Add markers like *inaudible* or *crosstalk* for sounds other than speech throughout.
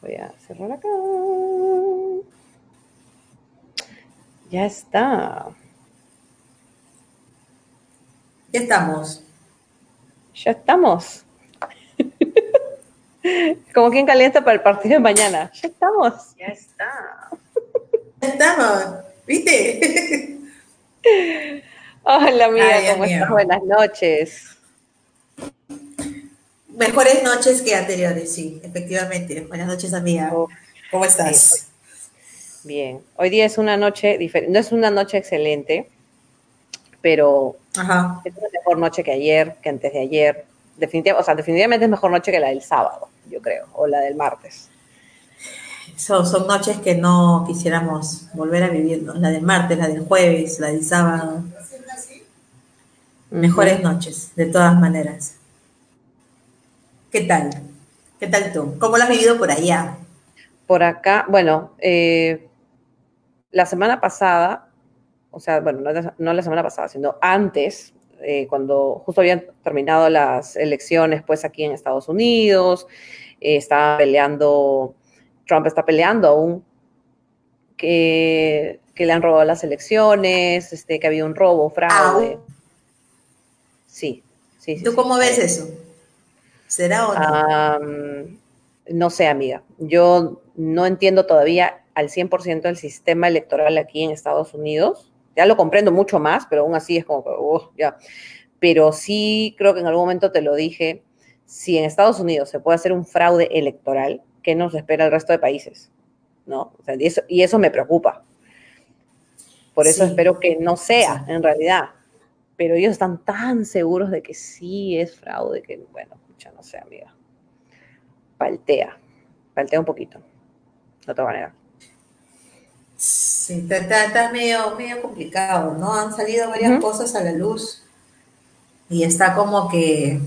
Voy a cerrar acá. Ya está. Ya estamos. Ya estamos. Como quien calienta para el partido de mañana. Ya estamos. Ya está. Ya estamos. ¿Viste? Hola, amiga, ¿cómo estás? Buenas noches. Mejores noches que anteriores, sí, efectivamente. Buenas noches, amiga. Oh, ¿Cómo estás? Bien. Hoy día es una noche diferente. No es una noche excelente, pero es una mejor noche que ayer, que antes de ayer. Definitivamente, o sea, definitivamente es mejor noche que la del sábado, yo creo, o la del martes. Son, son noches que no quisiéramos volver a vivir, la del martes, la del jueves, la del sábado. Mejores noches, de todas maneras. ¿Qué tal? ¿Qué tal tú? ¿Cómo lo has vivido por allá? Por acá, bueno, eh, la semana pasada, o sea, bueno, no, la semana pasada, sino antes, eh, cuando justo habían terminado las elecciones, pues aquí en Estados Unidos, eh, estaba peleando, Trump está peleando aún, que, le han robado las elecciones, este, que había un robo, fraude. Sí, sí, sí. ¿Tú cómo ves eso? ¿Será o no? no sé, amiga. Yo no entiendo todavía al 100% el sistema electoral aquí en Estados Unidos. Ya lo comprendo mucho más, pero aún así es como que, ya. Pero sí creo que en algún momento te lo dije, si en Estados Unidos se puede hacer un fraude electoral, ¿qué nos espera el resto de países? ¿No? y, eso, me preocupa. Por eso espero que no sea, en realidad. Pero ellos están tan seguros de que sí es fraude que, bueno, ya no sé, amiga. Paltea. Paltea un poquito. No te voy a negar. Sí, está, medio, medio complicado, ¿no? Han salido varias cosas a la luz y está como que...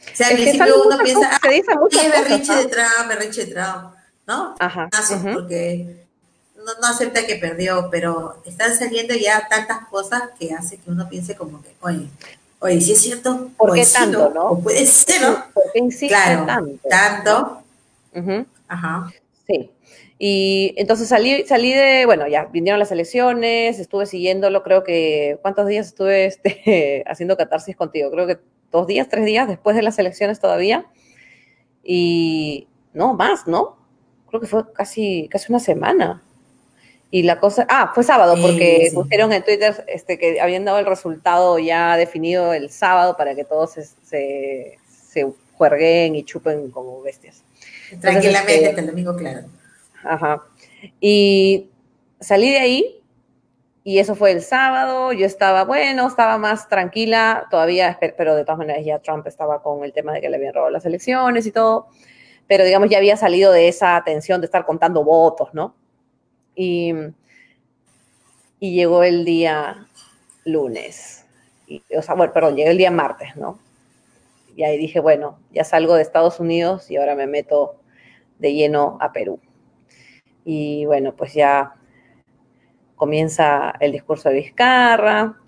O sea, al principio uno piensa, ah, es berrinche de Trump, berrinche de Trump, ¿no? Ajá. Porque no, no, acepta que perdió, pero están saliendo ya tantas cosas que hace que uno piense como que, oye, Oye, si es cierto, ¿por qué tanto, no? O puede ser, ¿no? ¿Por qué claro, tanto? Tanto. Ajá. Sí. Y entonces salí, salí de, bueno, ya vinieron las elecciones, estuve siguiéndolo, creo que, ¿cuántos días estuve *laughs* este, haciendo catarsis contigo? Creo que dos días, tres días después de las elecciones todavía. Y no, más, ¿no? Creo que fue casi, casi una semana. Y la cosa, ah, fue sábado, porque pusieron en Twitter este, que habían dado el resultado ya definido el sábado para que todos se, se, juerguen y chupen como bestias. Tranquilamente, este, el domingo, claro. Ajá. Y salí de ahí y eso fue el sábado. Yo estaba, bueno, estaba más tranquila todavía, pero de todas maneras ya Trump estaba con el tema de que le habían robado las elecciones y todo. Pero digamos, ya había salido de esa tensión de estar contando votos, ¿no? Y, llegó el día lunes. o sea, bueno, perdón, llegó el día martes, ¿no? Y ahí dije, bueno, ya salgo de Estados Unidos y ahora me meto de lleno a Perú. Y bueno, pues ya comienza el discurso de Vizcarra,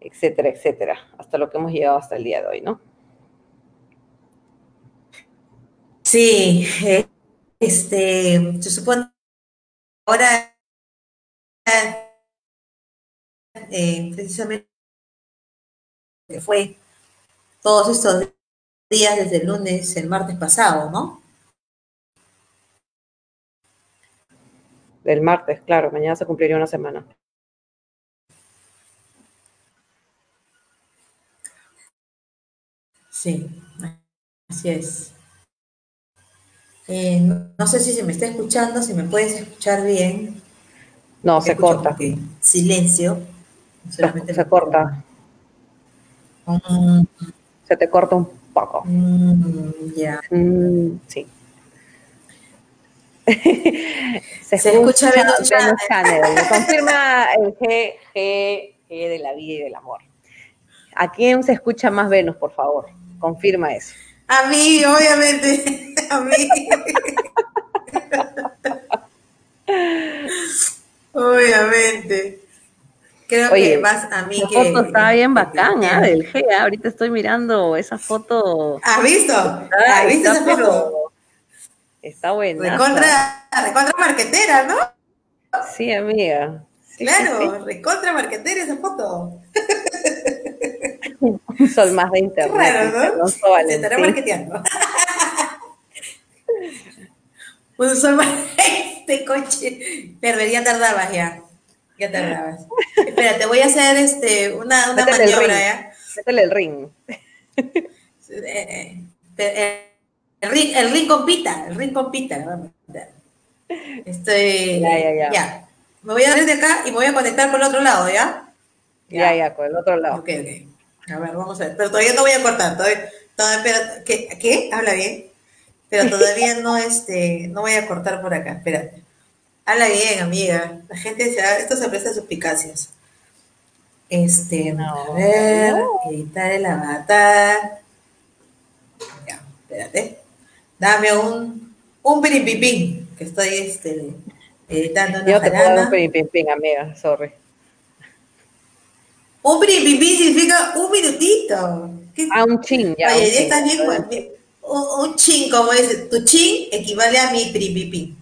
etcétera, etcétera, hasta lo que hemos llegado hasta el día de hoy, ¿no? Sí, eh, este, se supone ahora, eh, precisamente, fue todos estos días desde el lunes, el martes pasado, ¿no? El martes, claro, mañana se cumpliría una semana. Sí, así es. Eh, no sé si se me está escuchando, si me puedes escuchar bien. No, se corta. Silencio. se, corta. Mm. Se te corta un poco. Mm, ya. Mm, sí. *laughs* se, escucha, bien Channel. *laughs* Confirma el G, G, G de la vida y del amor. ¿A quién se escucha más Venus, por favor? Confirma eso. A mí, obviamente. A mí. obviamente. Creo que más a mí que. La foto está bien bacana ¿eh? del G. Ahorita estoy mirando esa foto. ¿Has visto? ¿Has visto esa foto? Está buena. Recontra, recontra marquetera, ¿no? Sí, amiga. claro, recontra marquetera esa foto. *laughs* Un sol más de internet. Claro, ¿no? Se estará marqueteando. Un sol más este coche. Perdería tardabas ya. Ya tardabas. Espera, te voy a hacer este, una, una maniobra, ¿ya? Métele el ring. Eh, eh, el ring, el ring compita, el ring compita. Estoy. Ya, ya, ya. ya. Me voy a dar de acá y me voy a conectar por el otro lado, ¿ya? Ya, ya, con el otro lado. Ok, ok. A ver, vamos a ver. Pero todavía no voy a cortar. Todavía, todavía ¿qué, ¿Qué? Habla bien. Pero todavía no, este, no voy a cortar por acá. Espérate. Habla bien, amiga. La gente, se, esto se presta a suspicacias. Este, no, a ver, editar el avatar. Ya, espérate. Dame un, un piripipín, que estoy este, editando una Yo te puedo dar un piripipín, amiga, sorry. Un piripipín significa un minutito. Ah, un chin, ya. Oye, un estás bien, un, chin, como dice, tu chin equivale a mi piripipín.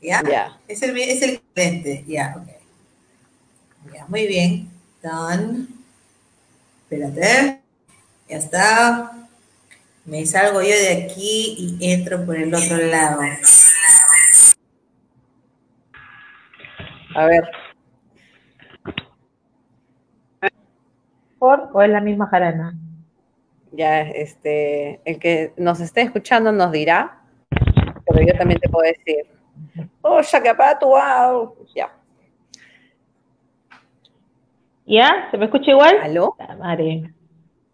¿Ya? Ya. Es el, es el cliente, ya, ok. Ya, muy bien. Done. Espérate. Ya está. Me salgo yo de aquí y entro por el otro lado. A ver. ¿Por o es la misma jarana? Ya, este, el que nos esté escuchando nos dirá, pero yo también te puedo decir. Oh, ya que tu wow. Ya. ¿Ya? ¿Se me escucha igual? ¿Aló? Madre.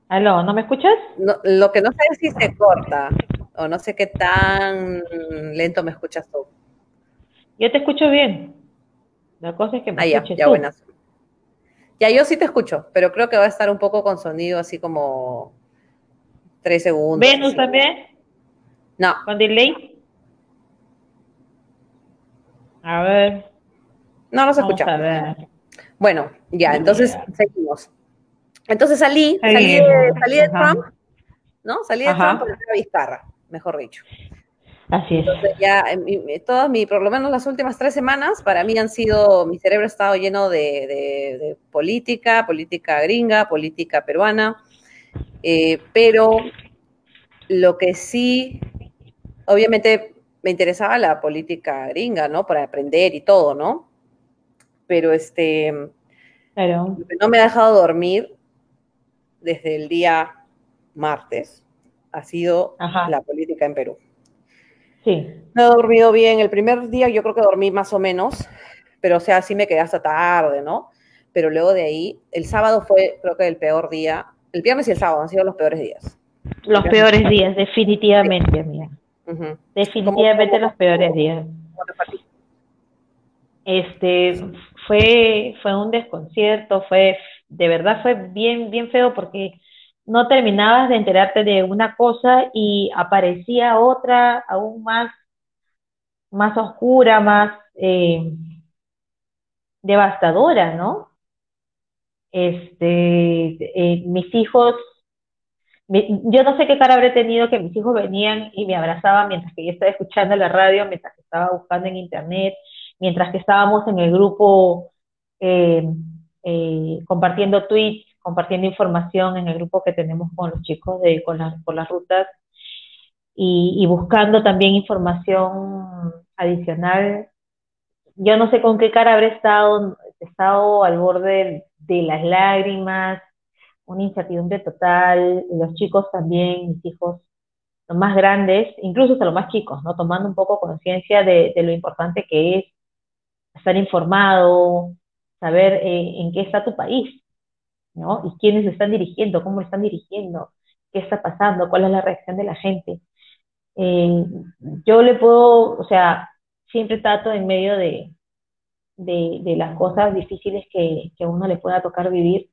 Aló, ¿no me escuchas? lo que no sé es si se corta o no sé qué tan lento me escuchas tú. Yo te escucho bien. La cosa es que me ah, ya, ya buenas. Ya, yo sí te escucho, pero creo que va a estar un poco con sonido así como tres segundos. ¿Venus también? No. ¿Con delay? A ver. No, no se escucha. A ver. Bueno, ya, entonces seguimos. Entonces salí, salí, de, salí de Trump, ¿no? Salí de Trump por la Vizcarra, mejor dicho. Así es. Entonces ya, todas mi, por lo menos las últimas tres semanas, para mí han sido, mi cerebro ha estado lleno de, política, política gringa, política peruana, eh, pero lo que sí, obviamente me interesaba la política gringa, ¿no? Para aprender y todo, ¿no? Pero este, pero... no me ha dejado dormir desde el día martes ha sido la política en Perú. Sí. No he dormido bien. El primer día yo creo que dormí más o menos, pero o sea, sí me quedé hasta tarde, ¿no? Pero luego de ahí, el sábado fue creo que el peor día. El viernes y el sábado han sido los peores días. Los peores días, definitivamente, mía. Definitivamente los peores días. Este, fue, fue un desconcierto, fue de verdad fue bien, bien feo porque no terminabas de enterarte de una cosa y aparecía otra aún más, más oscura, más eh, devastadora, ¿no? Este, eh, mis hijos, yo no sé qué cara habré tenido que mis hijos venían y me abrazaban mientras que yo estaba escuchando la radio, mientras que estaba buscando en internet, mientras que estábamos en el grupo eh, eh, compartiendo tweets, compartiendo información en el grupo que tenemos con los chicos de, con por las rutas y, buscando también información adicional. Yo no sé con qué cara habré estado, estado al borde de las lágrimas, una incertidumbre total, los chicos también, mis hijos, los más grandes, incluso hasta los más chicos, ¿no? Tomando un poco conciencia de, lo importante que es estar informado, saber eh, en qué está tu país, ¿no? Y quiénes lo están dirigiendo, cómo lo están dirigiendo, qué está pasando, cuál es la reacción de la gente. Eh, yo le puedo, o sea, siempre trato en medio de, de, las cosas difíciles que, que, uno le pueda tocar vivir,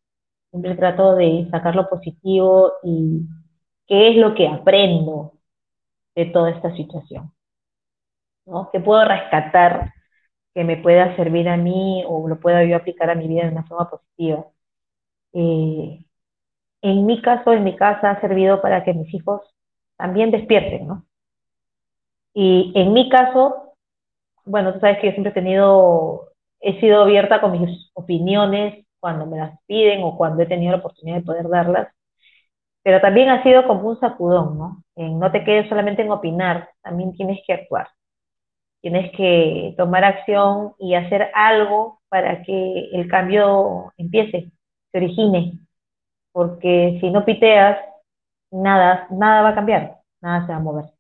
siempre trato de sacar lo positivo y qué es lo que aprendo de toda esta situación, ¿no? ¿Qué puedo rescatar que me pueda servir a mí o lo pueda yo aplicar a mi vida de una forma positiva. Eh, en mi caso, en mi casa, ha servido para que mis hijos también despierten, ¿no? Y en mi caso, bueno, tú sabes que yo siempre he tenido, he sido abierta con mis opiniones cuando me las piden o cuando he tenido la oportunidad de poder darlas, pero también ha sido como un sacudón, ¿no? no te quedes solamente en opinar, también tienes que actuar. Tienes que tomar acción y hacer algo para que el cambio empiece, se origine, porque si no piteas, nada, nada va a cambiar, nada se va a mover.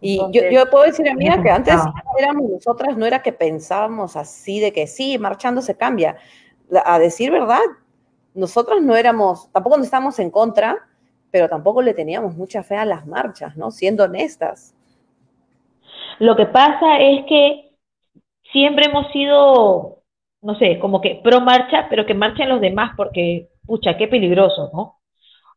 Y yo, puedo decir, amiga, que antes éramos nosotras, no era que pensábamos así de que sí, marchando se cambia. A decir verdad, nosotros no éramos, tampoco no estábamos en contra, pero tampoco le teníamos mucha fe a las marchas, ¿no? Siendo honestas. Lo que pasa es que siempre hemos sido, no sé, como que pro marcha, pero que marchen los demás porque, pucha, qué peligroso, ¿no?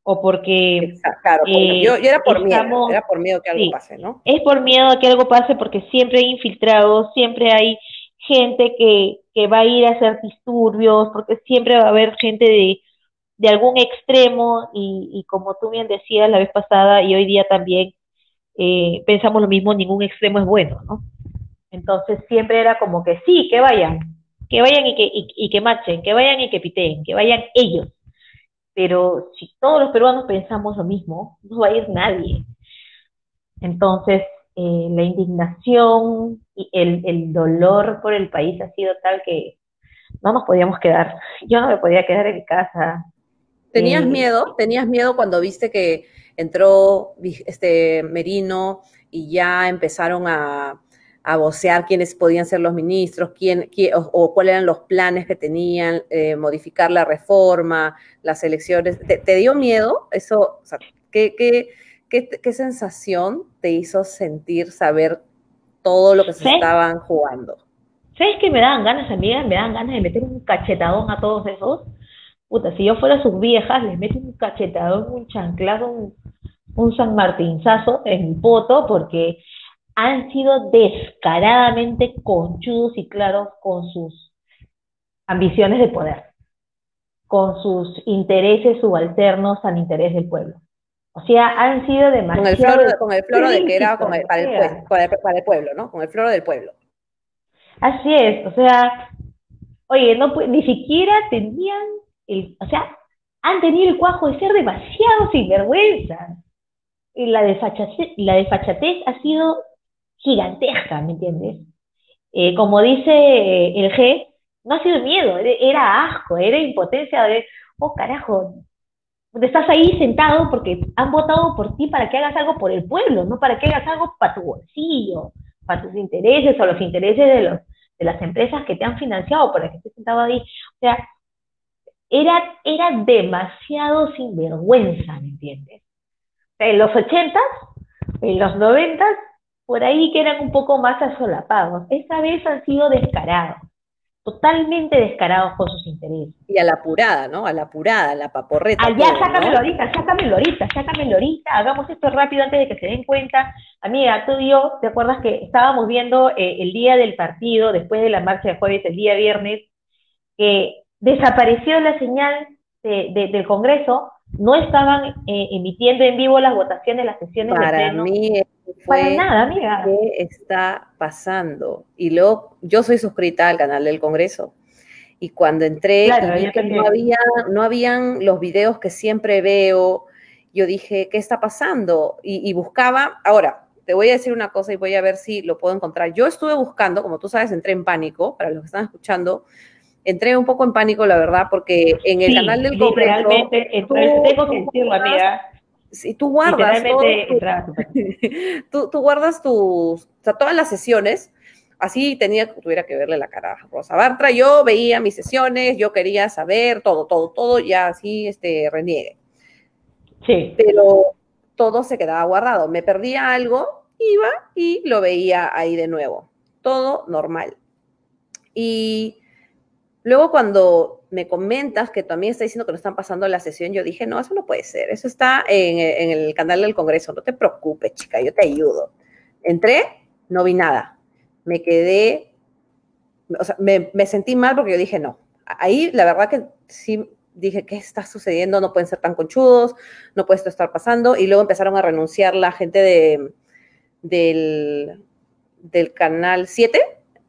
O porque... claro, eh, yo, era por miedo, era por miedo que algo pase, ¿no? Es por miedo a que algo pase porque siempre hay infiltrados, siempre hay gente que, que va a ir a hacer disturbios, porque siempre va a haber gente de de algún extremo y, como tú bien decías la vez pasada y hoy día también eh, pensamos lo mismo, ningún extremo es bueno, ¿no? Entonces siempre era como que sí, que vayan, que vayan y que, y, que marchen, que vayan y que piteen, que vayan ellos. Pero si todos los peruanos pensamos lo mismo, no va a ir nadie. Entonces, eh, la indignación y el, el dolor por el país ha sido tal que no nos podíamos quedar. Yo no me podía quedar en mi casa ¿Tenías miedo? ¿Tenías miedo cuando viste que entró este Merino y ya empezaron a, a vocear quiénes podían ser los ministros, quién, o, cuáles eran los planes que tenían, eh, modificar la reforma, las elecciones. ¿Te, dio miedo? Eso, ¿qué, qué, qué, sensación te hizo sentir, saber todo lo que se estaban jugando? ¿Sabes que me daban ganas, amigas? Me daban ganas de meter un cachetadón a todos esos puta, si yo fuera sus viejas, les meto un cachetadón, un chanclazo, un, un San Martinzazo en mi poto, porque han sido descaradamente conchudos y claros con sus ambiciones de poder, con sus intereses subalternos al interés del pueblo. O sea, han sido demasiado... Con el floro, de que era para, el pueblo, para, el, pueblo, ¿no? Con el floro del pueblo. Así es, o sea, oye, no, ni siquiera tenían o sea, han tenido el cuajo de ser demasiado sinvergüenza. Y la desfachatez, la desfachatez ha sido gigantesca, ¿me entiendes? Eh, como dice eh, el G, no ha sido miedo, era asco, era impotencia de, oh carajo, estás ahí sentado porque han votado por ti para que hagas algo por el pueblo, no para que hagas algo para tu bolsillo, para tus intereses o los intereses de, los, de las empresas que te han financiado para que estés sentado ahí. O sea, era, era demasiado sinvergüenza, ¿me entiendes? En los ochentas, en los noventas, por ahí que eran un poco más asolapados. Esta vez han sido descarados, totalmente descarados con sus intereses. Y a la apurada, ¿no? A la apurada, a la paporreta. Ya, sácamelo ahorita, sácamelo ahorita, sácamelo ahorita, hagamos esto rápido antes de que se den cuenta. Amiga, tú y yo, ¿te acuerdas que estábamos viendo eh, el día del partido, después de la marcha de jueves, el día viernes, que desapareció la señal del Congreso, no estaban eh, emitiendo en vivo las votaciones, las sesiones Para de pleno. mí fue nada, amiga. ¿Qué está pasando? Y luego, yo soy suscrita al canal del Congreso. Y cuando entré, no, había, no habían los videos que siempre veo, yo dije, ¿qué está pasando? Y, y, buscaba, ahora, te voy a decir una cosa y voy a ver si lo puedo encontrar. Yo estuve buscando, como tú sabes, entré en pánico, para los que están escuchando, entré un poco en pánico, la verdad, porque en el canal del Congreso... Realmente, tengo que decirlo, amiga. Si tú guardas... *laughs* tú, tú, guardas tus... O sea, todas las sesiones, así tenía, tuviera que verle la cara a Rosa Bartra, yo veía mis sesiones, yo quería saber todo, todo, todo, ya así, este, reniegue. Sí. Pero todo se quedaba guardado. Me perdía algo, iba y lo veía ahí de nuevo. Todo normal. Y Luego cuando me comentas que también está diciendo que no están pasando la sesión, yo dije, no, eso no puede ser, eso está en, el canal del Congreso, no te preocupes, chica, yo te ayudo. Entré, no vi nada, me quedé, o sea, me, sentí mal porque yo dije, no, ahí la verdad que sí dije, ¿qué está sucediendo? No pueden ser tan conchudos, no puede esto estar pasando. Y luego empezaron a renunciar la gente de, del, del canal 7,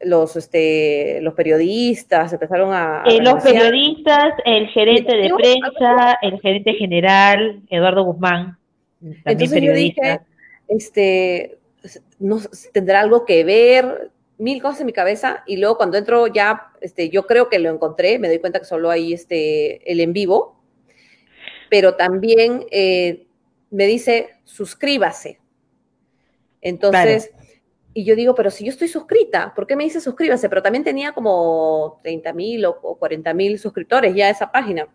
los, este, los periodistas empezaron a... Eh, los periodistas, el gerente de prensa, el gerente general, Eduardo Guzmán, también Entonces periodista. Yo dije, este, no, tendrá algo que ver, mil cosas en mi cabeza, y luego cuando entro ya, este, yo creo que lo encontré, me doy cuenta que solo hay este, el en vivo, pero también eh, me dice, suscríbase. Entonces... Y yo digo, pero si yo estoy suscrita, ¿por qué me dice suscríbase? Pero también tenía como 30 mil o, 40 mil suscriptores ya esa página.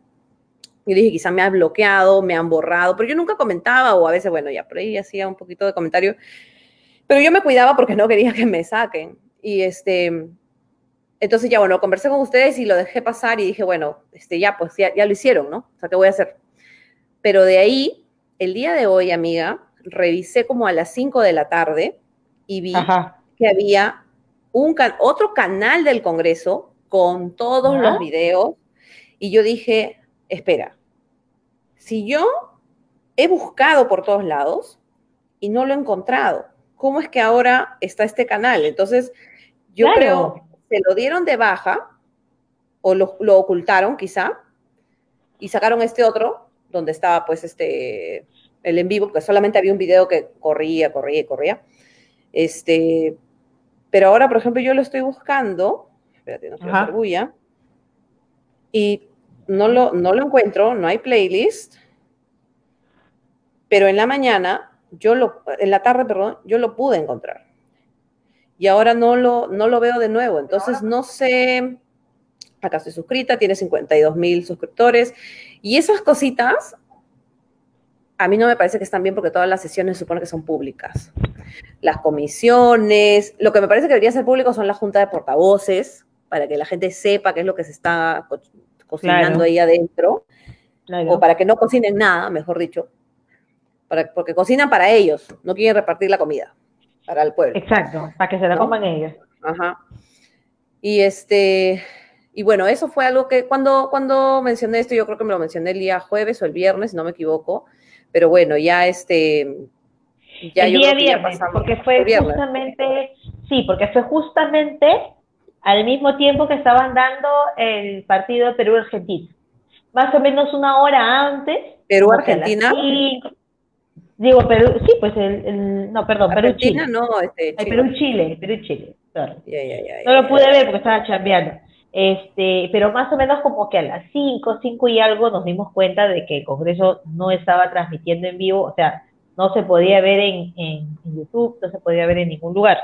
Y dije, quizá me han bloqueado, me han borrado, pero yo nunca comentaba o a veces, bueno, ya por ahí hacía un poquito de comentario. Pero yo me cuidaba porque no quería que me saquen. Y este, entonces ya, bueno, conversé con ustedes y lo dejé pasar y dije, bueno, este, ya, pues ya, ya lo hicieron, ¿no? O sea, ¿qué voy a hacer? Pero de ahí, el día de hoy, amiga, revisé como a las 5 de la tarde y vi que había un otro canal del Congreso con todos los videos y yo dije, espera, si yo he buscado por todos lados y no lo he encontrado, ¿cómo es que ahora está este canal? Entonces, yo creo que se lo dieron de baja o lo, lo, ocultaron quizá y sacaron este otro donde estaba pues este el en vivo, porque solamente había un video que corría, corría y corría. Este, pero ahora, por ejemplo, yo lo estoy buscando, espérate, no quiero hacer bulla, y no lo, no lo encuentro, no hay playlist, pero en la mañana, yo lo, en la tarde, perdón, yo lo pude encontrar. Y ahora no lo, no lo veo de nuevo, entonces no sé, acá estoy suscrita, tiene 52 mil suscriptores, y esas cositas a mí no me parece que están bien porque todas las sesiones se supone que son públicas. Las comisiones, lo que me parece que debería ser público son la junta de portavoces, para que la gente sepa qué es lo que se está cocinando ahí adentro, o para que no cocinen nada, mejor dicho, para, porque cocinan para ellos, no quieren repartir la comida para el pueblo. Exacto, para que se la coman ellos. Ajá. Y este, y bueno, eso fue algo que cuando, cuando mencioné esto, yo creo que me lo mencioné el día jueves o el viernes, si no me equivoco, pero bueno, ya este, ya el día viernes, porque fue justamente, sí, porque fue justamente al mismo tiempo que estaban dando el partido de Perú-Argentina. Más o menos una hora antes. ¿Perú-Argentina? Digo, Perú, sí, pues el, no, perdón, Perú-Chile. no, este, Perú-Chile, Perú-Chile, no lo pude ver porque estaba chambeando. Este, pero más o menos como que a las 5, 5 y algo nos dimos cuenta de que el Congreso no estaba transmitiendo en vivo, o sea, no se podía ver en, en, YouTube, no se podía ver en ningún lugar.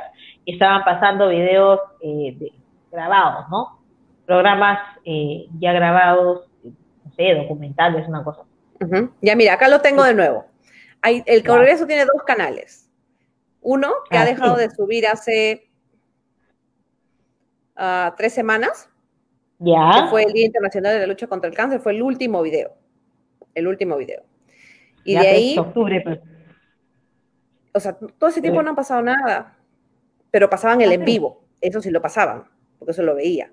Y estaban pasando videos eh, grabados, ¿no? Programas eh, ya grabados, no sé, documentales, una cosa. Ya mira, acá lo tengo de nuevo. Hay, el Congreso tiene dos canales. Uno que ha ah, dejado de subir hace uh, tres semanas, ya. fue el Día Internacional de la Lucha contra el Cáncer, fue el último video. El último video. Y de ahí. Octubre, pues. O sea, todo ese tiempo no ha pasado nada. Pero pasaban el en vivo. Eso sí lo pasaban, porque eso lo veía.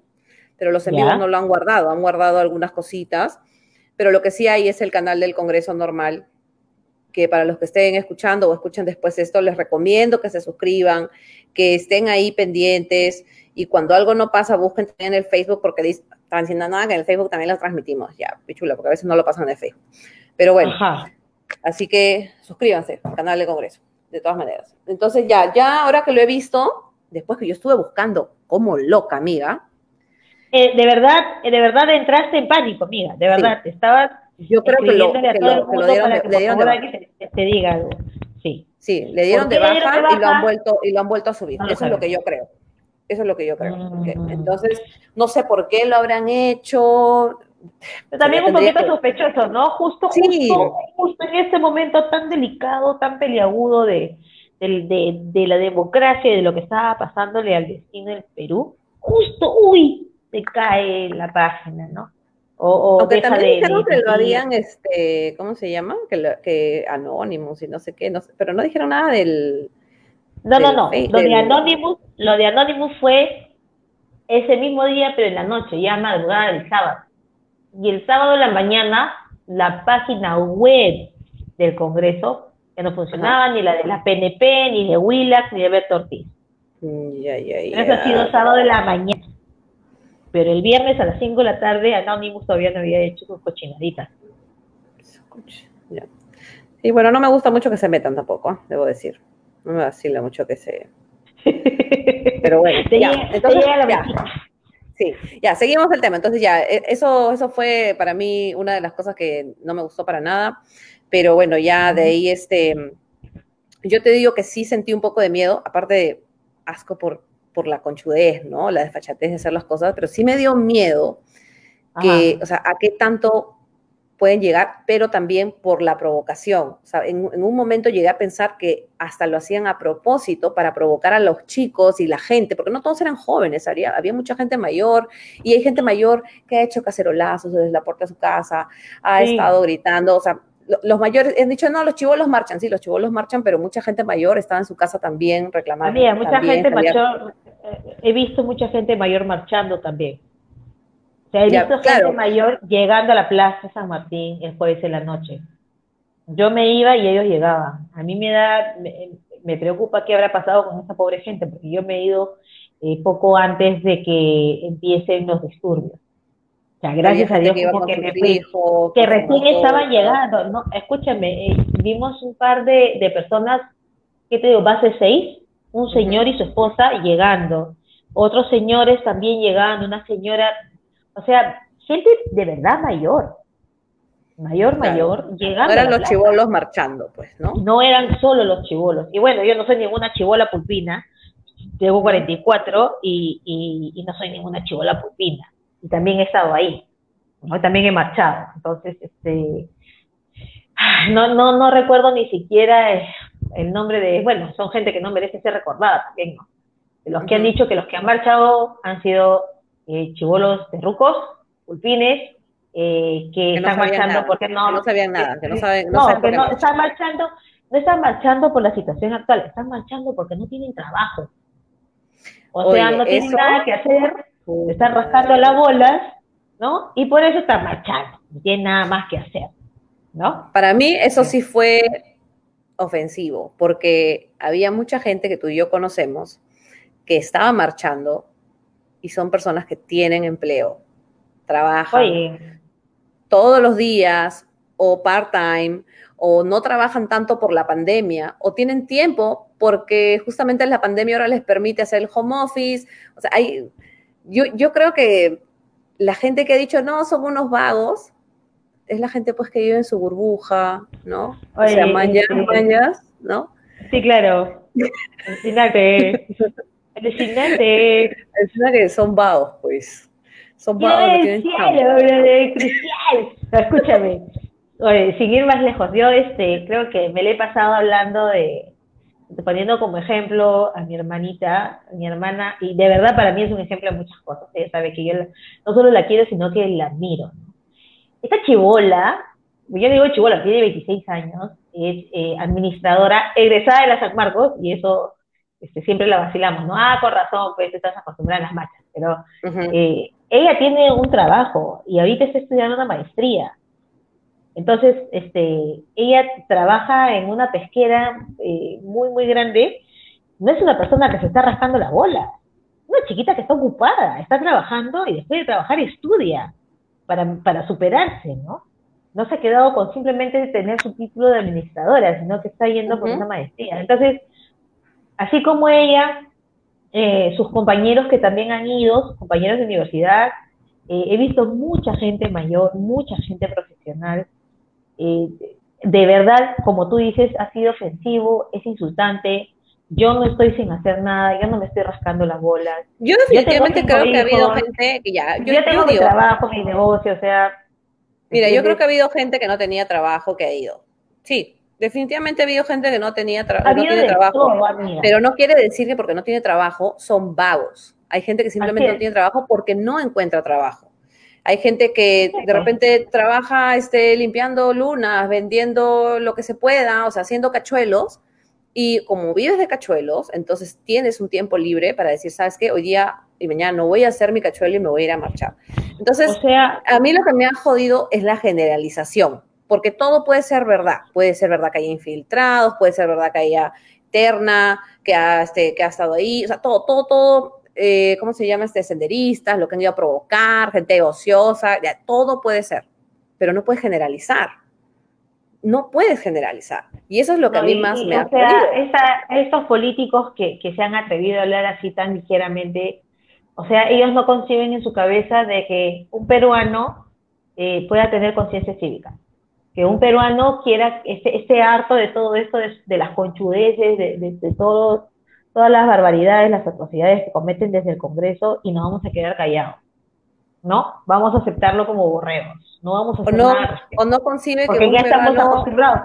Pero los en vivo no lo han guardado. Han guardado algunas cositas. Pero lo que sí hay es el canal del Congreso normal, que para los que estén escuchando o escuchen después esto, les recomiendo que se suscriban, que estén ahí pendientes y cuando algo no pasa, busquen en el Facebook porque están diciendo nada que en el Facebook también lo transmitimos. Ya, pichula, porque a veces no lo pasan en el Facebook. Pero bueno, así que suscríbanse al canal de Congreso, de todas maneras. Entonces ya, ya ahora que lo he visto, después que yo estuve buscando como loca, amiga. Eh, de verdad, de verdad entraste en pánico, amiga, de verdad, estabas yo creo que lo, que lo, dieron, de, le dieron de baja. te, diga algo. Sí. Sí, le dieron de baja, y lo han vuelto y lo han vuelto a subir. Eso es lo que yo creo. Eso es lo que yo creo. Mm. Entonces, no sé por qué lo habrán hecho. Pero también un poquito sospechoso, ¿no? Justo, justo, justo en este momento tan delicado, tan peliagudo de, de, de, la democracia y de lo que estaba pasándole al destino del Perú, justo, uy, se cae la página, ¿no? O, o Aunque también dijeron que lo habían, este, ¿cómo se llama? Que, que Anonymous y no sé qué, no pero no dijeron nada del, no, no, no. Lo de Anonymous, lo de Anonymous fue ese mismo día, pero en la noche, ya madrugada del sábado. Y el sábado en la mañana, la página web del Congreso, que no funcionaba, ni la de la PNP, ni de Willax, ni de Beto Ortiz. Mm, ya, ya, ya. Eso ha sido sábado de la mañana. Pero el viernes a las 5 de la tarde Anonymous todavía no había hecho sus cochinaditas. Y bueno, no me gusta mucho que se metan tampoco, ¿eh? debo decir. No me vacila mucho que se... *laughs* Pero bueno, ya. Entonces, ya. Sí, ya, seguimos el tema. Entonces ya, e, eso, eso fue para mí una de las cosas que no me gustó para nada. Pero bueno, ya de ahí, este, yo te digo que sí sentí un poco de miedo, aparte de asco por, por la conchudez, ¿no? La desfachatez de hacer las cosas, pero sí me dio miedo que, o sea, a qué tanto pueden llegar, pero también por la provocación. O sea, en, un momento llegué a pensar que hasta lo hacían a propósito para provocar a los chicos y la gente, porque no todos eran jóvenes, había, había mucha gente mayor y hay gente mayor que ha hecho cacerolazos desde la puerta de su casa, ha estado gritando, o sea, los mayores han dicho, no, los chivolos marchan, sí, los chivolos marchan, pero mucha gente mayor estaba en su casa también reclamando. Había mucha gente mayor, eh, he visto mucha gente mayor marchando también he visto gente mayor llegando a la Plaza San Martín el jueves en la noche. Yo me iba y ellos llegaban. A mí me da, me, preocupa qué habrá pasado con esa pobre gente, porque yo me he ido eh, poco antes de que empiecen los disturbios. O sea, gracias a Dios que, me que recién estaban llegando, ¿no? Escúchame, eh, vimos un par de, de personas, ¿qué te digo? Base 6, un señor y su esposa llegando, otros señores también llegando, una señora o sea, gente de verdad mayor, mayor, mayor, llegando. No eran los chivolos marchando, pues, ¿no? No eran solo los chivolos. Y bueno, yo no soy ninguna chivola pulpina, tengo 44 y, y, no soy ninguna chivola pulpina. Y también he estado ahí, ¿no? también he marchado. Entonces, este, no, no, no recuerdo ni siquiera el nombre de, bueno, son gente que no merece ser recordada también, ¿no? Los que han dicho que los que han marchado han sido eh, chivolos terrucos, pulpines, eh, que, están marchando porque no, no sabían nada, que no saben, no, que no están marchando, no están marchando por la situación actual, están marchando porque no tienen trabajo. O sea, no tienen nada que hacer, están rascando las bolas, ¿no? Y por eso están marchando, no tienen nada más que hacer, ¿no? Para mí eso sí fue ofensivo, porque había mucha gente que tú y yo conocemos que estaba marchando y son personas que tienen empleo, trabajan todos los días o part-time o no trabajan tanto por la pandemia o tienen tiempo porque justamente la pandemia ahora les permite hacer el home office. O sea, hay, yo, yo creo que la gente que ha dicho, no, son unos vagos, es la gente pues que vive en su burbuja, ¿no? o sea, mañas, mañas, ¿no? Sí, claro. *laughs* Alucinante. Es que son vagos, pues. Son vagos. Que cielo, de crucial. Escúchame. Oye, sin ir más lejos, yo este, creo que me le he pasado hablando de, poniendo como ejemplo a mi hermanita, a mi hermana, y de verdad para mí es un ejemplo de muchas cosas. Ella sabe que yo no solo la quiero, sino que la admiro. Esta chivola, yo digo chivola, tiene 26 años, es eh, administradora egresada de la San Marcos, y eso este, siempre la vacilamos, ¿no? Ah, con razón, pues estás acostumbrada a las marchas, pero eh, ella tiene un trabajo y ahorita está estudiando una maestría. Entonces, este, ella trabaja en una pesquera eh, muy, muy grande. No es una persona que se está rascando la bola. Una chiquita que está ocupada, está trabajando y después de trabajar estudia para, para superarse, ¿no? No se ha quedado con simplemente tener su título de administradora, sino que está yendo por una maestría. Entonces, Así como ella, eh, sus compañeros que también han ido, sus compañeros de universidad, eh, he visto mucha gente mayor, mucha gente profesional. Eh, de verdad, como tú dices, ha sido ofensivo, es insultante. Yo no estoy sin hacer nada, yo no me estoy rascando las bolas. Yo definitivamente creo que ha habido gente que ya... Yo, tengo mi trabajo, mi negocio, o sea... Mira, yo creo que ha habido gente que no tenía trabajo que ha ido. Sí, definitivamente ha habido gente que no tenía no tiene trabajo, pero no quiere decir que porque no tiene trabajo son vagos. Hay gente que simplemente no tiene trabajo porque no encuentra trabajo. Hay gente que de repente trabaja este, limpiando lunas, vendiendo lo que se pueda, o sea, haciendo cachuelos. Y como vives de cachuelos, entonces tienes un tiempo libre para decir, ¿sabes qué? Hoy día y mañana no voy a hacer mi cachuelo y me voy a ir a marchar. Entonces, a mí lo que me ha jodido es la generalización porque todo puede ser verdad. Puede ser verdad que haya infiltrados, puede ser verdad que haya terna, que ha, este, que ha estado ahí, o sea, todo, todo, todo, eh, ¿cómo se llama? Este, senderistas, lo que han ido a provocar, gente ociosa, ya, todo puede ser, pero no puedes generalizar. No puedes generalizar. Y eso es lo que a mí más me ha o sea, estos políticos que, que se han atrevido a hablar así tan ligeramente, o sea, ellos no conciben en su cabeza de que un peruano eh, pueda tener conciencia cívica. Que un peruano quiera, esté, esté harto de todo esto, de, las conchudeces, de, de, todo, todas las barbaridades, las atrocidades que cometen desde el Congreso y no vamos a quedar callados. ¿No? Vamos a aceptarlo como borregos. No vamos a hacer o no, O no concibe Porque que ya estamos acostumbrados.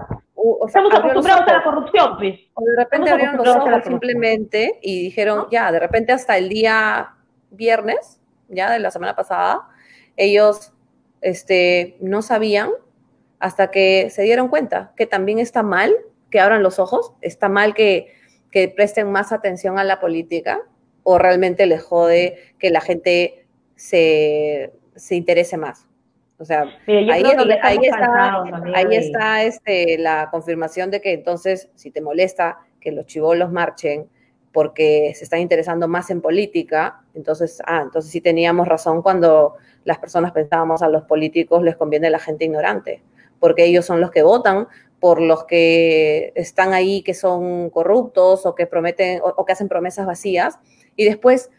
estamos acostumbrados a la corrupción, pues. O de repente abrieron los ojos simplemente y dijeron, ya, de repente hasta el día viernes, ya de la semana pasada, ellos este, no sabían hasta que se dieron cuenta que también está mal que abran los ojos, está mal que, que presten más atención a la política o realmente les jode que la gente se, se interese más. O sea, ahí, ahí está, ahí está este, la confirmación de que entonces, si te molesta que los chivolos marchen porque se están interesando más en política, entonces, ah, entonces sí teníamos razón cuando las personas pensábamos a los políticos les conviene la gente ignorante, porque ellos son los que votan por los que están ahí que son corruptos o que prometen o, que hacen promesas vacías. Y después,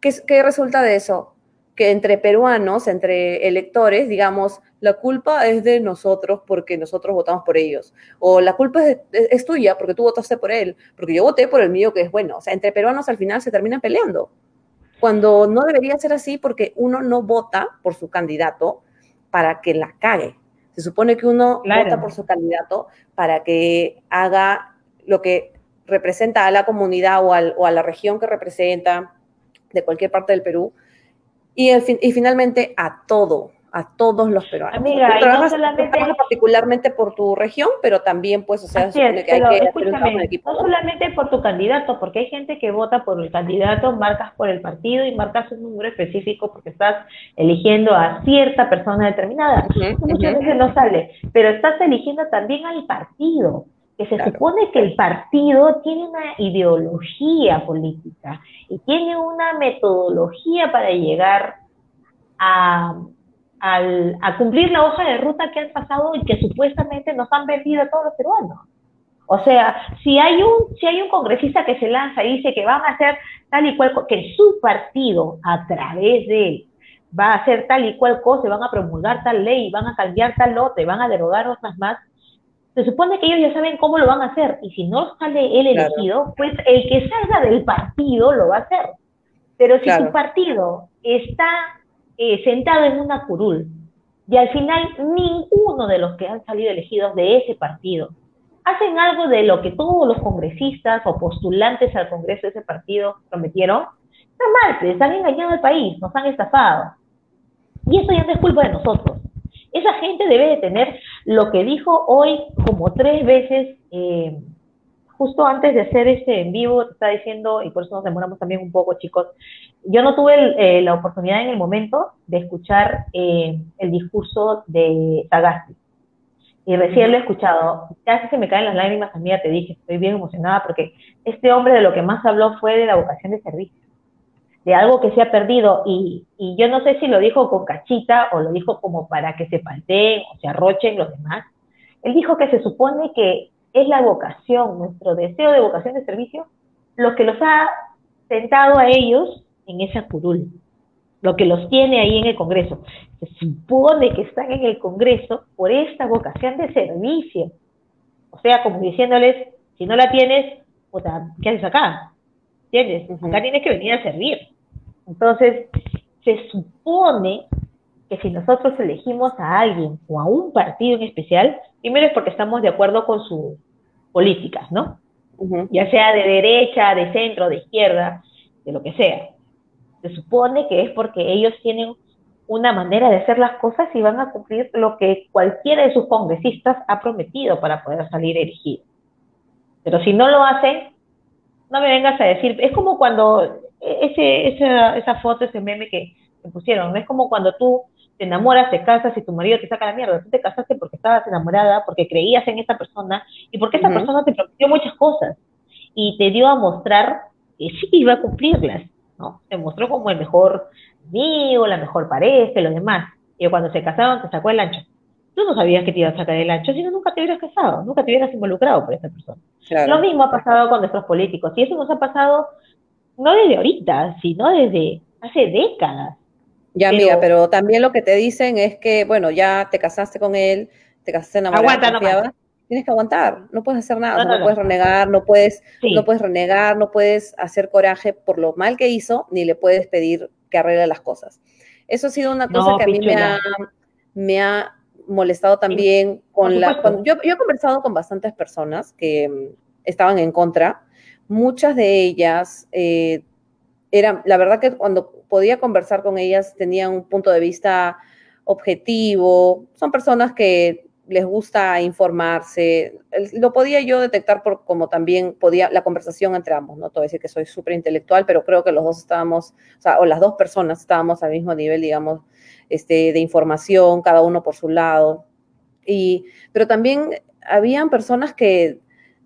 ¿qué, ¿qué resulta de eso? Que entre peruanos, entre electores, digamos, la culpa es de nosotros porque nosotros votamos por ellos. O la culpa es, es, tuya porque tú votaste por él, porque yo voté por el mío que es bueno. O sea, entre peruanos al final se terminan peleando cuando no debería ser así porque uno no vota por su candidato para que la cague. Se supone que uno vota por su candidato para que haga lo que representa a la comunidad o, o a la región que representa de cualquier parte del Perú. Y, y finalmente a todo, a todos los peruanos. Amiga, trabajas, no solamente particularmente por tu región, pero también pues, o sea, que hay que un equipo. No solamente por tu candidato, porque hay gente que vota por el candidato, marcas por el partido y marcas un número específico porque estás eligiendo a cierta persona determinada. Muchas veces no sale, pero estás eligiendo también al partido que se supone que el partido tiene una ideología política y tiene una metodología para llegar a, al, a cumplir la hoja de ruta que han pasado y que supuestamente nos han vendido a todos los peruanos. O sea, si hay un, si hay un congresista que se lanza y dice que van a hacer tal y cual, que su partido a través de él va a hacer tal y cual cosa, van a promulgar tal ley, van a cambiar tal lote, van a derogar otras más, se supone que ellos ya saben cómo lo van a hacer. Y si no sale el elegido, pues el que salga del partido lo va a hacer. Pero si su partido está eh, sentado en una curul y al final ninguno de los que han salido elegidos de ese partido hacen algo de lo que todos los congresistas o postulantes al Congreso de ese partido prometieron, está mal, les han engañado al país, nos han estafado. Y eso ya no es culpa de nosotros. Esa gente debe de tener lo que dijo hoy como tres veces eh, justo antes de hacer este en vivo, está diciendo, y por eso nos demoramos también un poco, chicos, yo no tuve eh, la oportunidad en el momento de escuchar eh, el discurso de Sagasti. Y recién lo he escuchado. Casi se me caen las lágrimas a mí, ya te dije, estoy bien emocionada porque este hombre de lo que más habló fue de la vocación de servicio, de algo que se ha perdido. Y, y yo no sé si lo dijo con cachita o lo dijo como para que se palteen o se arrochen los demás. Él dijo que se supone que es la vocación, nuestro deseo de vocación de servicio, lo que los ha sentado a ellos en esa curul, lo que los tiene ahí en el Congreso. Se supone que están en el Congreso por esta vocación de servicio. O sea, como diciéndoles, si no la tienes, ¿qué haces acá? ¿Entiendes? Acá tienes que venir a servir. Entonces, se supone que si nosotros elegimos a alguien o a un partido en especial, primero es porque estamos de acuerdo con su políticas, ¿no? Ya sea de derecha, de centro, de izquierda, de lo que sea. Se supone que es porque ellos tienen una manera de hacer las cosas y van a cumplir lo que cualquiera de sus congresistas ha prometido para poder salir elegido. Pero si no lo hacen, no me vengas a decir, es como cuando ese, esa, esa foto, ese meme que, pusieron, es como cuando tú te enamoras, te casas y tu marido te saca la mierda. Tú te casaste porque estabas enamorada, porque creías en esa persona y porque esa persona te prometió muchas cosas y te dio a mostrar que sí iba a cumplirlas, ¿no? Te mostró como el mejor amigo, la mejor pareja y lo demás. Y cuando se casaron te sacó el ancho. Tú no sabías que te iba a sacar el ancho, sino nunca te hubieras casado, nunca te hubieras involucrado por esa persona. Lo mismo ha pasado con nuestros políticos. Y eso nos ha pasado no desde ahorita, sino desde hace décadas. Ya, amiga, pero también lo que te dicen es que, bueno, ya te casaste con él, te casaste enamorada, aguanta, tienes que aguantar, no puedes hacer nada, no, puedes renegar, no puedes, no puedes renegar, no puedes hacer coraje por lo mal que hizo, ni le puedes pedir que arregle las cosas. Eso ha sido una cosa que a mí me ha, me ha, molestado también con la... yo, yo, he conversado con bastantes personas que mm, estaban en contra, muchas de ellas eh, eran, la verdad que cuando podía conversar con ellas tenían un punto de vista objetivo, son personas que les gusta informarse. Lo podía yo detectar por como también podía la conversación entre ambos, ¿no? Todo decir que soy súper intelectual, pero creo que los dos estábamos, o o las dos personas estábamos al mismo nivel, digamos, este, de información, cada uno por su lado. Y, pero también habían personas que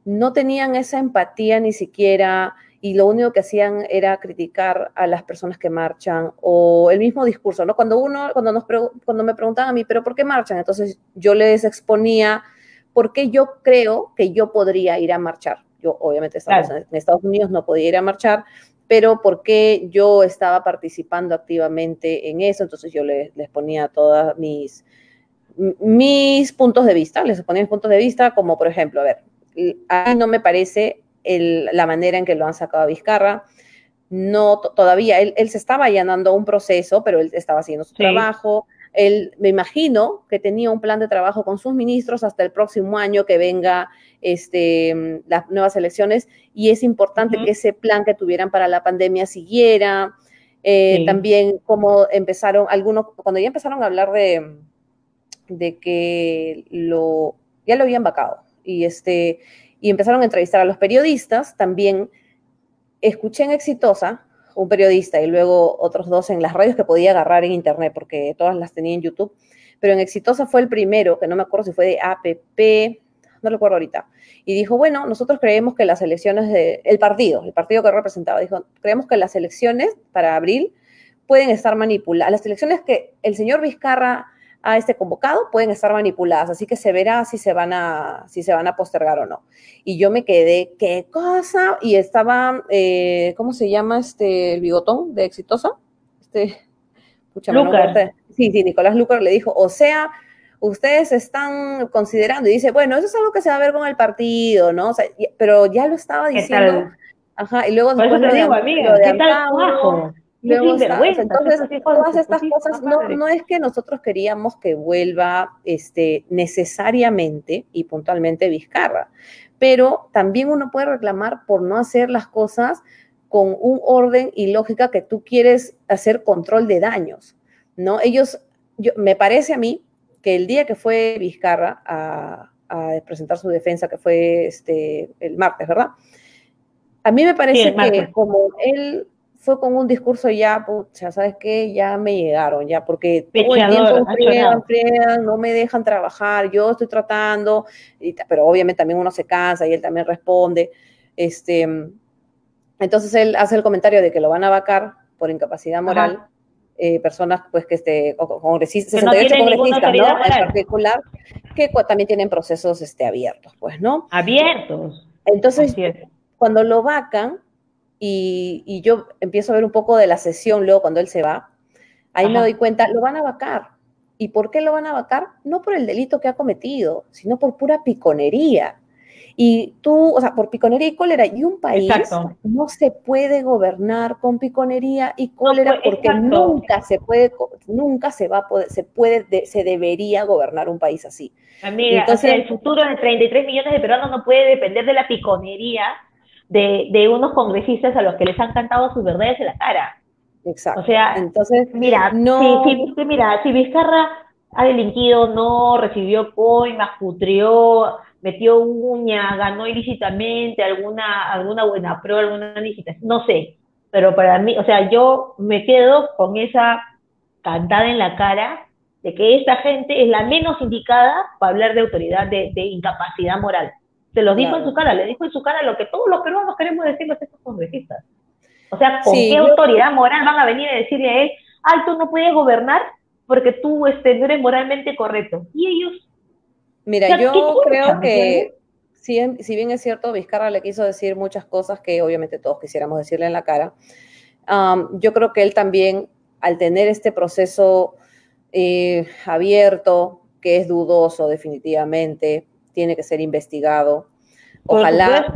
no tenían esa empatía ni siquiera y lo único que hacían era criticar a las personas que marchan o el mismo discurso, ¿no? Cuando uno, cuando, nos cuando me preguntaban a mí, ¿pero por qué marchan? Entonces yo les exponía por qué yo creo que yo podría ir a marchar. Yo obviamente estaba en Estados Unidos, no podía ir a marchar, pero por qué yo estaba participando activamente en eso, entonces yo les, les ponía todas mis, mis puntos de vista, les ponía mis puntos de vista, como por ejemplo, a ver, a mí no me parece la manera en que lo han sacado a Vizcarra. No, todavía, él, se estaba allanando un proceso, pero él estaba haciendo su trabajo. Él, me imagino que tenía un plan de trabajo con sus ministros hasta el próximo año que venga este, las nuevas elecciones y es importante que ese plan que tuvieran para la pandemia siguiera. Eh, también como empezaron algunos, cuando ya empezaron a hablar de, de que lo, ya lo habían vacado y este, y empezaron a entrevistar a los periodistas. También escuché en Exitosa un periodista y luego otros dos en las radios que podía agarrar en internet porque todas las tenía en YouTube. Pero en Exitosa fue el primero, que no me acuerdo si fue de APP, no recuerdo ahorita. Y dijo, bueno, nosotros creemos que las elecciones de, el partido, el partido que representaba, dijo, creemos que las elecciones para abril pueden estar manipuladas. Las elecciones que el señor Vizcarra a este convocado pueden estar manipuladas, así que se verá si se van a, si se van a postergar o no. Y yo me quedé, ¿qué cosa? Y estaba, eh, ¿cómo se llama este, el bigotón de Exitosa? Este, pucha, sí, sí, Nicolás Lucar le dijo, o sea, ustedes están considerando, y dice, bueno, eso es algo que se va a ver con el partido, ¿no? O sea, pero ya lo estaba diciendo. Ajá, y luego después lo, digo, amiga, ¿qué tal entonces, todas estas cosas, no, no, es que nosotros queríamos que vuelva este, necesariamente y puntualmente Vizcarra, pero también uno puede reclamar por no hacer las cosas con un orden y lógica que tú quieres hacer control de daños, ¿no? Ellos, yo, me parece a mí que el día que fue Vizcarra a, a presentar su defensa, que fue este, el martes, ¿verdad? A mí me parece que como él fue con un discurso ya, pucha, ¿sabes qué? Ya me llegaron, ya, porque todo el tiempo no me dejan trabajar, yo estoy tratando, pero obviamente también uno se cansa y él también responde. Este, entonces él hace el comentario de que lo van a vacar por incapacidad moral. Eh, personas pues que este congresistas, 68 congresistas, ¿no? En particular, que también tienen procesos este, abiertos, pues, ¿no? Abiertos. Entonces, cuando lo vacan, y, yo empiezo a ver un poco de la sesión luego cuando él se va, ahí me doy cuenta, lo van a vacar. ¿Y por qué lo van a vacar? No por el delito que ha cometido, sino por pura piconería. Y tú, o sea, por piconería y cólera. Y un país no se puede gobernar con piconería y cólera porque nunca se puede, nunca se va a poder, se puede, se debería gobernar un país así. Amiga, Entonces, el futuro de 33 millones de peruanos no puede depender de la piconería de, de unos congresistas a los que les han cantado sus verdades en la cara. Exacto. O sea, entonces, mira, no... si, si, mira, si Vizcarra ha delinquido, no recibió coimas, putrió, metió uña, ganó ilícitamente alguna, alguna buena prueba, alguna licitación, no sé, pero para mí, o sea, yo me quedo con esa cantada en la cara de que esta gente es la menos indicada para hablar de autoridad de, incapacidad moral. Se lo dijo en su cara, le dijo en su cara lo que todos los peruanos queremos decirles a estos congresistas. O sea, ¿con qué autoridad moral van a venir a decirle a él, ay, tú no puedes gobernar porque tú este, no eres moralmente correcto? Y ellos... Mira, yo creo que si, si, bien es cierto, Vizcarra le quiso decir muchas cosas que obviamente todos quisiéramos decirle en la cara, yo creo que él también, al tener este proceso eh, abierto, que es dudoso definitivamente, tiene que ser investigado. Ojalá,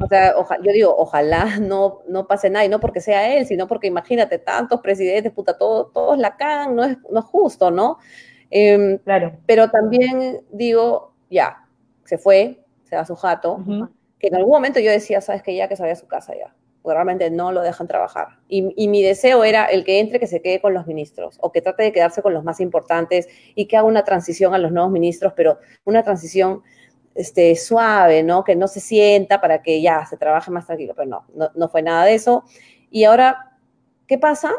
o sea, yo digo, ojalá *laughs* no, no pase nada, y no porque sea él, sino porque imagínate, tantos presidentes, puta, todos, todos la cagan, no es, no es justo, ¿no? Em, claro. Pero también digo, ya, se fue, se va su jato, que en algún momento yo decía, sabes que ya que se vaya a su casa ya porque realmente no lo dejan trabajar. Y, mi deseo era el que entre, que se quede con los ministros, o que trate de quedarse con los más importantes y que haga una transición a los nuevos ministros, pero una transición este, suave, ¿no? Que no se sienta para que ya se trabaje más tranquilo, pero no, no, fue nada de eso. Y ahora, ¿qué pasa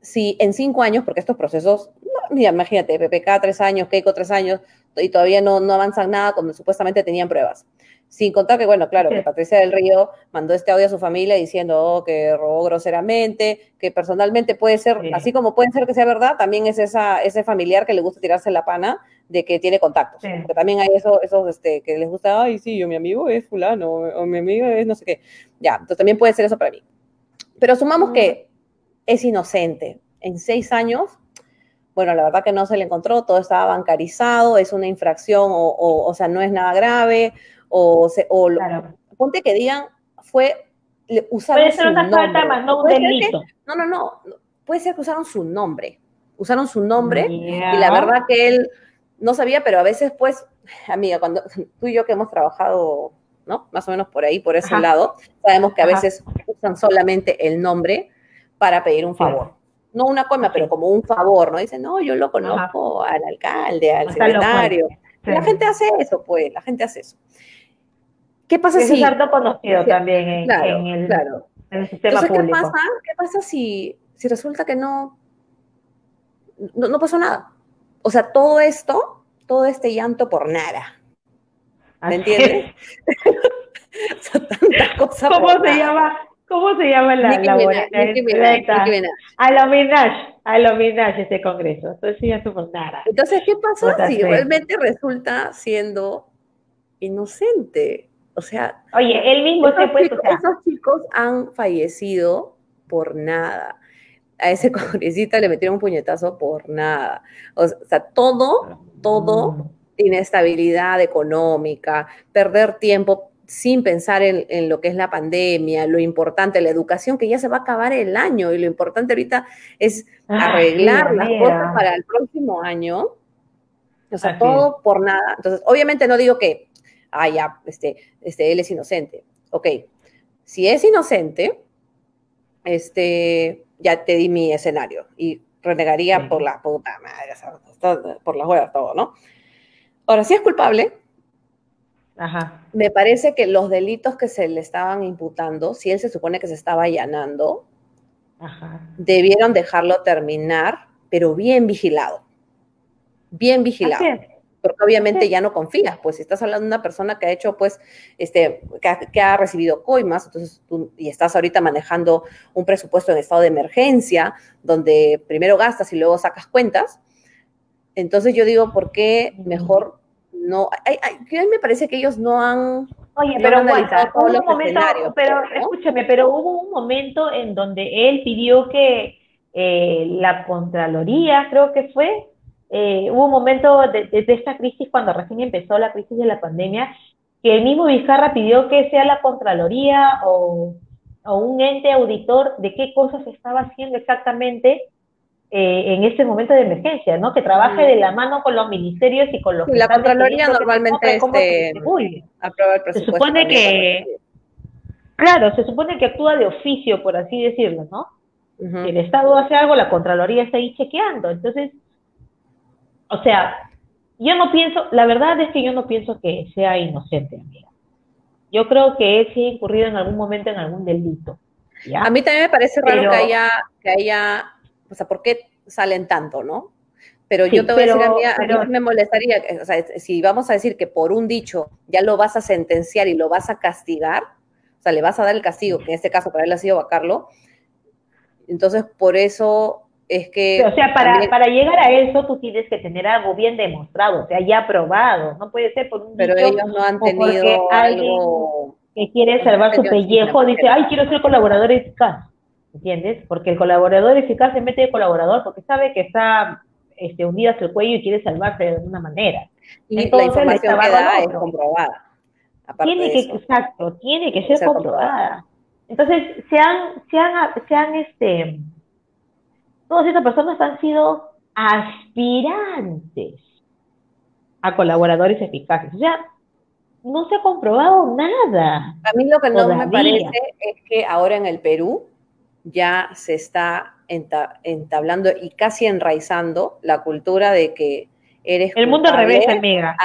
si en cinco años, porque estos procesos, mira, imagínate, PPK tres años, Keiko tres años, y todavía no, no avanzan nada cuando supuestamente tenían pruebas. Sin contar que, bueno, claro, que Patricia del Río mandó este audio a su familia diciendo oh, que robó groseramente, que personalmente puede ser, así como puede ser que sea verdad, también es esa, ese familiar que le gusta tirarse la pana de que tiene contactos. Porque también hay eso, esos este, que les gusta, ay, sí, yo, mi amigo es fulano, o, mi amigo es no sé qué. Ya, entonces también puede ser eso para mí. Pero sumamos que es inocente. En seis años, bueno, la verdad que no se le encontró, todo estaba bancarizado, es una infracción o, o, o sea, no es nada grave o, se, o ponte que digan, fue, usaron Puede ser una nombre. falta más, no un delito. no, no, no, puede ser que usaron su nombre, usaron su nombre y la verdad que él no sabía, pero a veces pues, amiga, cuando tú y yo que hemos trabajado, ¿no? Más o menos por ahí, por ese lado, sabemos que a veces usan solamente el nombre para pedir un favor. No una coima, pero como un favor, ¿no? Dicen, no, yo lo conozco al alcalde, al secretario. La gente hace eso, pues, la gente hace eso. ¿Qué pasa si... Es harto conocido también en, el, claro. en, el, sistema público. ¿qué pasa, ¿qué pasa si, si resulta que no, no, pasó nada? O sea, todo esto, todo este llanto por nada. ¿Me entiendes? *laughs* o sea, tanta cosa ¿Cómo se llama? ¿Cómo se llama la, Nicki la A lo Minaj, ese congreso. Entonces ya por nada. Entonces, ¿qué pasa si realmente resulta siendo inocente? O sea, oye, él mismo esos, chicos, esos chicos han fallecido por nada. A ese *laughs* congresista le metieron un puñetazo por nada. O sea, todo, todo, inestabilidad económica, perder tiempo sin pensar en, lo que es la pandemia, lo importante, la educación, que ya se va a acabar el año y lo importante ahorita es arreglar las cosas para el próximo año. O sea, todo por nada. Entonces, obviamente no digo que ah, ya, este, este, él es inocente. Ok, si es inocente, este, ya te di mi escenario y renegaría por la puta madre, por la huevas, todo, ¿no? Ahora, si es culpable, me parece que los delitos que se le estaban imputando, si él se supone que se estaba allanando, debieron dejarlo terminar, pero bien vigilado. Bien vigilado porque obviamente ya no confías, pues si estás hablando de una persona que ha hecho, pues, este, que ha, recibido coimas, entonces tú, y estás ahorita manejando un presupuesto en estado de emergencia, donde primero gastas y luego sacas cuentas, entonces yo digo, ¿por qué mejor no? Ay, a mí me parece que ellos no han... Oye, pero hubo un momento, pero escúchame, pero hubo un momento en donde él pidió que eh, la Contraloría, creo que fue, eh, hubo un momento de, esta crisis, cuando recién empezó la crisis de la pandemia, que el mismo Vizcarra pidió que sea la Contraloría o, un ente auditor de qué cosas se estaba haciendo exactamente eh, en este momento de emergencia, ¿no? Que trabaje de la mano con los ministerios y con los... la Contraloría normalmente este, aprueba el presupuesto. Se supone que... Claro, se supone que actúa de oficio, por así decirlo, ¿no? Si el Estado hace algo, la Contraloría está ahí chequeando. Entonces, o sea, yo no pienso, la verdad es que yo no pienso que sea inocente, amiga. Yo creo que él sí ha incurrido en algún momento en algún delito. A mí también me parece raro que haya, que haya, o sea, ¿por qué salen tanto, no? Pero yo te voy a decir, a mí, a mí me molestaría, o sea, si vamos a decir que por un dicho ya lo vas a sentenciar y lo vas a castigar, o sea, le vas a dar el castigo, que en este caso para él ha sido vacarlo, entonces por eso es que... O sea, para, para llegar a eso tú tienes que tener algo bien demostrado, o sea, ya probado, no puede ser por un Pero ellos no han tenido algo... Que quiere salvar su pellejo, dice, ay, quiero ser colaborador eficaz, ¿entiendes? Porque el colaborador eficaz se mete de colaborador porque sabe que está este, hundidas el cuello y quiere salvarse de alguna manera. Y la información que da es comprobada. Tiene que, exacto, tiene que ser, comprobada. Entonces, se han, se han, se han, este, todas estas personas han sido aspirantes a colaboradores eficaces. O sea, no se ha comprobado nada. A mí lo que no me parece es que ahora en el Perú ya se está entablando y casi enraizando la cultura de que eres el mundo al revés amiga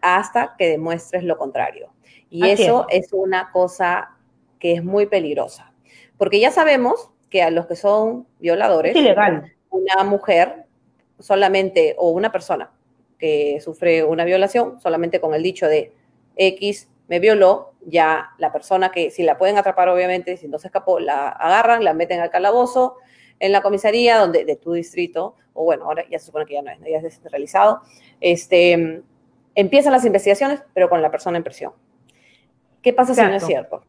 hasta, que demuestres lo contrario y eso es. una cosa que es muy peligrosa porque ya sabemos que a los que son violadores ilegal. una mujer solamente o una persona que sufre una violación solamente con el dicho de X me violó, ya la persona que, si la pueden atrapar, obviamente, si no se escapó, la agarran, la meten al calabozo, en la comisaría donde, de tu distrito, o bueno, ahora ya se supone que ya no es, ya es descentralizado, este, empiezan las investigaciones, pero con la persona en prisión. ¿Qué pasa si no es cierto?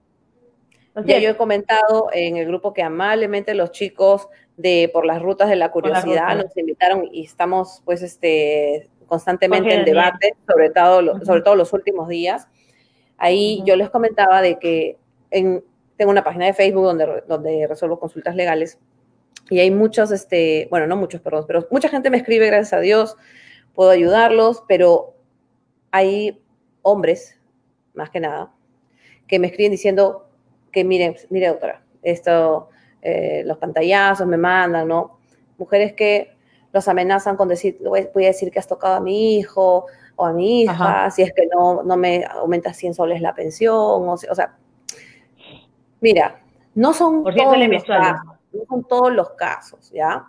Ya yo he comentado en el grupo que amablemente los chicos de por las rutas de la curiosidad nos invitaron y estamos pues este constantemente en debate, sobre todo, sobre todo los últimos días. Ahí yo les comentaba de que en, tengo una página de Facebook donde, donde resuelvo consultas legales y hay muchos, este, bueno, no muchos, perdón, pero mucha gente me escribe, gracias a Dios, puedo ayudarlos, pero hay hombres, más que nada, que me escriben diciendo que miren, mire doctora, esto, eh, los pantallazos me mandan, ¿no? Mujeres que los amenazan con decir, voy a decir que has tocado a mi hijo, o a mi hija, si es que no, no me aumenta 100 soles la pensión, o, sea, mira, no son, todos los casos, no son todos los casos, ¿ya?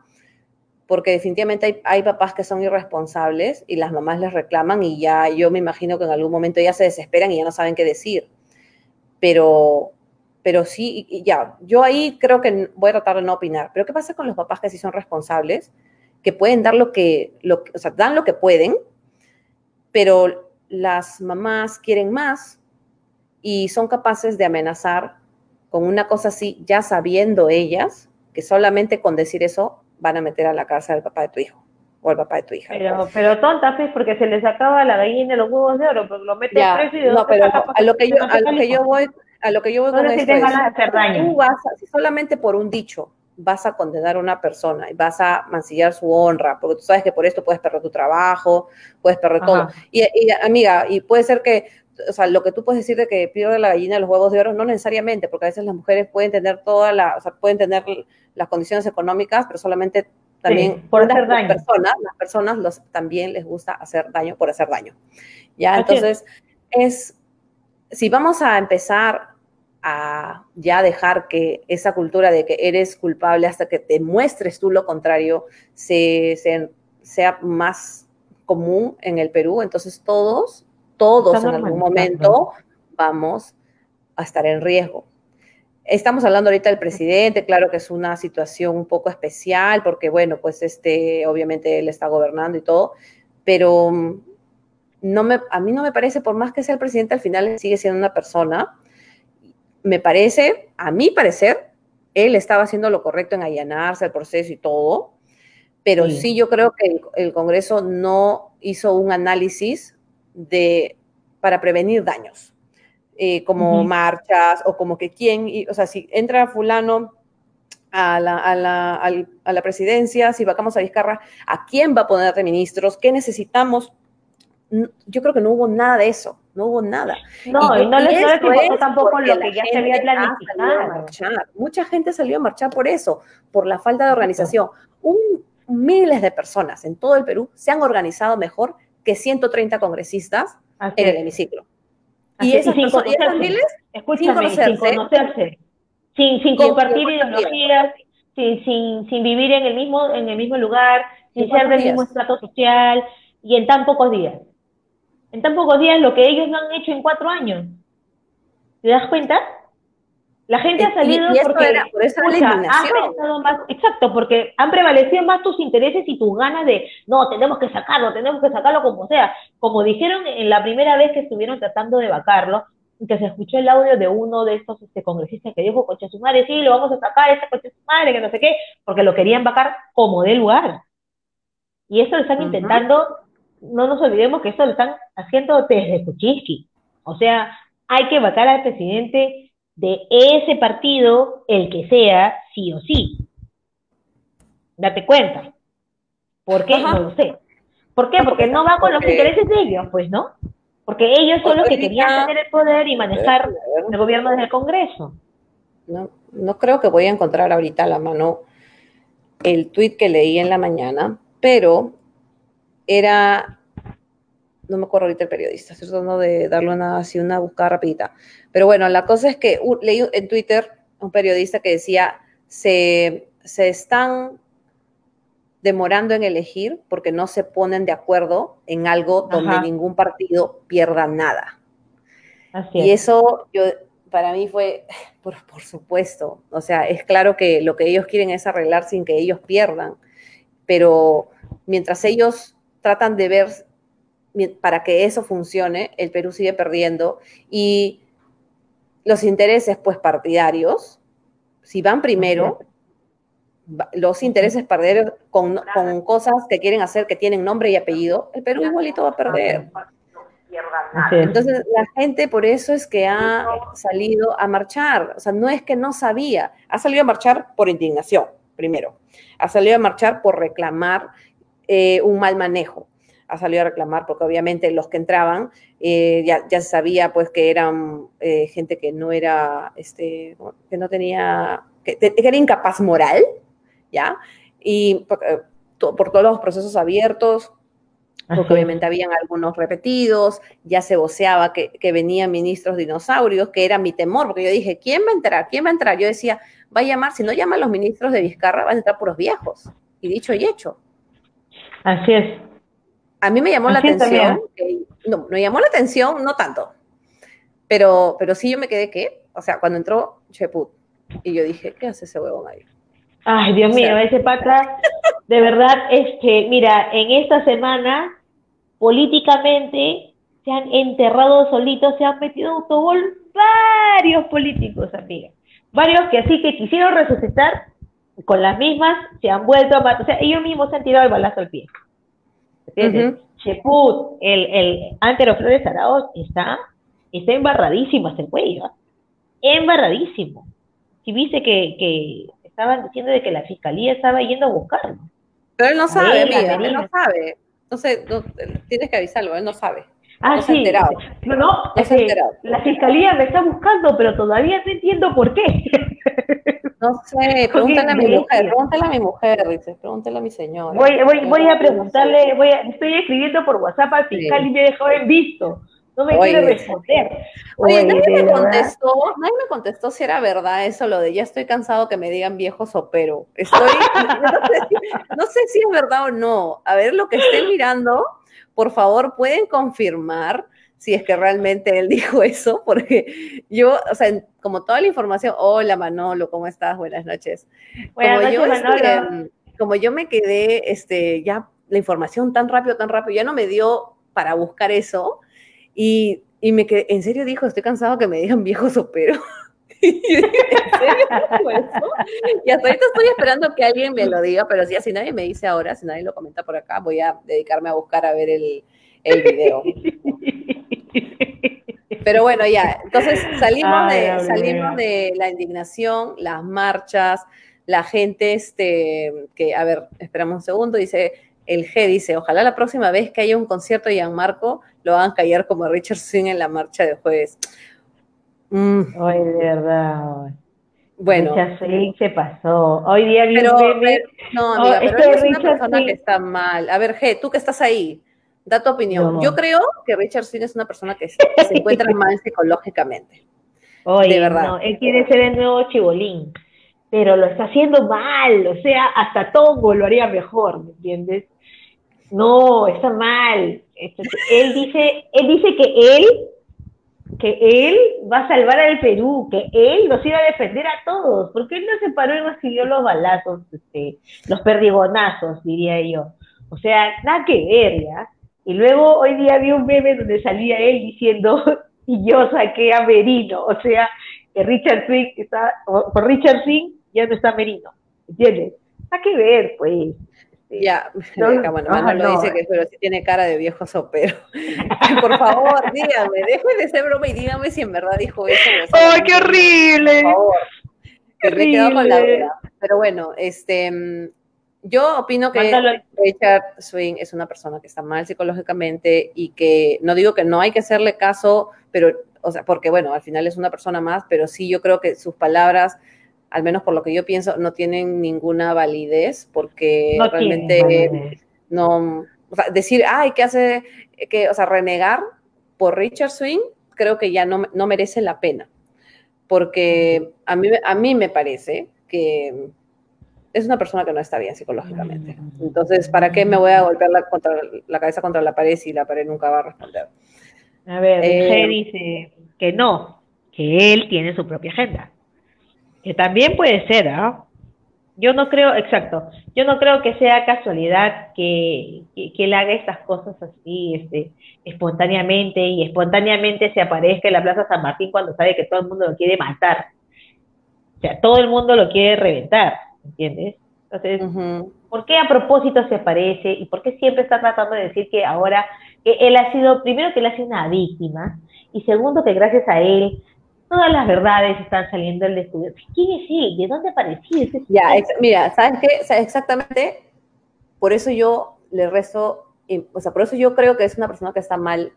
Porque definitivamente hay, hay, papás que son irresponsables y las mamás les reclaman y ya yo me imagino que en algún momento ya se desesperan y ya no saben qué decir. Pero, pero sí, ya, yo ahí creo que voy a tratar de no opinar. Pero ¿qué pasa con los papás que sí son responsables? Que pueden dar lo que, lo, o sea, dan lo que pueden, pero las mamás quieren más y son capaces de amenazar con una cosa así, ya sabiendo ellas que solamente con decir eso van a meter a la cárcel al papá de tu hijo o al papá de tu hija. Pero, pero tontas, pues, porque se les acaba la gallina los huevos de oro, pues lo metes preso y No, pero a lo que yo, a lo que yo voy, a lo que yo voy con esto es, tú vas, si solamente por un dicho vas a condenar a una persona y vas a mancillar su honra, porque tú sabes que por esto puedes perder tu trabajo, puedes perder todo. Y, amiga, y puede ser que, o sea, lo que tú puedes decir de que pierde la gallina los huevos de oro, no necesariamente, porque a veces las mujeres pueden tener toda la, o sea, pueden tener las condiciones económicas, pero solamente también por hacer daño. personas, las personas los, también les gusta hacer daño por hacer daño. Ya, entonces, es, si vamos a empezar a ya dejar que esa cultura de que eres culpable hasta que te muestres tú lo contrario se, sea más común en el Perú. Entonces todos, todos en algún momento vamos a estar en riesgo. Estamos hablando ahorita del presidente, claro que es una situación un poco especial porque, bueno, pues este, obviamente él está gobernando y todo, pero mm, no me, a mí no me parece, por más que sea el presidente, al final sigue siendo una persona me parece, a mi parecer, él estaba haciendo lo correcto en allanarse el proceso y todo, pero sí, yo creo que el, Congreso no hizo un análisis de, para prevenir daños, eh, como marchas o como que quién, o sea, si entra fulano a la, a, la, a la, presidencia, si vamos a Vizcarra, ¿a quién va a poner de ministros? ¿Qué necesitamos? Yo creo que no hubo nada de eso no hubo nada. No, y, no les importó tampoco lo que ya se había planificado. Mucha gente salió a marchar por eso, por la falta de organización. Un, miles de personas en todo el Perú se han organizado mejor que 130 congresistas en el hemiciclo. y esas sin personas, miles, sin conocerse, sin, sin, compartir ideologías, sin, sin, sin vivir en el mismo, en el mismo lugar, sin ser del mismo estrato social y en tan pocos días. En tan pocos días lo que ellos no han hecho en cuatro años. ¿Te das cuenta? La gente ha salido porque ha más, exacto, porque han prevalecido más tus intereses y tus ganas de, no, tenemos que sacarlo, tenemos que sacarlo como sea. Como dijeron en la primera vez que estuvieron tratando de vacarlo, que se escuchó el audio de uno de estos este, congresistas que dijo, coche su madre, sí, lo vamos a sacar, ese coche su madre, que no sé qué, porque lo querían vacar como de lugar. Y eso lo están intentando, no nos olvidemos que esto lo están haciendo desde Kuczynski. O sea, hay que vacar al presidente de ese partido, el que sea, sí o sí. Date cuenta. ¿Por qué? No lo sé. ¿Por qué? Porque no va con los intereses de ellos, pues, ¿no? Porque ellos son los que querían tener el poder y manejar el gobierno desde el Congreso. No, no creo que voy a encontrar ahorita a la mano el tuit que leí en la mañana, pero era no me acuerdo ahorita el periodista, estoy tratando de darle una, así una buscada rapidita. Pero bueno, la cosa es que leí en Twitter un periodista que decía, se, se están demorando en elegir porque no se ponen de acuerdo en algo donde ningún partido pierda nada. y eso yo, para mí fue, *laughs* por, por, supuesto, o sea, es claro que lo que ellos quieren es arreglar sin que ellos pierdan, pero mientras ellos tratan de ver para que eso funcione, el Perú sigue perdiendo y los intereses pues partidarios, si van primero, los intereses partidarios con, cosas que quieren hacer que tienen nombre y apellido, el Perú igualito va a perder. Entonces, la gente por eso es que ha salido a marchar. O sea, no es que no sabía, ha salido a marchar por indignación, primero. Ha salido a marchar por reclamar eh, un mal manejo ha salido a reclamar, porque obviamente los que entraban eh, ya, ya, se sabía pues que eran eh, gente que no era, este, que no tenía, que, era incapaz moral, ¿ya? Y por, eh, por todos los procesos abiertos, porque obviamente habían algunos repetidos, ya se voceaba que, que, venían ministros dinosaurios, que era mi temor, porque yo dije, ¿quién va a entrar? ¿Quién va a entrar? Yo decía, va a llamar, si no llaman los ministros de Vizcarra, van a entrar puros viejos. Y dicho y hecho. Así es. A mí me llamó la atención, no, me llamó la atención, no tanto, pero, pero sí yo me quedé que, o sea, cuando entró Cheput, y yo dije, ¿qué hace ese huevón ahí? Ay, Dios mío, ese pata, de verdad, este, mira, en esta semana, políticamente, se han enterrado solitos, se han metido autogol varios políticos, amiga. Varios que así que quisieron resucitar con las mismas, se han vuelto a matar, o sea, ellos mismos se han tirado el balazo al pie. Cheput, el, el Antero Flores Arauz está, está embarradísimo hasta el cuello. ¿eh? Embarradísimo. Si viste que, que estaban diciendo de que la fiscalía estaba yendo a buscarlo. Pero él no sabe, amiga, él no sabe. No sé, tienes que avisarlo, él no sabe. Ah, sí. Enterado. No, no, la fiscalía me está buscando, pero todavía no entiendo por qué. *laughs* No sé, pregúntale a mi mujer, pregúntale a mi mujer, dice, pregúntale a mi señora. Voy, voy, voy a preguntarle, voy a, estoy escribiendo por WhatsApp al fiscal y me dejó en visto. No me quiere responder. Oye, nadie me contestó, nadie me contestó si era verdad eso, lo de ya estoy cansado que me digan viejo sopero. Estoy, *laughs* no sé si es verdad o no. A ver, lo que estoy mirando, por favor, pueden confirmar si es que realmente él *laughs* dijo eso, porque yo, o sea, como toda la información, hola Manolo, ¿cómo estás? Buenas noches. Buenas como, yo, este, como yo me quedé, este, ya la información tan rápido, tan rápido, ya no me dio para buscar eso, y, y me quedé, en serio dijo, estoy cansado que me digan viejo sopero. *laughs* ¿En serio? Y hasta ahorita estoy esperando que alguien me lo diga, pero si así nadie me dice ahora, si nadie lo comenta por acá, voy a dedicarme a buscar a ver el, el video. *laughs* Pero bueno, ya, entonces salimos, de, salimos de la indignación, las marchas, la gente, este, que, a ver, esperamos un segundo, dice, el G dice, ojalá la próxima vez que haya un concierto de Gianmarco lo hagan callar como Richard Swing en la marcha de jueves. Mm. Hoy de verdad. Bueno. Richard se pasó. Hoy día pero, No, amiga, oh, pero es una persona que está mal. A ver, G, tú que estás ahí, Da tu opinión. Yo creo que Richard Swing es una persona que se, encuentra *laughs* mal psicológicamente. Oye, de verdad. No, él quiere ser el nuevo chibolín. pero lo está haciendo mal, o sea, hasta Tongo lo haría mejor, ¿me entiendes? No, está mal. Él dice, él dice que él, que él va a salvar al Perú, que él nos iba a defender a todos, porque él no se paró y no siguió los balazos, este, los perdigonazos, diría yo. O sea, nada que ver, ¿ya? Y luego hoy día vi un meme donde salía él diciendo, *laughs* y yo saqué a Merino, o sea, que Richard Swing está, por Richard Swing ya no está Merino, ¿entiendes? Nada que ver, pues. Ya, bueno, Manuel lo dice que pero sí tiene cara de viejo sopero. *laughs* por favor, dígame, déjeme de ser broma y dígame si en verdad dijo eso. ¡Ay, qué horrible! Por favor. Qué horrible. con la duda. Pero bueno, este, yo opino que Richard Swing es una persona que está mal psicológicamente y que no digo que no hay que hacerle caso, pero, o sea, porque bueno, al final es una persona más, pero sí yo creo que sus palabras al menos por lo que yo pienso, no tienen ninguna validez porque realmente no, o sea, decir, ay, ¿qué hace? Que, o sea, renegar por Richard Swing, creo que ya no, no merece la pena, porque a mí, a mí me parece que es una persona que no está bien psicológicamente. Entonces, ¿para qué me voy a golpear la, contra, la cabeza contra la pared si la pared nunca va a responder? A ver, eh, dice que no, que él tiene su propia agenda. Que también puede ser, ¿ah? Yo no creo, exacto, yo no creo que sea casualidad que, que, él haga estas cosas así, este, espontáneamente, y espontáneamente se aparezca en la Plaza San Martín cuando sabe que todo el mundo lo quiere matar. O sea, todo el mundo lo quiere reventar, ¿entiendes? Entonces, ¿por qué a propósito se aparece y por qué siempre está tratando de decir que ahora, que él ha sido, primero que él ha sido una víctima, y segundo que gracias a él todas las verdades están saliendo al descubierto. ¿Quién es él? ¿De dónde apareció? Ya, mira, ¿sabes qué? exactamente, por eso yo le rezo, o sea, por eso yo creo que es una persona que está mal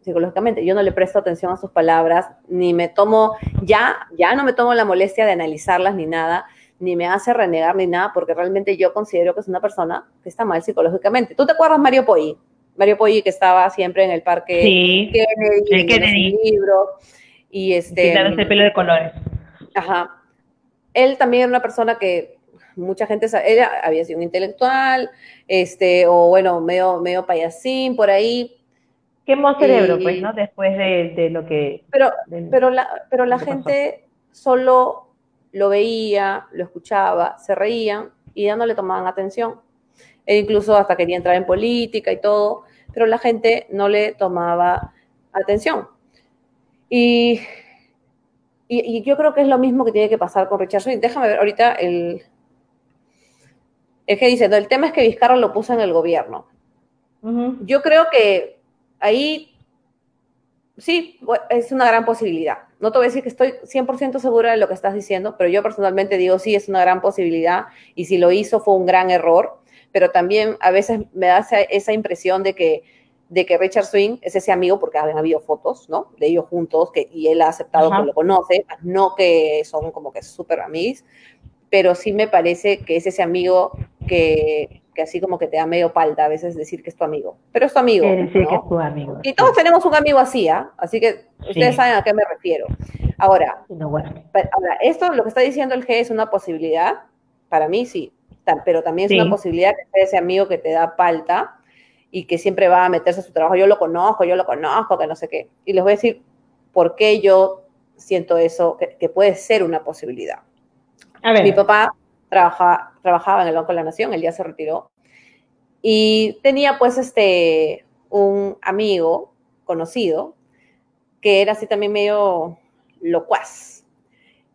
psicológicamente. Yo no le presto atención a sus palabras, ni me tomo, ya, ya no me tomo la molestia de analizarlas ni nada, ni me hace renegar ni nada, porque realmente yo considero que es una persona que está mal psicológicamente. ¿Tú te acuerdas Mario Poi? Mario Poi que estaba siempre en el parque sí, Kennedy, Kennedy. En libro. Y este. Ese pelo de colores. Ajá. Él también era una persona que mucha gente sabe, él había sido un intelectual, este, o bueno, medio, medio payasín por ahí. Quemó cerebro, pues, ¿no? Después de, lo que. Pero, pero la, pero la gente solo lo veía, lo escuchaba, se reían y ya no le tomaban atención. Él incluso hasta quería entrar en política y todo, pero la gente no le tomaba atención. Y, y, yo creo que es lo mismo que tiene que pasar con Richard Swing. Déjame ver ahorita el... Es que dice, el tema es que Vizcarra lo puso en el gobierno. Yo creo que ahí sí, es una gran posibilidad. No te voy a decir que estoy 100% segura de lo que estás diciendo, pero yo personalmente digo sí, es una gran posibilidad y si lo hizo fue un gran error, pero también a veces me da esa impresión de que de que Richard Swing es ese amigo, porque han habido fotos, ¿no? De ellos juntos, que, y él ha aceptado que lo conoce, no que son como que súper amigos, pero sí me parece que es ese amigo que, que, así como que te da medio palta a veces decir que es tu amigo, pero es tu amigo. que es tu amigo. Y todos tenemos un amigo así, ¿ah? Así que ustedes saben a qué me refiero. Ahora, ahora, esto lo que está diciendo el G es una posibilidad, para mí sí, pero también es una posibilidad que sea ese amigo que te da palta, y que siempre va a meterse a su trabajo, yo lo conozco, yo lo conozco, que no sé qué. Y les voy a decir por qué yo siento eso, que, puede ser una posibilidad. A ver. Mi papá trabaja, trabajaba en el Banco de la Nación, él ya se retiró, y tenía pues este, un amigo conocido que era así también medio locuaz.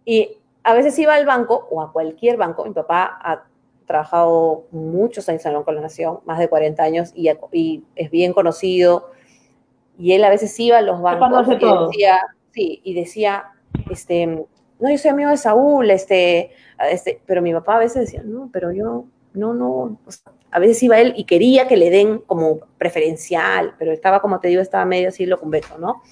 Y a veces iba al banco o a cualquier banco, mi papá a trabajado muchos años en con la Nación, más de 40 años, y, es bien conocido. Y él a veces iba a los bancos y decía, sí, y decía, este, no, yo soy amigo de Saúl, este, este, pero mi papá a veces decía, no, pero yo, no, no, a veces iba él y quería que le den como preferencial, pero estaba, como te digo, estaba medio así lo conveto, ¿no?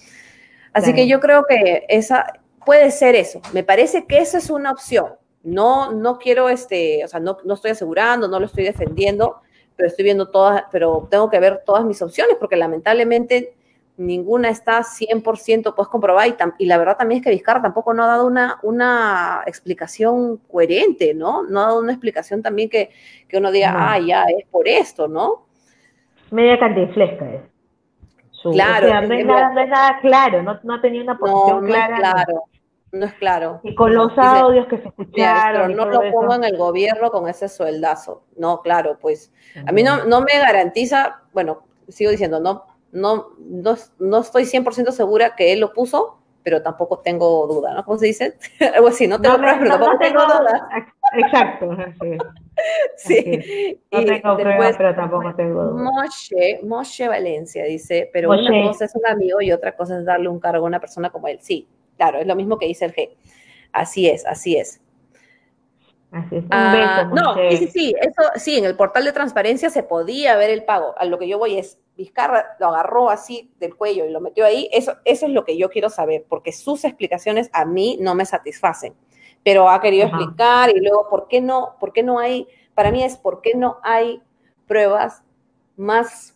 Así que yo creo que esa puede ser eso. Me parece que esa es una opción. No, no quiero, este, o sea, no, no estoy asegurando, no lo estoy defendiendo, pero estoy viendo todas, pero tengo que ver todas mis opciones porque lamentablemente ninguna está 100% pues comprobada y, y, la verdad también es que Vizcarra tampoco no ha dado una, una explicación coherente, ¿no? No ha dado una explicación también que, que uno diga, ah, ya, es por esto, ¿no? Media cantinflesca es. claro. no, es nada, claro, no, no ha tenido una posición no, clara. Es claro. No es claro. Y con los audios que se escucharon. Pero no lo pongo en el gobierno con ese sueldazo. No, claro, pues. A mí no, no me garantiza, bueno, sigo diciendo, no, no, no, no estoy 100% segura que él lo puso, pero tampoco tengo duda, ¿no? ¿Cómo se dice? *laughs* Algo así, no tengo pruebas, pero tampoco tengo, duda. Exacto, así Sí. No tengo pruebas, pero tampoco tengo duda. Moshe, Moshe Valencia dice, pero una cosa es un amigo y otra cosa es darle un cargo a una persona como él. Sí, claro, es lo mismo que dice el G. Así es, así es. Así es. Un ah, no, sí, sí, sí, eso sí, en el portal de transparencia se podía ver el pago. A lo que yo voy es, Vizcarra lo agarró así del cuello y lo metió ahí. Eso, eso es lo que yo quiero saber, porque sus explicaciones a mí no me satisfacen. Pero ha querido explicar y luego, ¿por qué no? ¿Por qué no hay? Para mí es, ¿por qué no hay pruebas más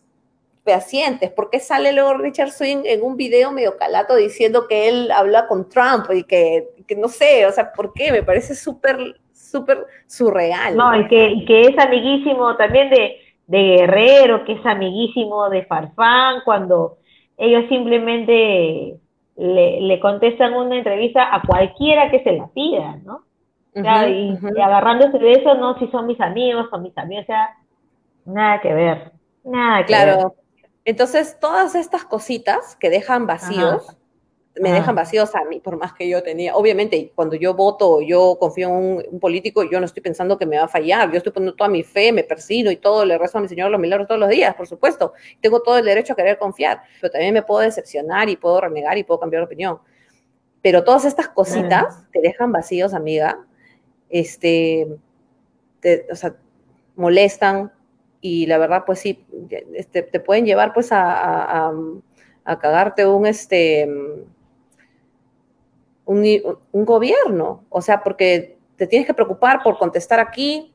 fehacientes? ¿Por qué sale luego Richard Swing en un video medio calato diciendo que él habla con Trump y que, que no sé, o sea, ¿por qué? Me parece súper súper surreal. No, y que, y que es amiguísimo también de, de Guerrero, que es amiguísimo de Farfán, cuando ellos simplemente le, le, contestan una entrevista a cualquiera que se la pida, ¿no? Y, agarrándose de eso, no, si son mis amigos, son mis amigos, o sea, nada que ver, nada que claro. ver. Claro, entonces todas estas cositas que dejan vacíos, me dejan vacíos a mí, por más que yo tenía. Obviamente, cuando yo voto, yo confío en un, político, yo no estoy pensando que me va a fallar. Yo estoy poniendo toda mi fe, me persino y todo, le rezo a mi Señor los milagros todos los días, por supuesto. Tengo todo el derecho a querer confiar, pero también me puedo decepcionar y puedo renegar y puedo cambiar de opinión. Pero todas estas cositas te dejan vacíos, amiga, este, te, o sea, molestan y la verdad, pues sí, este, te pueden llevar pues a, a, a, a cagarte un, este, un, un, gobierno, o sea, porque te tienes que preocupar por contestar aquí,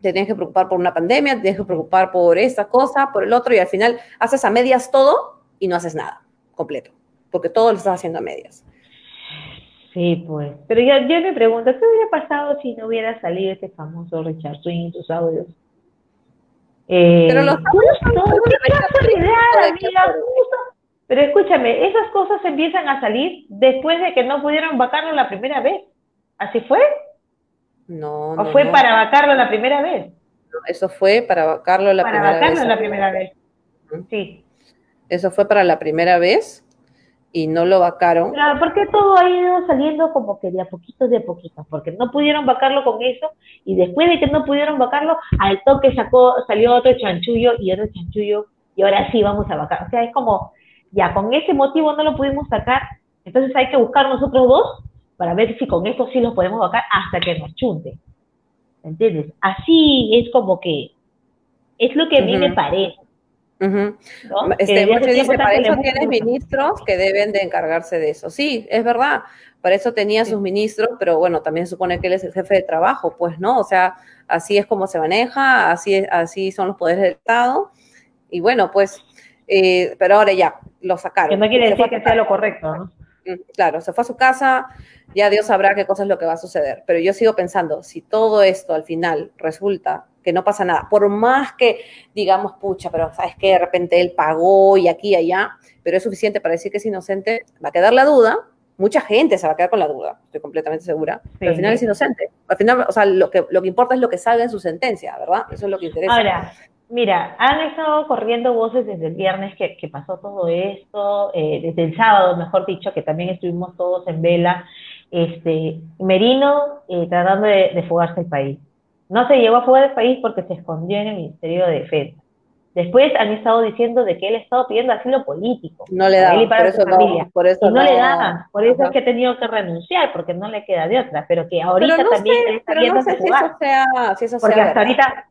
te tienes que preocupar por una pandemia, te tienes que preocupar por esta cosa, por el otro, y al final haces a medias todo y no haces nada completo, porque todo lo estás haciendo a medias. Sí, pues. Pero yo, yo me pregunto, ¿qué hubiera pasado si no hubiera salido ese famoso Richard Swing en tus audios? Eh, pero los justo, pero escúchame, esas cosas empiezan a salir después de que no pudieron vacarlo la primera vez. ¿Así fue? No, ¿O no, fue no. para vacarlo la primera vez? No, eso fue para vacarlo la para primera vacarlo vez. la primera vez. Sí. Eso fue para la primera vez y no lo vacaron. Pero ¿por qué todo ha ido saliendo como que de a poquito, de a poquito? Porque no pudieron vacarlo con eso y después de que no pudieron vacarlo, al toque sacó, salió otro chanchullo y otro chanchullo y ahora sí vamos a vacar. O sea, es como, ya con ese motivo no lo pudimos sacar, entonces hay que buscar nosotros dos para ver si con esto sí lo podemos vacar hasta que nos chunte. ¿Entiendes? Así es como que es lo que a mí uh -huh. me parece. Uh -huh. ¿no? este, dice, para eso tienes ministros que deben de encargarse de eso. Sí, es verdad, para eso tenía sí. sus ministros, pero bueno, también supone que él es el jefe de trabajo, pues, ¿no? O sea, así es como se maneja, así, es, así son los poderes del Estado. Y bueno, pues, eh, pero ahora ya, lo sacaron. Que no quiere decir que sea lo correcto, ¿no? Claro, se fue a su casa, ya Dios sabrá qué cosa es lo que va a suceder. Pero yo sigo pensando, si todo esto al final resulta que no pasa nada, por más que digamos, pucha, pero sabes que de repente él pagó y aquí y allá, pero es suficiente para decir que es inocente, va a quedar la duda, mucha gente se va a quedar con la duda, estoy completamente segura, sí. pero al final es inocente. Al final, o sea, lo que, lo que importa es lo que salga en su sentencia, ¿verdad? Eso es lo que interesa. Ahora, Mira, han estado corriendo voces desde el viernes que, que pasó todo esto, eh, desde el sábado, mejor dicho, que también estuvimos todos en vela, este, Merino eh, tratando de, de, fugarse del país. No se llevó a fugar del país porque se escondió en el Ministerio de Defensa. Después han estado diciendo de que él ha estado pidiendo asilo político. No le da, por eso no, por eso y no, no, le daban, por eso Ajá. es que ha tenido que renunciar, porque no le queda de otra, pero que ahorita pero no también sé, está pero no sé si eso sea, si eso porque hasta ahorita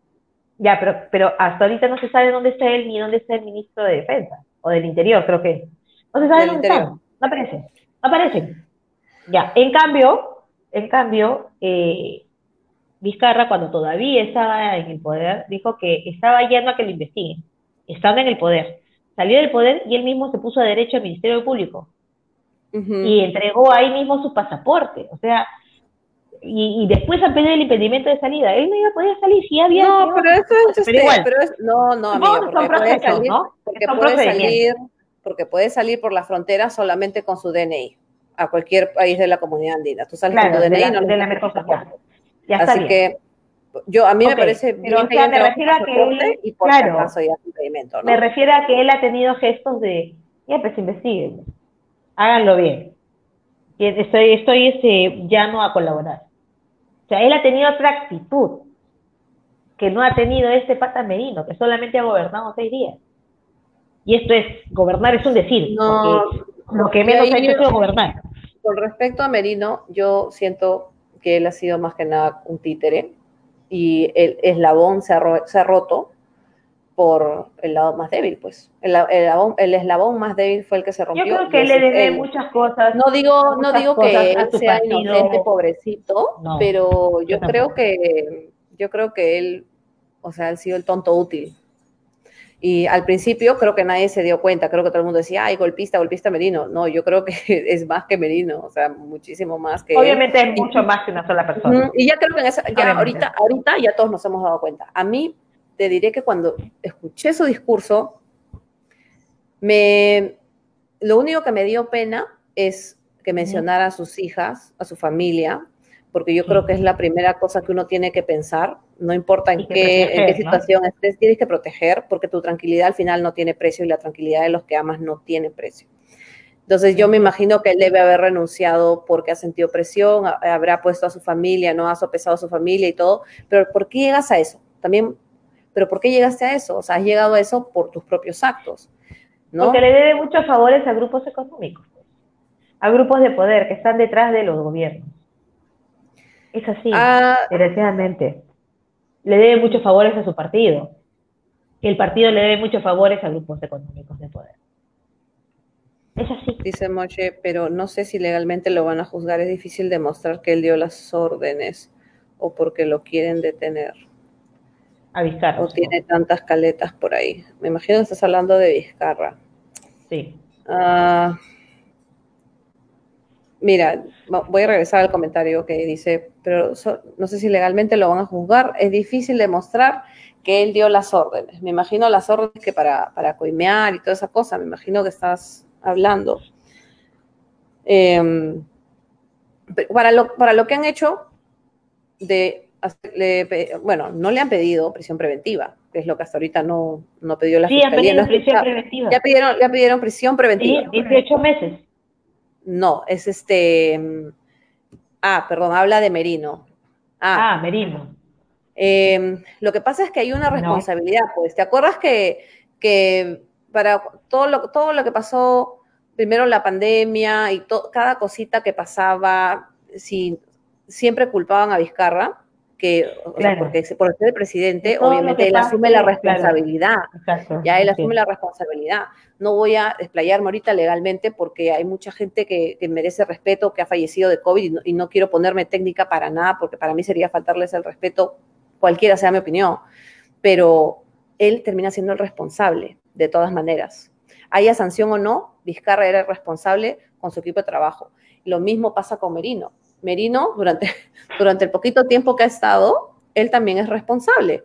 ya, pero, pero hasta ahorita no se sabe dónde está él ni dónde está el ministro de Defensa, o del Interior, creo que. No se sabe Del dónde están, no aparecen, no aparecen. Ya, en cambio, en cambio, eh, Vizcarra, cuando todavía estaba en el poder, dijo que estaba yendo a que lo investiguen, estando en el poder. salió del poder y él mismo se puso a derecho al Ministerio Público. Y entregó ahí mismo su pasaporte. O sea, y, después a pedir el impedimento de salida. Él no iba a poder salir si había. No, pero eso es. Este, pero es no, no, amiga, porque puede salir, ¿no? porque puede salir, porque puede salir por la frontera solamente con su DNI a cualquier país de la comunidad andina. Tú sales con tu DNI, no de la Ya está Así que yo a mí me parece pero, me refiero a que él, y por claro, impedimento, ¿no? Me refiero a que él ha tenido gestos de, ya pues investiguen, háganlo bien. Y estoy, estoy ya no a colaborar. O sea, él ha tenido otra actitud que no ha tenido este pata Merino, que solamente ha gobernado seis días. Y esto es, gobernar es un decir, no, lo que menos ha hecho es gobernar. Con respecto a Merino, yo siento que él ha sido más que nada un títere y el eslabón se ha, se ha roto por el lado más débil, pues. El, el, eslabón más débil fue el que se rompió. Yo creo que le debe muchas cosas. No digo, no digo que él sea inocente, pobrecito, pero yo creo que yo creo que él, o sea, ha sido el tonto útil. Y al principio creo que nadie se dio cuenta, creo que todo el mundo decía, ay, golpista, golpista Merino. No, yo creo que *laughs* es más que Merino, o sea, muchísimo más que... Obviamente es mucho más que una sola persona. Y ya creo que en esa, ya ahorita, ahorita ya todos nos hemos dado cuenta. A mí te diré que cuando escuché su discurso, me, lo único que me dio pena es que mencionara a sus hijas, a su familia, porque yo creo que es la primera cosa que uno tiene que pensar, no importa en, qué, situación estés, tienes que proteger, porque tu tranquilidad al final no tiene precio y la tranquilidad de los que amas no tiene precio. Entonces yo me imagino que él debe haber renunciado porque ha sentido presión, habrá puesto a su familia, no ha sopesado a su familia y todo, pero ¿por qué llegas a eso? También pero ¿por qué llegaste a eso? O sea, has llegado a eso por tus propios actos. ¿no? Porque le debe muchos favores a grupos económicos, a grupos de poder que están detrás de los gobiernos. Es así, ah, desgraciadamente. Le debe muchos favores a su partido. Y el partido le debe muchos favores a grupos económicos de poder. Es así. Dice Moche, pero no sé si legalmente lo van a juzgar. Es difícil demostrar que él dio las órdenes o porque lo quieren detener a Vizcarra. O tiene tantas caletas por ahí. Me imagino que estás hablando de Vizcarra. Sí. Ah, mira, voy a regresar al comentario que dice, pero no sé si legalmente lo van a juzgar. Es difícil demostrar que él dio las órdenes. Me imagino las órdenes que para, para coimear y toda esa cosa, me imagino que estás hablando. Em, para, lo, para lo que han hecho de bueno, no le han pedido prisión preventiva, que es lo que hasta ahorita no, no pidió la sí, fiscalía. Pedido prisión preventiva. Ya pidieron, ya pidieron prisión preventiva. Sí, 18 meses. No, es este. Ah, perdón, habla de Merino. Ah, ah Merino. Em, lo que pasa es que hay una responsabilidad, pues. ¿Te acuerdas que, que para todo lo, todo lo que pasó, primero la pandemia y cada cosita que pasaba, si siempre culpaban a Vizcarra? Que, porque por ser el presidente, obviamente él asume la responsabilidad. ya él asume la responsabilidad. No voy a desplayarme ahorita legalmente porque hay mucha gente que, merece respeto, que ha fallecido de COVID y no, quiero ponerme técnica para nada porque para mí sería faltarles el respeto, cualquiera sea mi opinión. Pero él termina siendo el responsable, de todas maneras. Haya sanción o no, Vizcarra era el responsable con su equipo de trabajo. Lo mismo pasa con Merino Merino, durante, *laughs* durante el poquito tiempo que ha estado, él también es responsable.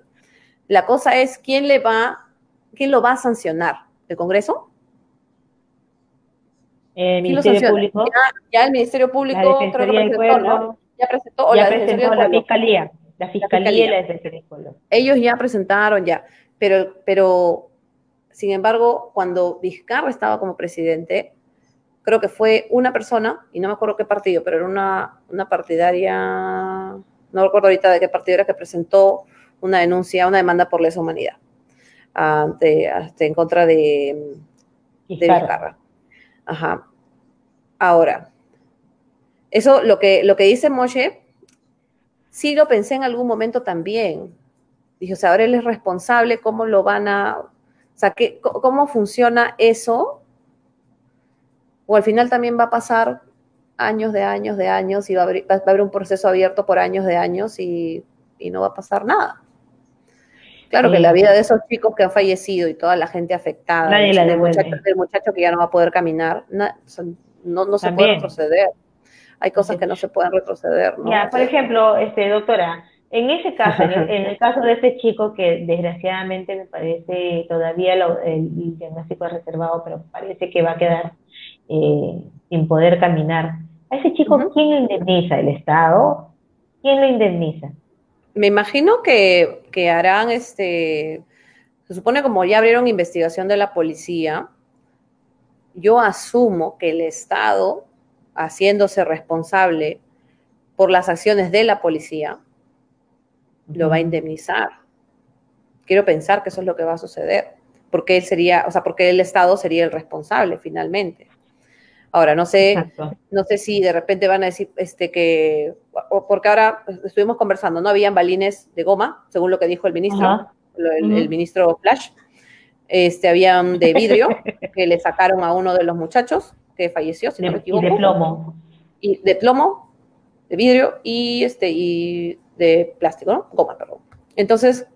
La cosa es quién le va, quién lo va a sancionar, ¿el Congreso? El Ministerio Público. Ya, el Ministerio Público creo que presentó, Ya presentó, ya la, presentó la Fiscalía. La Fiscalía, y la Defensoría Ellos ya presentaron ya, pero, pero sin embargo, cuando Vizcarra estaba como presidente, creo que fue una persona, y no me acuerdo qué partido, pero era una, una partidaria, no recuerdo ahorita de qué partido era, que presentó una denuncia, una demanda por lesa humanidad ante, en contra de, de Vizcarra. Ajá. Ahora, eso lo que, lo que dice Moshe, sí lo pensé en algún momento también. Dije, o sea, ahora él es responsable, ¿cómo lo van a... O sea, ¿qué, ¿cómo funciona eso o al final también va a pasar años de años de años y va a haber, un proceso abierto por años de años y, no va a pasar nada. Claro que la vida de esos chicos que han fallecido y toda la gente afectada, Nadie la el, muchacho, el, muchacho, que ya no va a poder caminar, no, no, se puede retroceder. Hay cosas que no se pueden retroceder. ¿no? Ya, por ejemplo, este, doctora, en ese caso, en el, caso de ese chico que desgraciadamente me parece todavía el, diagnóstico es reservado, pero parece que va a quedar eh, sin poder caminar. ¿A ese chico quién lo indemniza? ¿El Estado? ¿Quién lo indemniza? Me imagino que, que harán este. Se supone como ya abrieron investigación de la policía, yo asumo que el Estado, haciéndose responsable por las acciones de la policía, lo va a indemnizar. Quiero pensar que eso es lo que va a suceder, porque él sería, o sea, porque el Estado sería el responsable finalmente. Ahora, no sé, no sé si de repente van a decir este que, porque ahora estuvimos conversando, no habían balines de goma, según lo que dijo el ministro, el, ministro Flash, este, habían de vidrio *laughs* que le sacaron a uno de los muchachos que falleció, si no me equivoco. Y de plomo. Y de plomo, de vidrio y este y de plástico, ¿no? Goma, perdón. Entonces,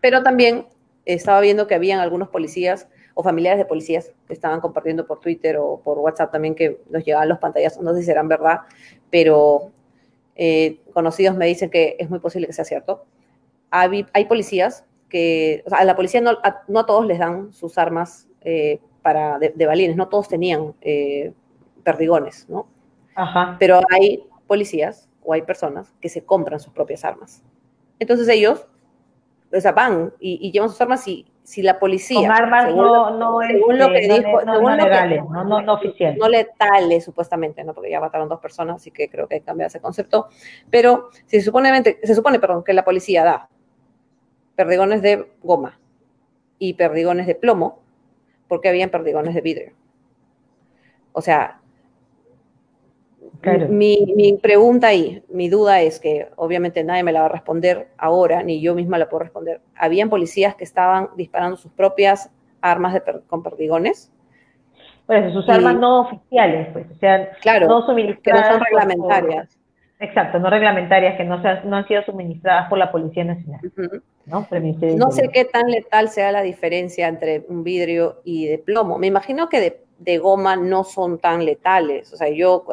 pero también estaba viendo que habían algunos policías o familiares de policías que estaban compartiendo por Twitter o por WhatsApp también que nos llegaban los pantallazos, no sé si serán verdad, pero eh, conocidos me dicen que es muy posible que sea cierto. Hay, policías que, o sea, a la policía no a, todos les dan sus armas eh, para de, balines, no todos tenían eh, perdigones, ¿no? Ajá. Pero hay policías o hay personas que se compran sus propias armas. Entonces ellos o sea, van y, llevan sus armas y si la policía... Con armas según, no, no, según lo que dijo, no, según legales, no, no, no oficiales. No letales, supuestamente, ¿no? Porque ya mataron dos personas, así que creo que hay que cambiar ese concepto. Pero si supone, se supone perdón, que la policía da perdigones de goma y perdigones de plomo, porque habían perdigones de vidrio. O sea, mi, pregunta ahí, mi duda es que obviamente nadie me la va a responder ahora, ni yo misma la puedo responder. ¿Habían policías que estaban disparando sus propias armas con perdigones? Pues sus armas no oficiales, pues, o sea, claro, no suministradas. Que no son reglamentarias. exacto, no reglamentarias, que no, no han sido suministradas por la Policía Nacional. ¿no? no sé qué tan letal sea la diferencia entre un vidrio y de plomo. Me imagino que de de goma no son tan letales. O sea, yo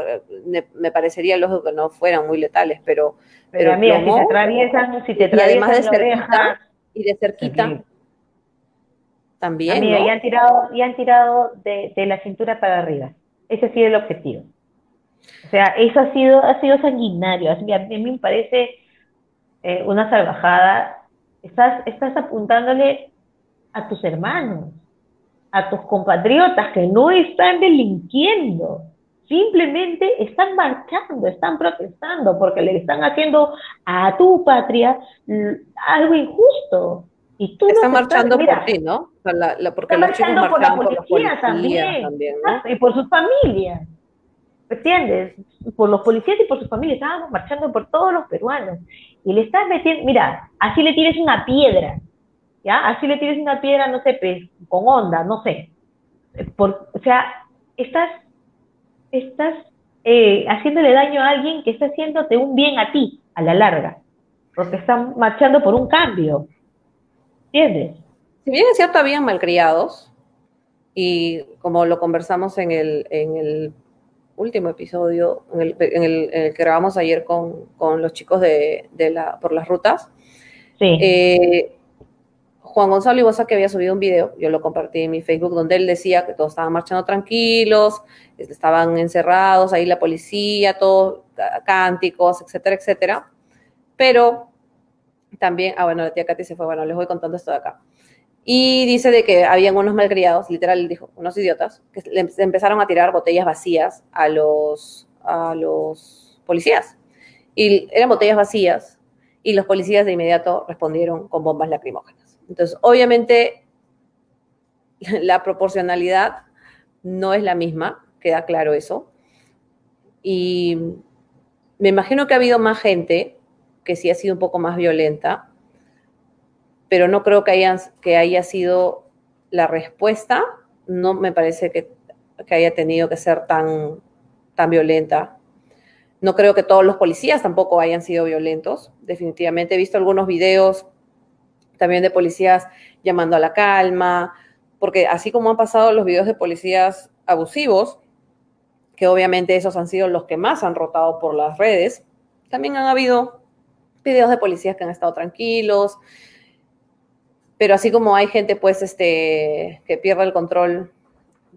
me, parecería lógico que no fueran muy letales, pero. Pero, pero mira, si te atraviesan, si te atraviesan. Y además de cerquita, y de cerquita. También. Mira, y han tirado, y han tirado de, la cintura para arriba. Ese ha sido el objetivo. O sea, eso ha sido, ha sido sanguinario. A mí, me parece eh, una salvajada. Estás, estás apuntándole a tus hermanos a tus compatriotas que no están delinquiendo, simplemente están marchando, están protestando porque le están haciendo a tu patria algo injusto. Y tú están marchando por ti, ¿no? porque están marchando por la policía, también, y por sus familias. ¿Entiendes? Por los policías y por sus familias. Estábamos marchando por todos los peruanos. Y le estás metiendo, mira, así le tienes una piedra ¿ya? Así le tienes una piedra, no sé, pues, con onda, no sé. Por, o sea, estás, estás eh, haciéndole daño a alguien que está haciéndote un bien a ti, a la larga, porque están marchando por un cambio. ¿Entiendes? Si bien es cierto, habían malcriados, y como lo conversamos en el, en el último episodio, en el, en el, que grabamos ayer con, con los chicos de, de, la, por las rutas, sí. Eh, Juan Gonzalo Ibosa que había subido un video, yo lo compartí en mi Facebook, donde él decía que todos estaban marchando tranquilos, estaban encerrados, ahí la policía, todos cánticos, etcétera, etcétera. Pero también, ah, bueno, la tía Katy se fue, bueno, les voy contando esto de acá. Y dice de que habían unos malcriados, literal dijo, unos idiotas, que le empezaron a tirar botellas vacías a los, a los policías. Y eran botellas vacías y los policías de inmediato respondieron con bombas lacrimógenas. Entonces, obviamente, la proporcionalidad no es la misma, queda claro eso. Y me imagino que ha habido más gente que sí ha sido un poco más violenta, pero no creo que, que haya sido la respuesta, no me parece que, que haya tenido que ser tan, tan violenta. No creo que todos los policías tampoco hayan sido violentos, definitivamente. He visto algunos videos también de policías llamando a la calma, porque así como han pasado los videos de policías abusivos, que obviamente esos han sido los que más han rotado por las redes, también han habido videos de policías que han estado tranquilos, pero así como hay gente pues este que pierde el control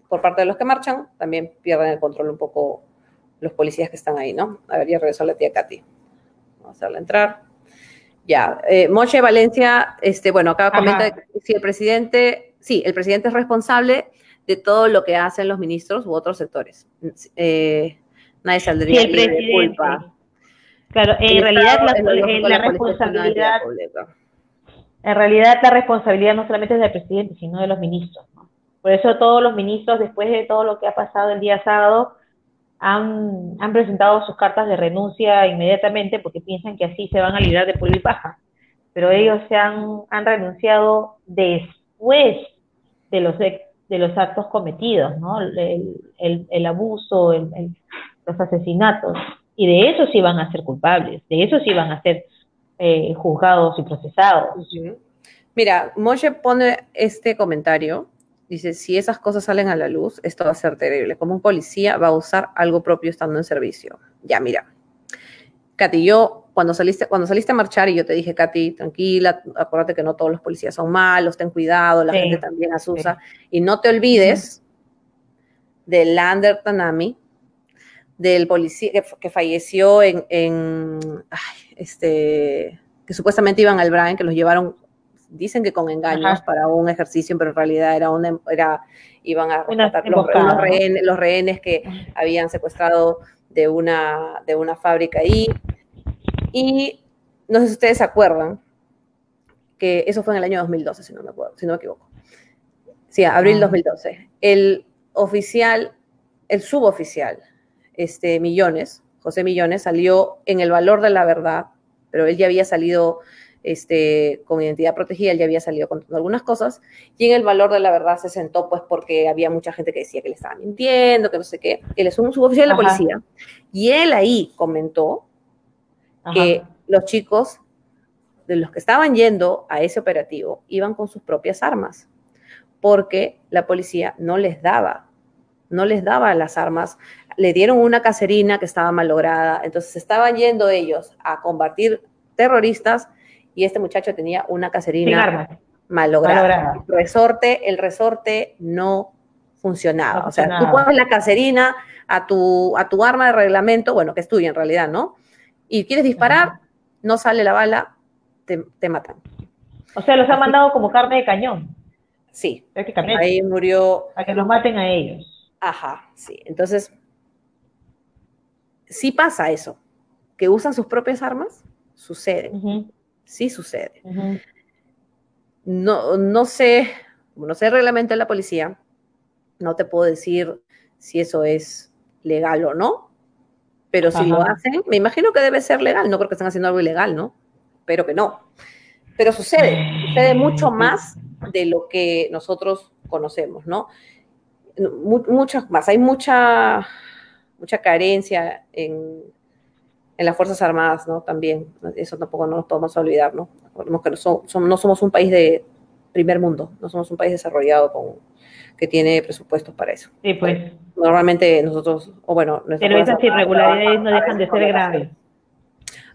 por parte de los que marchan, también pierden el control un poco los policías que están ahí, ¿no? A ver, ya regresó la tía Katy. Vamos a hacerla entrar. Ya, eh, Moche Valencia, este, bueno, acá comenta que si el presidente, sí, el presidente es responsable de todo lo que hacen los ministros u otros sectores. Eh, nadie saldría de culpa. Claro, en realidad la, responsabilidad, en realidad la responsabilidad no solamente es del presidente, sino de los ministros. Por eso todos los ministros, después de todo lo que ha pasado el día sábado, han, han, presentado sus cartas de renuncia inmediatamente porque piensan que así se van a librar de polvo y paja. Pero ellos se han, han renunciado después de los, de los actos cometidos, ¿no? El, el, el abuso, el, los asesinatos. Y de eso sí van a ser culpables, de eso sí van a ser eh, juzgados y procesados. Mira, Moshe pone este comentario Dice, si esas cosas salen a la luz, esto va a ser terrible. Como un policía va a usar algo propio estando en servicio. Ya, mira. Katy, yo cuando saliste, cuando saliste a marchar y yo te dije, Katy, tranquila, acuérdate que no todos los policías son malos, ten cuidado, la gente también asusa. Y no te olvides del Lander Tanami, del policía que, falleció en, este, que supuestamente iban al Brian, que los llevaron dicen que con engaños para un ejercicio, pero en realidad era una, era, iban a rescatar los, rehenes, los, rehenes, que habían secuestrado de una, de una fábrica ahí. Y no sé si ustedes se acuerdan que eso fue en el año 2012, si no me, acuerdo, si no me equivoco. Sí, abril 2012. Ah. El oficial, el suboficial, este, Millones, José Millones, salió en el valor de la verdad, pero él ya había salido este, con identidad protegida, él ya había salido contando algunas cosas, y en el valor de la verdad se sentó, pues porque había mucha gente que decía que le estaba mintiendo, que no sé qué. Él es un suboficial de la policía, y él ahí comentó que los chicos de los que estaban yendo a ese operativo iban con sus propias armas, porque la policía no les daba, no les daba las armas, le dieron una caserina que estaba mal lograda, entonces estaban yendo ellos a combatir terroristas y este muchacho tenía una caserina malograda. El resorte, el resorte no funcionaba. o sea, tú pones la caserina a tu, a tu arma de reglamento, bueno, que es tuya en realidad, ¿no? Y quieres disparar, no sale la bala, te, matan. O sea, los han mandado como carne de cañón. Sí. Ahí murió. A que los maten a ellos. Ajá, sí. Entonces, sí pasa eso. Que usan sus propias armas, sucede sí sucede. no, no sé, no sé reglamento de la policía, no te puedo decir si eso es legal o no, pero si lo hacen, me imagino que debe ser legal, no creo que estén haciendo algo ilegal, ¿no? Pero que no. Pero sucede, sucede mucho más de lo que nosotros conocemos, ¿no? Muchas más, hay mucha, mucha carencia en, en las Fuerzas Armadas, ¿no? También, eso tampoco no nos podemos olvidar, ¿no? Recordemos que no, no somos un país de primer mundo, no somos un país desarrollado con, que tiene presupuestos para eso. Sí, pues. Normalmente nosotros, o bueno... Pero esas irregularidades no dejan de ser graves.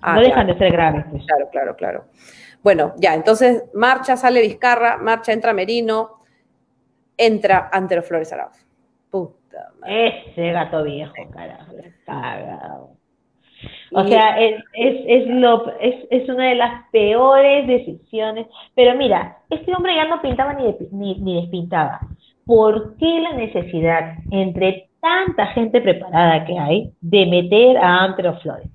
Ah, no dejan de ser graves. Pues. Claro, claro, claro. Bueno, ya, entonces marcha, sale Vizcarra, marcha, entra Merino, entra Antero Flores Arauz. Puta madre. Ese gato viejo, carajo, cagado. O sea, es, es, es, lo, es, es una de las peores decisiones. Pero mira, este hombre ya no pintaba ni, ni, ni despintaba. ¿Por qué la necesidad, entre tanta gente preparada que hay, de meter a Antero Flores?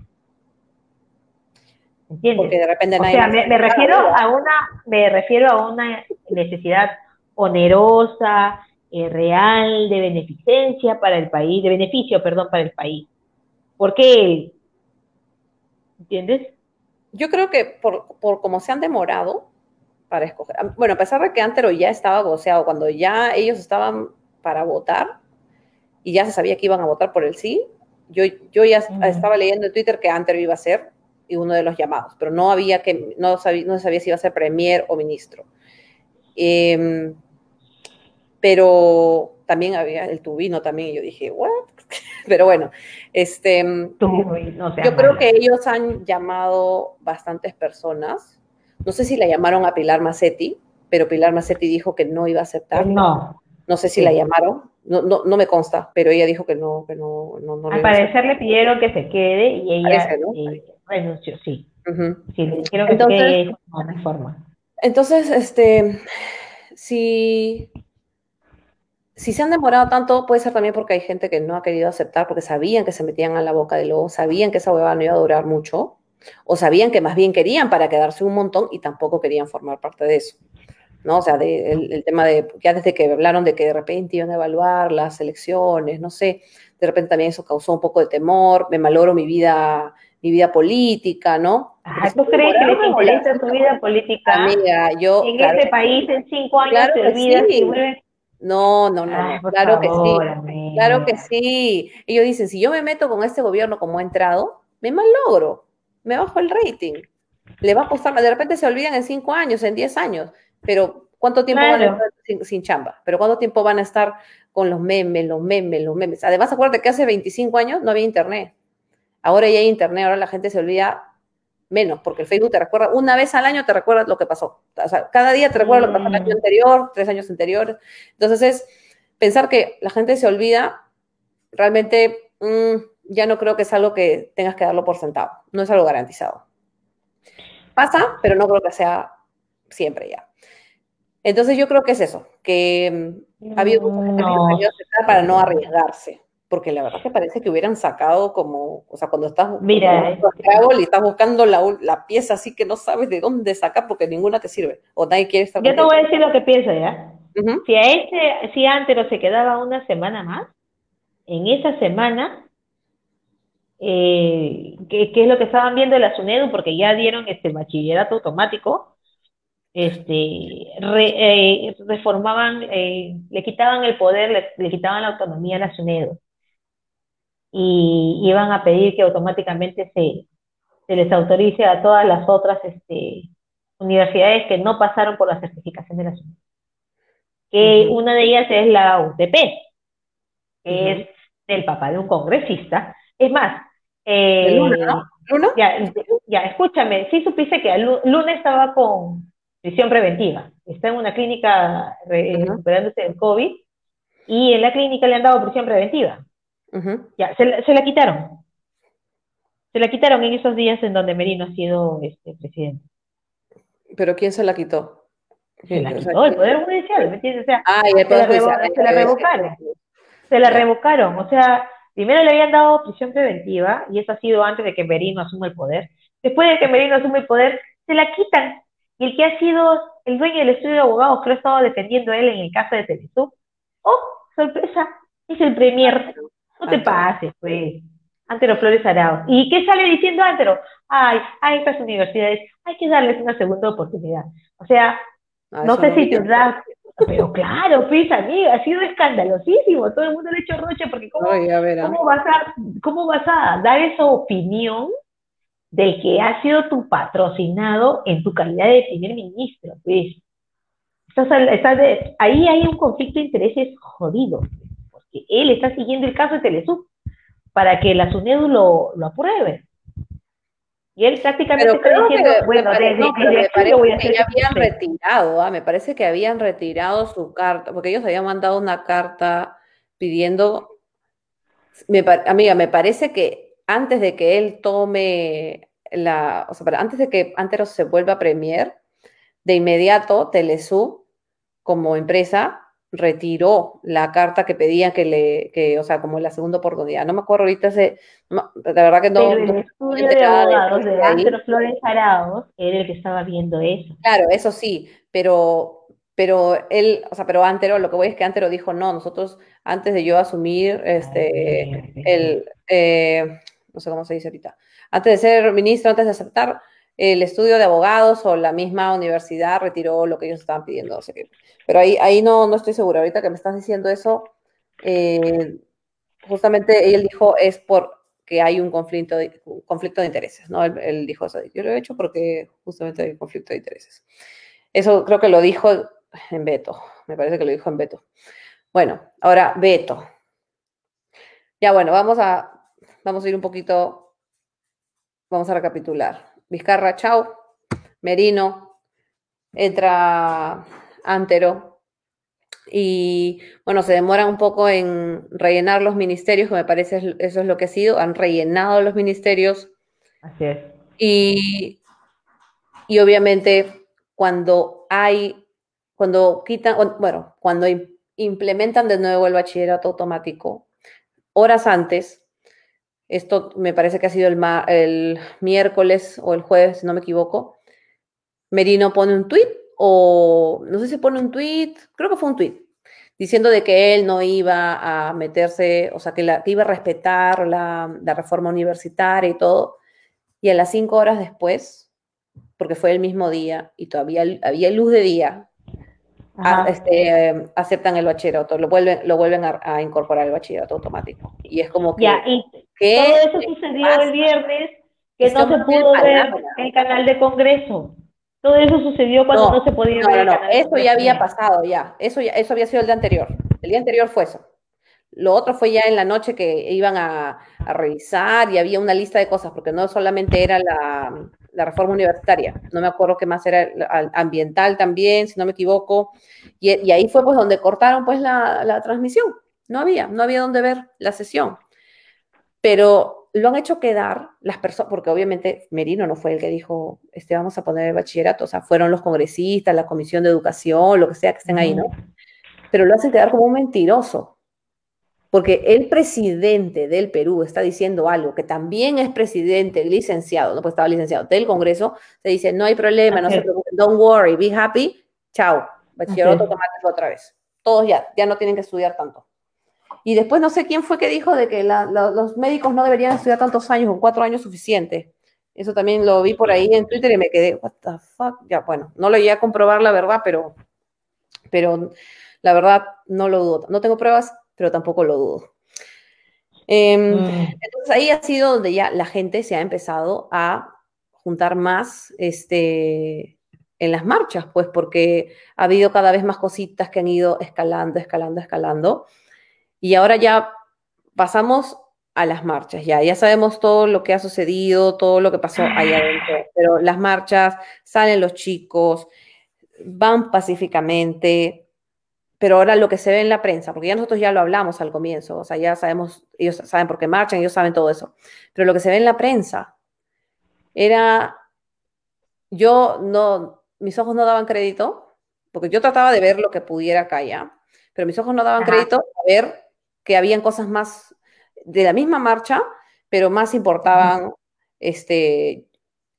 ¿Entiendes? Porque de repente o sea, me, refiero a una, me refiero a una necesidad onerosa, eh, real, de beneficencia para el país, de beneficio, perdón, para el país. ¿Por qué ¿Entiendes? Yo creo que por, por cómo se han demorado para escoger, bueno, a pesar de que Antero ya estaba goceado, cuando ya ellos estaban para votar y ya se sabía que iban a votar por el sí, yo, yo ya estaba leyendo en Twitter que Antero iba a ser y uno de los llamados, pero no había que, no sabía, no sabía si iba a ser premier o ministro. Em, pero también había el tubino también, y yo dije, ¿what? *laughs* pero bueno, este, yo creo que ellos han llamado bastantes personas. No sé si la llamaron a Pilar Macetti, pero Pilar Macetti dijo que no iba a aceptar. No. No sé si la llamaron, no, no, no, me consta, pero ella dijo que no, que no, no, Al parecer le pidieron que se quede y ella renunció, sí. Sí, le dijeron que entonces, se quede de forma. Entonces, este, si, si se han demorado tanto, puede ser también porque hay gente que no ha querido aceptar porque sabían que se metían a la boca de lobo, sabían que esa hueva no iba a durar mucho, o sabían que más bien querían para quedarse un montón y tampoco querían formar parte de eso. ¿no? O sea, el, tema de, ya desde que hablaron de que de repente iban a evaluar las elecciones, no sé, de repente también eso causó un poco de temor, me maloro mi vida, mi vida política, ¿no? ¿Tú crees que les interesa tu vida política? Amiga, yo... En este país en cinco años claro te olvidas sí. No, no, no, claro que sí, claro que sí. Ellos dicen, si yo me meto con este gobierno como he entrado, me malogro, me bajo el rating. Le va a costar, de repente se olvidan en cinco años, en diez años pero ¿cuánto tiempo van a estar sin, chamba? ¿Pero cuánto tiempo van a estar con los memes, los memes, los memes? Además, acuérdate que hace 25 años no había internet. Ahora ya hay internet, ahora la gente se olvida menos, porque el Facebook te recuerda, una vez al año te recuerda lo que pasó. O sea, cada día te recuerda lo que pasó el año mm. anterior, tres años anteriores. Entonces es pensar que la gente se olvida, realmente mm, ya no creo que es algo que tengas que darlo por sentado. No es algo garantizado. Pasa, pero no creo que sea siempre ya. Entonces yo creo que es eso, que mm, ha habido mucha gente no. que para no arriesgarse, porque la verdad que parece que hubieran sacado como, o sea, cuando estás Mira, y estás buscando la, la, pieza así que no sabes de dónde sacar porque ninguna te sirve, o nadie quiere estar Yo te voy a decir lo que pienso ya. Si a ese, si Antero se quedaba una semana más, en esa semana, eh, ¿qué, es lo que estaban viendo de la SUNEDU? Porque ya dieron este bachillerato automático, este, eh, reformaban, eh, le quitaban el poder, le, quitaban la autonomía a la SUNEDO y iban a pedir que automáticamente se, se les autorice a todas las otras este, universidades que no pasaron por la certificación de la SUNEDO. Que una de ellas es la UTP, que es del papá de un congresista. Es más, eh, Ya, ya, escúchame, sí supiste que Luna estaba con, prisión preventiva. Está en una clínica recuperándose del COVID y en la clínica le han dado prisión preventiva. Ya, se, la quitaron. Se la quitaron en esos días en donde Merino ha sido este, presidente. ¿Pero quién se la quitó? Se la quitó el Poder Judicial, ¿me entiendes? O sea, se, la revocaron. Se la revocaron. O sea, primero le habían dado prisión preventiva, y eso ha sido antes de que Merino asuma el poder. Después de que Merino asume el poder, se la quitan y el que ha sido el dueño del estudio de abogados que lo ha estado defendiendo él en el caso de Telesub, oh, sorpresa, es el premier. No te pases, pues. Antero Flores Arao. ¿Y qué sale diciendo Antero? Ay, a estas universidades hay que darles una segunda oportunidad. O sea, ah, no sé si te das, pero claro, pues amiga, ha sido escandalosísimo. Todo el mundo le ha hecho roche porque ¿cómo, ¿cómo, vas a, ¿cómo vas a dar esa opinión del que ha sido tu patrocinado en tu calidad de primer ministro. Pues. ahí hay un conflicto de intereses jodido, él está siguiendo el caso de Telesub para que la SUNEDU lo, lo apruebe. Y él prácticamente está diciendo, bueno, me parece que ya habían retirado, ¿ah? me parece que habían retirado su carta, porque ellos habían mandado una carta pidiendo, amiga, me parece que antes de que él tome la, o sea, antes de que Antero se vuelva premier, de inmediato Telesub, como empresa, retiró la carta que pedía que le, que, o sea, como la segunda oportunidad. No me acuerdo ahorita ese, de verdad que no. Pero el estudio de abogados de, Antero Flores Arauz era el que estaba viendo eso. Claro, eso sí, pero, pero él, o sea, pero Antero, lo que voy es que Antero dijo, no, nosotros, antes de yo asumir este, el, eh, no sé cómo se dice ahorita, antes de ser ministro, antes de aceptar el estudio de abogados o la misma universidad retiró lo que ellos estaban pidiendo. pero ahí, ahí no, no estoy segura. Ahorita que me estás diciendo eso, eh, justamente él dijo es porque porque hay un conflicto de, conflicto de intereses, ¿no? Él, dijo eso, yo lo he hecho porque justamente hay un conflicto de intereses. Eso creo que lo dijo en Beto, me parece que lo dijo en Beto. Bueno, ahora Beto. Ya bueno, vamos a, vamos a ir un poquito, vamos a recapitular. Vizcarra, chao. Merino, entra Antero, y bueno, se demoran un poco en rellenar los ministerios, que me parece eso es lo que ha sido, han rellenado los ministerios. Así es. Y, y obviamente cuando hay, cuando quitan, bueno, cuando implementan de nuevo el bachillerato automático, horas antes, esto me parece que ha sido el, el miércoles o el jueves, si no me equivoco, Merino pone un tuit o no sé si pone un tweet, creo que fue un tweet, diciendo de que él no iba a meterse, o sea, que, la, iba a respetar la, reforma universitaria y todo. Y a las cinco horas después, porque fue el mismo día y todavía había luz de día, este, aceptan el bachillerato, lo vuelven, lo vuelven a, incorporar el bachillerato automático. Y es como que... Ya, y todo eso sucedió el viernes, que no se pudo ver el canal de Congreso. Todo eso sucedió cuando no, se podía ver. No, no, eso ya había pasado, ya. Eso, ya. eso había sido el día anterior. El día anterior fue eso. Lo otro fue ya en la noche que iban a, revisar y había una lista de cosas, porque no solamente era la, reforma universitaria, no me acuerdo qué más era ambiental también, si no me equivoco, y, y ahí fue pues donde cortaron pues la, la, transmisión, no había, no había donde ver la sesión. Pero lo han hecho quedar las personas, porque obviamente Merino no fue el que dijo, este, vamos a poner el bachillerato, o sea, fueron los congresistas, la comisión de educación, lo que sea que estén ahí, ¿no? Pero lo hacen quedar como un mentiroso, porque el presidente del Perú está diciendo algo, que también es presidente, licenciado, no pues estaba licenciado del Congreso, se dice, no hay problema, no se preocupen, don't worry, be happy, chao, bachillerato automático otra vez. Todos ya, ya no tienen que estudiar tanto. Y después no sé quién fue que dijo de que los médicos no deberían estudiar tantos años, con cuatro años suficiente. Eso también lo vi por ahí en Twitter y me quedé, what the fuck. Ya, bueno, no lo llegué a comprobar la verdad, pero, pero la verdad no lo dudo. No tengo pruebas, pero tampoco lo dudo. Mm. Entonces ahí ha sido donde ya la gente se ha empezado a juntar más este, en las marchas, pues porque ha habido cada vez más cositas que han ido escalando, escalando, escalando. Y ahora ya pasamos a las marchas, ya, ya sabemos todo lo que ha sucedido, todo lo que pasó ahí adentro, pero las marchas, salen los chicos, van pacíficamente, pero ahora lo que se ve en la prensa, porque ya nosotros ya lo hablamos al comienzo, o sea, ya sabemos, ellos saben por qué marchan, ellos saben todo eso, pero lo que se ve en la prensa era, yo no, mis ojos no daban crédito, porque yo trataba de ver lo que pudiera acá ya, pero mis ojos no daban crédito a ver que habían cosas más de la misma marcha, pero más importaban este,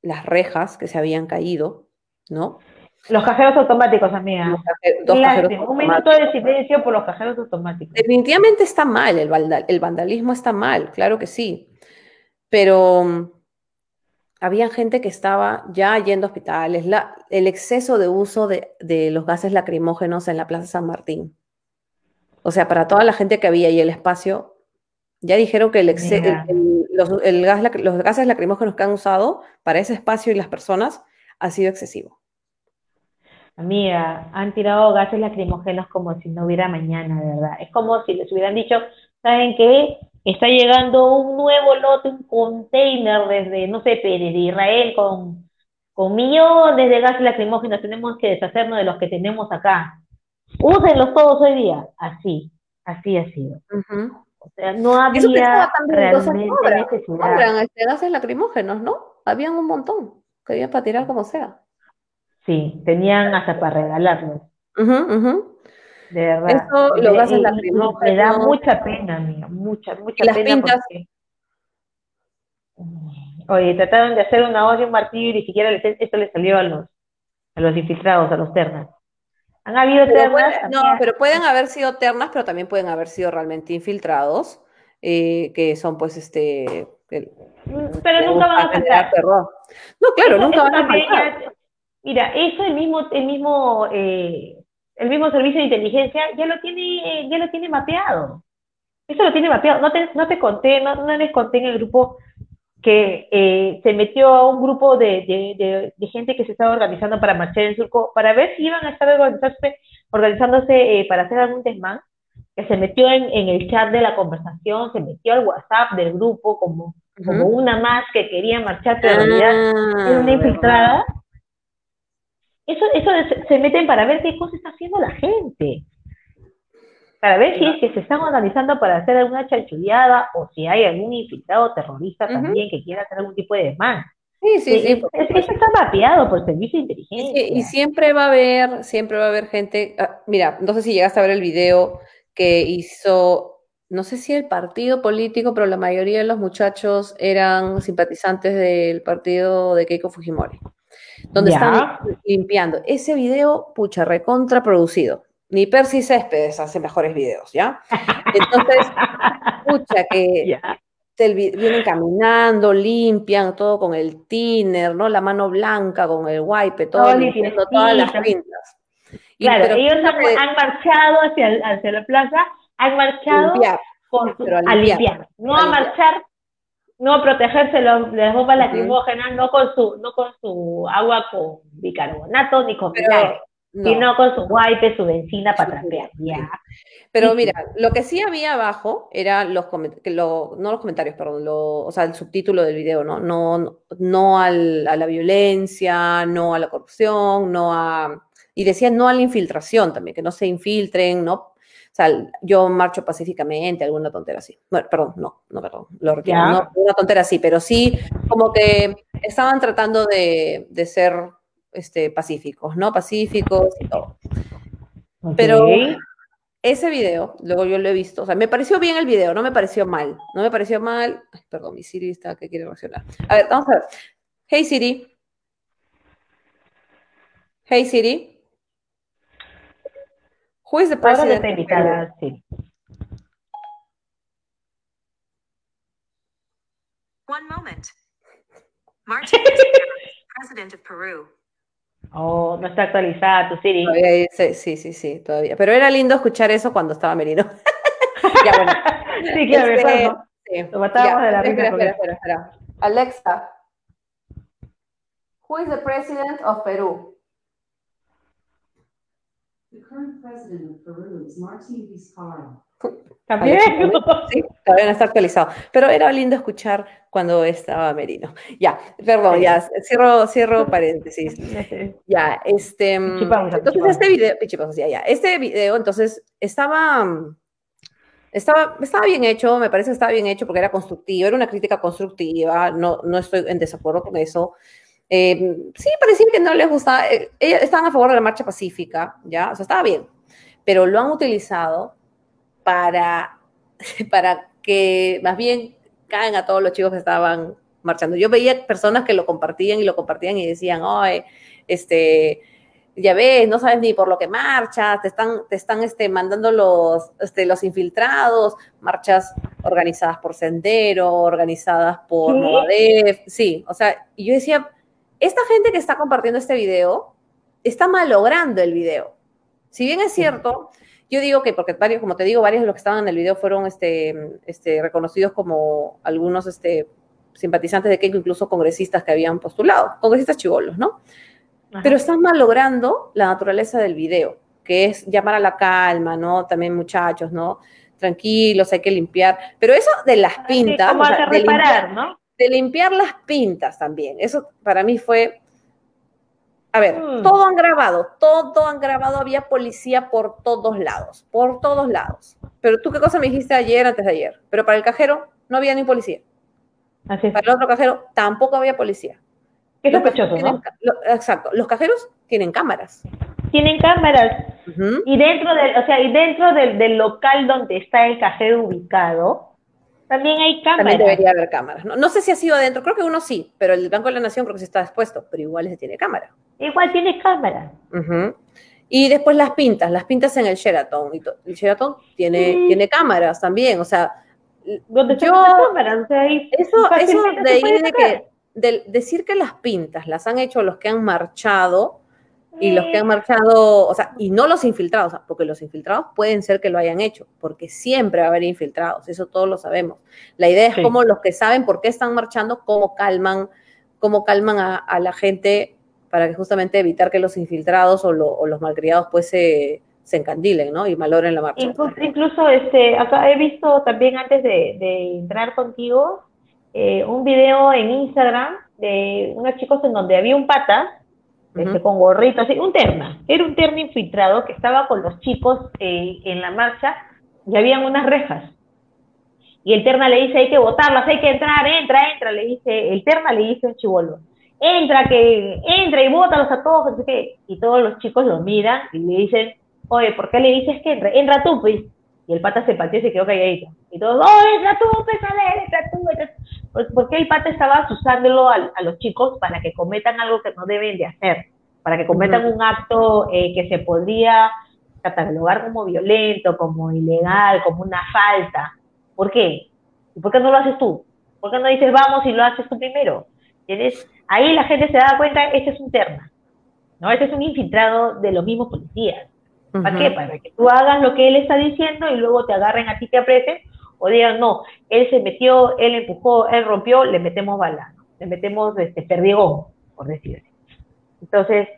las rejas que se habían caído, ¿no? Los cajeros automáticos, amiga. un minuto de silencio por los cajeros automáticos. Definitivamente está mal, el, el vandalismo está mal, claro que sí. Pero mm, había gente que estaba ya yendo a hospitales, la, el exceso de uso de, de, los gases lacrimógenos en la Plaza San Martín. O sea, para toda la gente que había ahí el espacio, ya dijeron que el, los, gas, los gases lacrimógenos que han usado para ese espacio y las personas ha sido excesivo. Amiga, han tirado gases lacrimógenos como si no hubiera mañana, de verdad. Es como si les hubieran dicho, ¿saben qué? Está llegando un nuevo lote, un container desde, no sé, de Israel con, con millones de gases lacrimógenos. Tenemos que deshacernos de los que tenemos acá úsenlos todos hoy día. Así, así ha sido. O sea, no había realmente necesidad. Sobran este, gases lacrimógenos, ¿no? Habían un montón que había para tirar como sea. Sí, tenían hasta para regalarlos. De verdad. Eso, los gases lacrimógenos. Me da mucha pena, amiga, mucha, mucha las pena. Pintas. Oye, trataron de hacer una hoz un martillo y ni siquiera esto le salió a los, a los infiltrados, a los ternas. Han habido ternas. no, pero pueden haber sido ternas, pero también pueden haber sido realmente infiltrados, eh, que son pues este... Mm, pero nunca van a faltar. No, claro, nunca van a faltar. Mira, eso el mismo, el mismo, eh, el mismo servicio de inteligencia ya lo tiene, ya lo tiene mapeado. Eso lo tiene mapeado. No te, no te conté, no, no les conté en el grupo que eh, se metió a un grupo de, de, de, gente que se estaba organizando para marchar en Surco, para ver si iban a estar organizándose, organizándose eh, para hacer algún desmán, que se metió en, en, el chat de la conversación, se metió al WhatsApp del grupo como, como una más que quería marchar, pero en realidad era una ah, infiltrada. Eso, eso se meten para ver qué cosa está haciendo la gente para ver si es que se están organizando para hacer alguna chanchullada o si hay algún infiltrado terrorista también que quiera hacer algún tipo de desmán. Sí, sí, sí. Eso está mapeado por servicio de inteligencia. y siempre va a haber, siempre va a haber gente. Ah, mira, no sé si llegaste a ver el video que hizo, no sé si el partido político, pero la mayoría de los muchachos eran simpatizantes del partido de Keiko Fujimori, donde están limpiando. Ese video, pucha, recontraproducido ni Percy Céspedes hace mejores videos, ¿ya? *laughs* Entonces, escucha que vienen caminando, limpian todo con el thinner, ¿no? La mano blanca con el wipe, todo, limpiando todas las pintas. claro, ellos han, marchado hacia, hacia, la plaza, han marchado a, limpiar. no a, marchar, no protegerse de las bombas lacrimógenas, no con su, no con su agua con bicarbonato ni con vinagre no. con su wipe, su benzina para trapear. Pero mira, lo que sí había abajo era los no los comentarios, perdón, o sea, el subtítulo del video, ¿no? No, no a la violencia, no a la corrupción, no a... Y decía no a la infiltración también, que no se infiltren, ¿no? Sea, yo marcho pacíficamente, alguna tontera así. Bueno, perdón, no, no, perdón, lo retiro. No, una tontera así, pero sí como que estaban tratando de, de ser este, pacíficos, ¿no? Pacíficos y todo. Pero ese video, luego yo lo he visto, o sea, me pareció bien el video, no me pareció mal, no me pareció mal. perdón, mi Siri está que quiere reaccionar. A ver, vamos a ver. Hey Siri. Hey Siri. Who is the president? Ahora sí. One moment. *laughs* president of Peru. Oh, no está actualizada tu Siri. sí, sí, sí, todavía. Pero era lindo escuchar eso cuando estaba Merino. *laughs* ya, bueno. sí, claro, este, sí. Lo matábamos de la espera, espera, espera, espera, Alexa, who is the president of Peru? The current president of Peru is Martín Vizcarra. También. *laughs* Sí, todavía no está actualizado. Pero era lindo escuchar cuando estaba Merino. Ya, perdón, ya, cierro, cierro paréntesis. Ya, este. entonces, este video, ya, ya. Este video, entonces, estaba. Estaba, estaba bien hecho, me parece que estaba bien hecho porque era constructivo, era una crítica constructiva, no, no estoy en desacuerdo con eso. Eh, sí, parecía que no les gustaba, eh, estaban a favor de la marcha pacífica, ¿ya? O sea, estaba bien, pero lo han utilizado para, *laughs* para que más bien caen a todos los chicos que estaban marchando. Yo veía personas que lo compartían y lo compartían y decían, oye, este, ya ves, no sabes ni por lo que marchas, te están, te están este, mandando los, este, los infiltrados, marchas organizadas por Sendero, organizadas por ¿Sí? sí, o sea, y yo decía, esta gente que está compartiendo este video está malogrando el video. Si bien es cierto, yo digo que, porque varios, como te digo, varios de los que estaban en el video fueron este, este, reconocidos como algunos este, simpatizantes de Keiko, incluso congresistas que habían postulado, congresistas chivolos, ¿no? Pero están malogrando la naturaleza del video, que es llamar a la calma, ¿no? También muchachos, ¿no? Tranquilos, hay que limpiar. Pero eso de las pintas. de, limpiar, ¿no? De limpiar las pintas también. Eso para mí fue a ver, mm. todo han grabado, todo han grabado, había policía por todos lados, por todos lados. Pero tú qué cosa me dijiste ayer, antes de ayer. Pero para el cajero no había ni policía. Así Para el otro cajero tampoco había policía. Qué sospechoso, ¿no? exacto. Los cajeros tienen cámaras. Tienen cámaras. Y dentro del, o sea, y dentro del, del local donde está el cajero ubicado, también hay cámaras. También debería haber cámaras. ¿no? sé si ha sido adentro, creo que uno sí, pero el Banco de la Nación creo que sí está expuesto, pero igual se tiene cámara. Igual tiene cámara. Y después las pintas, las pintas en el Sheraton. El Sheraton tiene, tiene cámaras también, o sea. ¿Dónde yo, cámaras? eso, eso de, de, que, de decir que las pintas las han hecho los que han marchado, Y los que han marchado, o sea, y no los infiltrados, porque los infiltrados pueden ser que lo hayan hecho, porque siempre va a haber infiltrados, eso todos lo sabemos. La idea es cómo los que saben por qué están marchando, cómo calman, cómo calman a, la gente para que justamente evitar que los infiltrados o, los malcriados pues se, se, encandilen, ¿no? Y maloren la marcha. Incluso, este, acá he visto también antes de, entrar contigo eh, un video en Instagram de unos chicos en donde había un pata este, con gorrito, así, un terna, era un terna infiltrado que estaba con los chicos eh, en la marcha y habían unas rejas. Y el terna le dice, hay que votarlas, hay que entrar, entra, entra, le dice, el terna le dice un chivolo, entra, que entra y bótalos a todos, Y todos los chicos lo miran y le dicen, oye, ¿por qué le dices que entre? Entra tú, pues. Y el pata se pateó y se quedó calladito. Y todos, oh, entra tú, pues, a ver, entra tú, entra tú. Pues, porque el pata estaba usándolo a, los chicos para que cometan algo que no deben de hacer, para que cometan un acto eh, que se podría catalogar como violento, como ilegal, como una falta. ¿Por qué? ¿Y por qué no lo haces tú? ¿Por qué no dices vamos y lo haces tú primero? ¿Tienes? Ahí la gente se da cuenta, este es un terna, ¿no? Este es un infiltrado de los mismos policías. ¿Para qué? Para que tú hagas lo que él está diciendo y luego te agarren a ti, te apreten o digan, no, él se metió, él empujó, él rompió, le metemos bala, le metemos este, perdigón, por decir Entonces,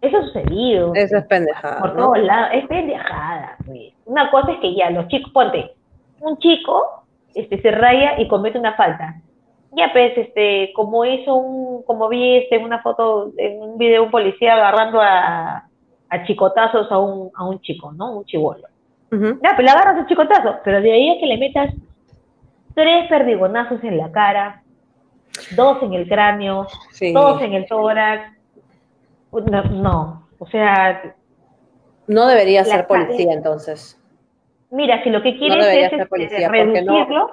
eso ha sucedido. Eso es pendejada. Por todos lados, es pendejada. Pues. Una cosa es que ya los chicos, ponte, un chico este, se raya y comete una falta. Ya pues, este, como hizo un, como vi este, una foto, en un video un policía agarrando a, a chicotazos a un, a un chico, ¿no? Un chivolo. Ya, pues le agarras el chicotazo, pero de ahí a que le metas tres perdigonazos en la cara, dos en el cráneo, dos en el tórax. No, no, o sea... No debería ser policía entonces. Mira, si lo que quieres es este, reducirlo,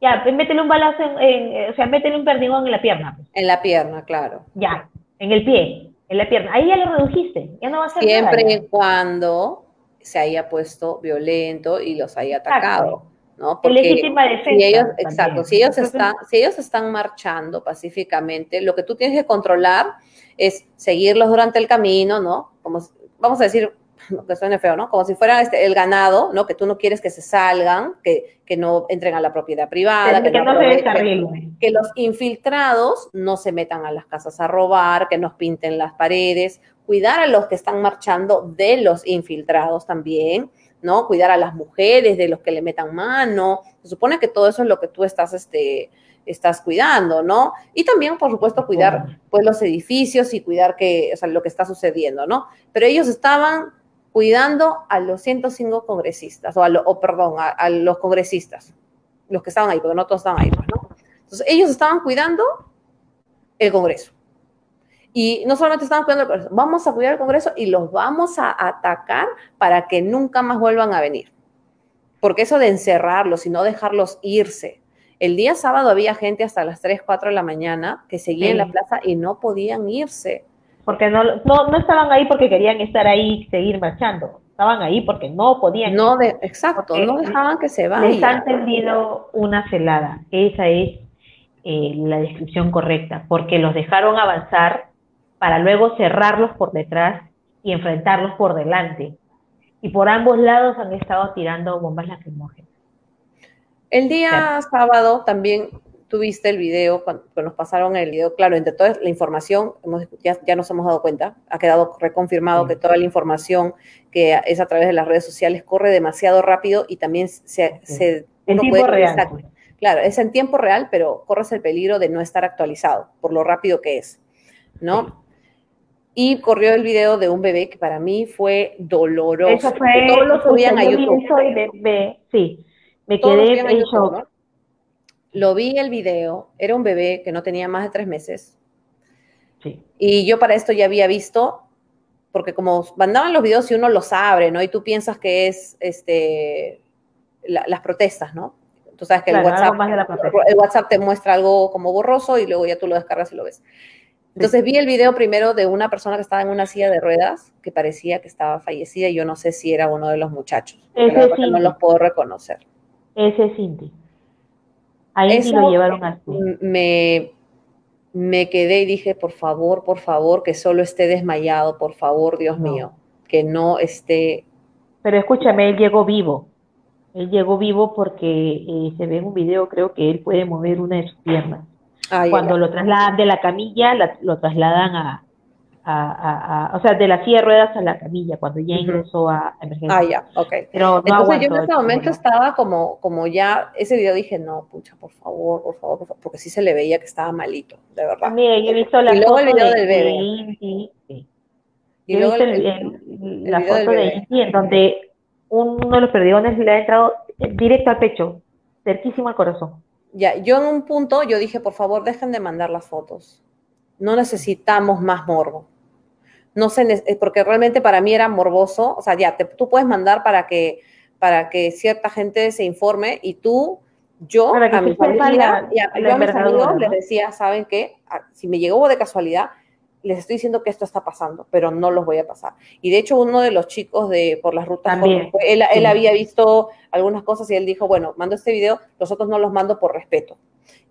ya, pues métele un balazo, en, o sea, métele un perdigón en la pierna. Pues. En la pierna, claro. Ya, en el pie, en la pierna. Ahí ya lo redujiste, ya no va a ser Siempre y cuando se haya puesto violento y los haya atacado. ¿no? Porque legítima defensa. Si ellos, exacto, si ellos, están, si ellos están marchando pacíficamente, lo que tú tienes que controlar es seguirlos durante el camino, ¿no? Como, vamos a decir, *laughs* que suene feo, ¿no? Como si fueran este, el ganado, ¿no? Que tú no quieres que se salgan, que, que no entren a la propiedad privada, que, no, se que los infiltrados no se metan a las casas a robar, que nos pinten las paredes, cuidar a los que están marchando de los infiltrados también, ¿no? Cuidar a las mujeres de los que le metan mano. Se supone que todo eso es lo que tú estás, este, estás cuidando, ¿no? Y también, por supuesto, cuidar pues los edificios y cuidar que, o sea, lo que está sucediendo, ¿no? Pero ellos estaban cuidando a los 105 congresistas, o, a o perdón, a, los congresistas, los que estaban ahí, porque no todos estaban ahí, pues, ¿no? Entonces, ellos estaban cuidando el Congreso. Y no solamente estaban cuidando el Congreso, vamos a cuidar el Congreso y los vamos a atacar para que nunca más vuelvan a venir. Porque eso de encerrarlos y no dejarlos irse. El día sábado había gente hasta las 3, 4 de la mañana que seguía en la plaza y no podían irse porque no, no, estaban ahí porque querían estar ahí y seguir marchando, estaban ahí porque no podían. No, de, exacto, no dejaban que se vayan. Les han tendido una celada, esa es eh, la descripción correcta, porque los dejaron avanzar para luego cerrarlos por detrás y enfrentarlos por delante. Y por ambos lados han estado tirando bombas lacrimógenas. El día sábado también tuviste el video, cuando, nos pasaron el video, claro, entre toda la información, hemos, ya, ya, nos hemos dado cuenta, ha quedado reconfirmado que toda la información que es a través de las redes sociales corre demasiado rápido y también se... se en tiempo real. Pues. claro, es en tiempo real, pero corres el peligro de no estar actualizado por lo rápido que es, ¿no? Y corrió el video de un bebé que para mí fue doloroso. Eso fue, todos lo subían a YouTube. Soy bebé, sí, me quedé en shock. Lo vi el video, era un bebé que no tenía más de tres meses. Y yo para esto ya había visto, porque como mandaban los videos y uno los abre, ¿no? Y tú piensas que es este, las protestas, ¿no? Tú sabes que el, WhatsApp, el WhatsApp te muestra algo como borroso y luego ya tú lo descargas y lo ves. Entonces vi el video primero de una persona que estaba en una silla de ruedas, que parecía que estaba fallecida, y yo no sé si era uno de los muchachos. Ese no los puedo reconocer. Ese es Cinti. Ahí sí lo llevaron así. Me, me quedé y dije, por favor, por favor, que solo esté desmayado, por favor, Dios mío, que no esté... Pero escúchame, él llegó vivo. Él llegó vivo porque eh, se ve en un video, creo que él puede mover una de sus piernas. Cuando lo trasladan de la camilla, lo trasladan a, o sea, de la silla de ruedas a la camilla, cuando ya ingresó a emergencia. Ah, ya, ok. Pero Entonces yo en ese momento estaba como, como ya, ese video dije, no, pucha, por favor, por favor, por favor, porque sí se le veía que estaba malito, de verdad. Mira, yo he visto la y luego el video del bebé. Inti, sí. Y luego la foto de Inti en donde uno de los perdigones le ha entrado directo al pecho, cerquísimo al corazón. Ya, yo en un punto yo dije, por favor, dejen de mandar las fotos. No necesitamos más morbo. No sé, eh, porque realmente para mí era morboso. O sea, ya, tú puedes mandar para que, para que cierta gente se informe y tú, yo, a mi familia, yo a mis amigos les decía, ¿saben qué? Ah, si me llegó de casualidad, les estoy diciendo que esto está pasando, pero no los voy a pasar. Y de hecho, uno de los chicos de por las rutas, él, él, había visto algunas cosas y él dijo, bueno, mando este video, los otros no los mando por respeto.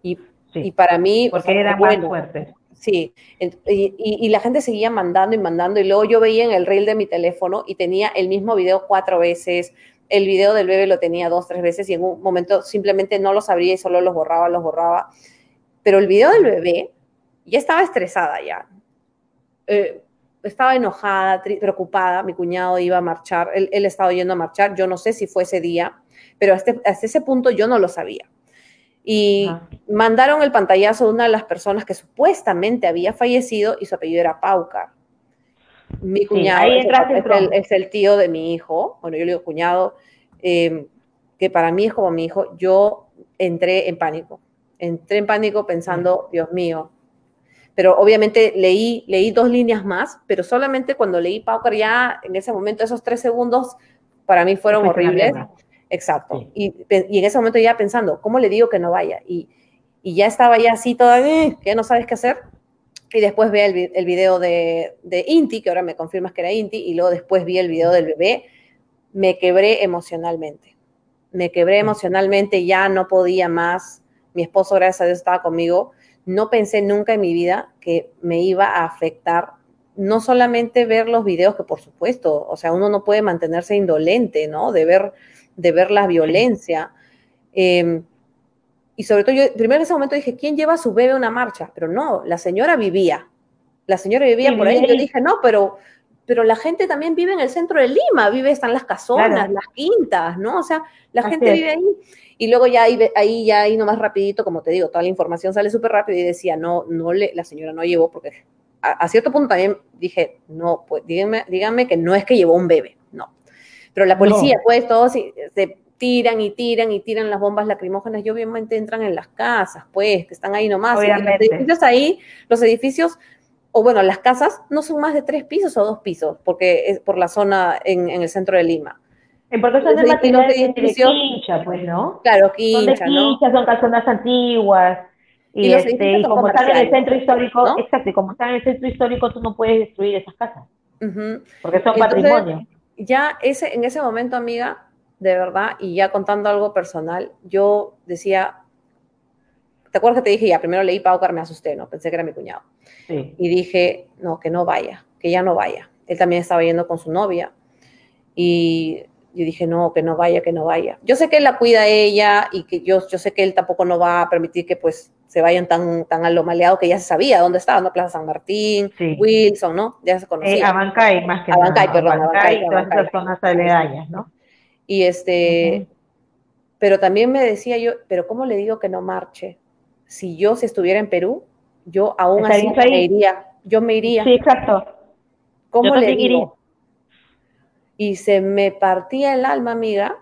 Y, y para mí... Porque era muy fuerte. Sí, y, y, la gente seguía mandando y mandando, y luego yo veía en el reel de mi teléfono y tenía el mismo video cuatro veces, el video del bebé lo tenía dos, tres veces, y en un momento simplemente no los abría y solo los borraba, los borraba. Pero el video del bebé, ya estaba estresada ya, eh, estaba enojada, preocupada, mi cuñado iba a marchar, él, él, estaba yendo a marchar, yo no sé si fue ese día, pero hasta, hasta ese punto yo no lo sabía. Y mandaron el pantallazo de una de las personas que supuestamente había fallecido y su apellido era Paucar. Mi cuñado es, el, tío de mi hijo, bueno, yo le digo cuñado, eh, que para mí es como mi hijo, yo entré en pánico, entré en pánico pensando, Dios mío, pero obviamente leí, leí dos líneas más, pero solamente cuando leí Pauker ya en ese momento, esos tres segundos, para mí fueron horribles. Exacto. Y, y, en ese momento ya pensando, ¿cómo le digo que no vaya? Y, y ya estaba ya así todavía, eh, que no sabes qué hacer. Y después ve el, el video de, de, Inti, que ahora me confirmas que era Inti, y luego después vi el video del bebé. Me quebré emocionalmente. Me quebré emocionalmente, ya no podía más. Mi esposo, gracias a Dios, estaba conmigo no pensé nunca en mi vida que me iba a afectar no solamente ver los videos, que por supuesto, o sea, uno no puede mantenerse indolente, ¿no? De ver, de ver la violencia. Em, y sobre todo, yo primero en ese momento dije, ¿quién lleva a su bebé a una marcha? Pero no, la señora vivía. La señora vivía por ahí. Yo dije, no, pero, pero la gente también vive en el centro de Lima, vive, están las casonas, las quintas, ¿no? O sea, la gente vive ahí. Y luego ya ahí, ahí, ya ahí nomás rapidito, como te digo, toda la información sale súper rápido y decía, no, no le, la señora no llevó, porque a, cierto punto también dije, no, pues díganme, díganme que no es que llevó un bebé, no. Pero la policía, pues todos se tiran y tiran y tiran las bombas lacrimógenas y obviamente entran en las casas, pues, que están ahí nomás. Los edificios ahí, los edificios, o bueno, las casas no son más de tres pisos o dos pisos, porque es por la zona en, en el centro de Lima. Porque son de de, quincha, pues, ¿no? Claro, quincha, Son de quincha, son casonas antiguas. Y, este, y como están en el centro histórico, exacto, y como están en el centro histórico, tú no puedes destruir esas casas. Porque son patrimonio. Ya ese, en ese momento, amiga, de verdad, y ya contando algo personal, yo decía, ¿te acuerdas que te dije ya? Primero leí Paucar, me asusté, ¿no? Pensé que era mi cuñado. Sí. Y dije, no, que no vaya, que ya no vaya. Él también estaba yendo con su novia. Y yo dije, no, que no vaya, que no vaya. Yo sé que él la cuida ella y que yo, yo sé que él tampoco no va a permitir que pues se vayan tan, tan a lo maleado que ya se sabía dónde estaba, ¿no? Plaza San Martín, Wilson, ¿no? Ya se conocía. Eh, Abancay, más que Abancay, perdón. Abancay, y todas las zonas aledañas, ¿no? Y este, pero también me decía yo, pero ¿cómo le digo que no marche? Si yo, si estuviera en Perú, yo aún así me iría, yo me iría. Sí, exacto. ¿Cómo le digo? y se me partía el alma, amiga,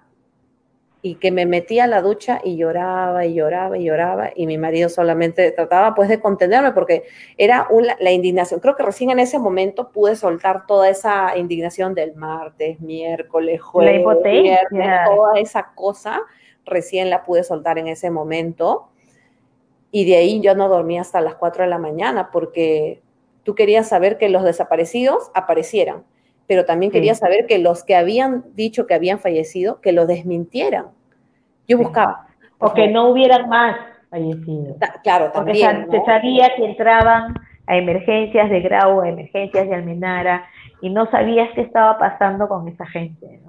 y que me metía a la ducha y lloraba y lloraba y lloraba y mi marido solamente trataba pues de contenerme porque era la indignación. Creo que recién en ese momento pude soltar toda esa indignación del martes, miércoles, jueves, viernes, toda esa cosa, recién la pude soltar en ese momento. Y de ahí yo no dormía hasta las 4 de la mañana porque tú querías saber que los desaparecidos aparecieran pero también quería saber que los que habían dicho que habían fallecido, que lo desmintieran. Yo buscaba. O que no hubieran más, fallecido. claro, también. se sabía que entraban a emergencias de Grau, a emergencias de Almenara, y no sabías qué estaba pasando con esa gente.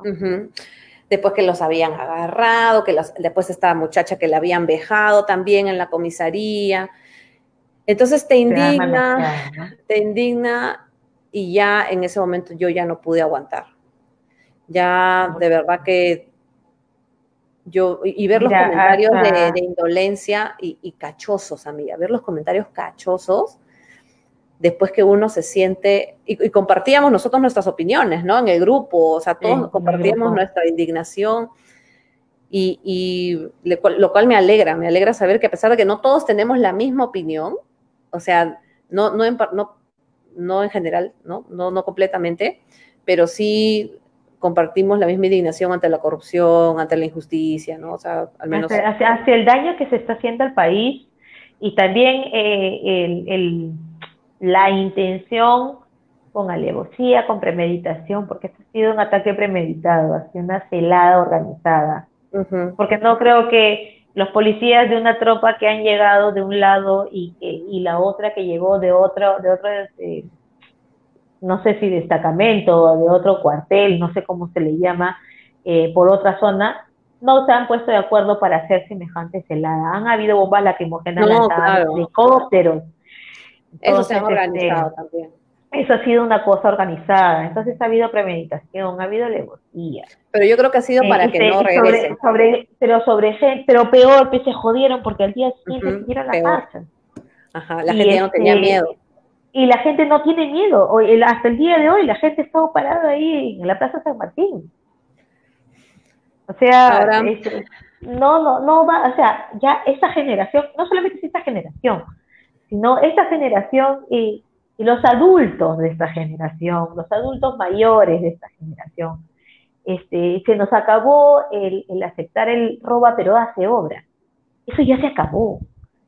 Después que los habían agarrado, que los, después esta muchacha que la habían vejado también en la comisaría. Entonces te indigna, te indigna y ya en ese momento yo ya no pude aguantar. Ya de verdad que yo, y ver los comentarios de, indolencia y, y, cachosos, amiga, ver los comentarios cachosos, después que uno se siente, y, compartíamos nosotros nuestras opiniones, ¿no? En el grupo, o sea, todos compartíamos nuestra indignación. Y, lo cual me alegra, me alegra saber que a pesar de que no todos tenemos la misma opinión, o sea, no, no, en, no, no en general, ¿no? ¿no? No completamente, pero sí compartimos la misma indignación ante la corrupción, ante la injusticia, ¿no? O sea, al menos... Hacia, el daño que se está haciendo al país y también eh, el la intención con alevosía, con premeditación, porque esto ha sido un ataque premeditado, ha sido una celada organizada. Porque no creo que los policías de una tropa que han llegado de un lado y, y la otra que llegó de otro, de otro este, no sé si destacamento o de otro cuartel, no sé cómo se le llama, eh, por otra zona, no se han puesto de acuerdo para hacer semejante celada. Han habido bombas lacrimógenas no, helicópteros, eso se ha organizado este, también. Eso ha sido una cosa organizada, entonces ha habido premeditación, ha habido alevosía. Pero yo creo que ha sido para que no regresen. Sobre, pero sobre pero peor, que se jodieron porque al día siguiente uh -huh, la casa. Ajá, la gente no tenía este, miedo. Y la gente no tiene miedo. Hoy, hasta el día de hoy la gente está parada ahí en la Plaza San Martín. O sea, no, no, no va, o sea, ya esta generación, no solamente es esta generación, sino esta generación y, los adultos de esta generación, los adultos mayores de esta generación. Este, se nos acabó el, aceptar el roba pero hace obra. Eso ya se acabó.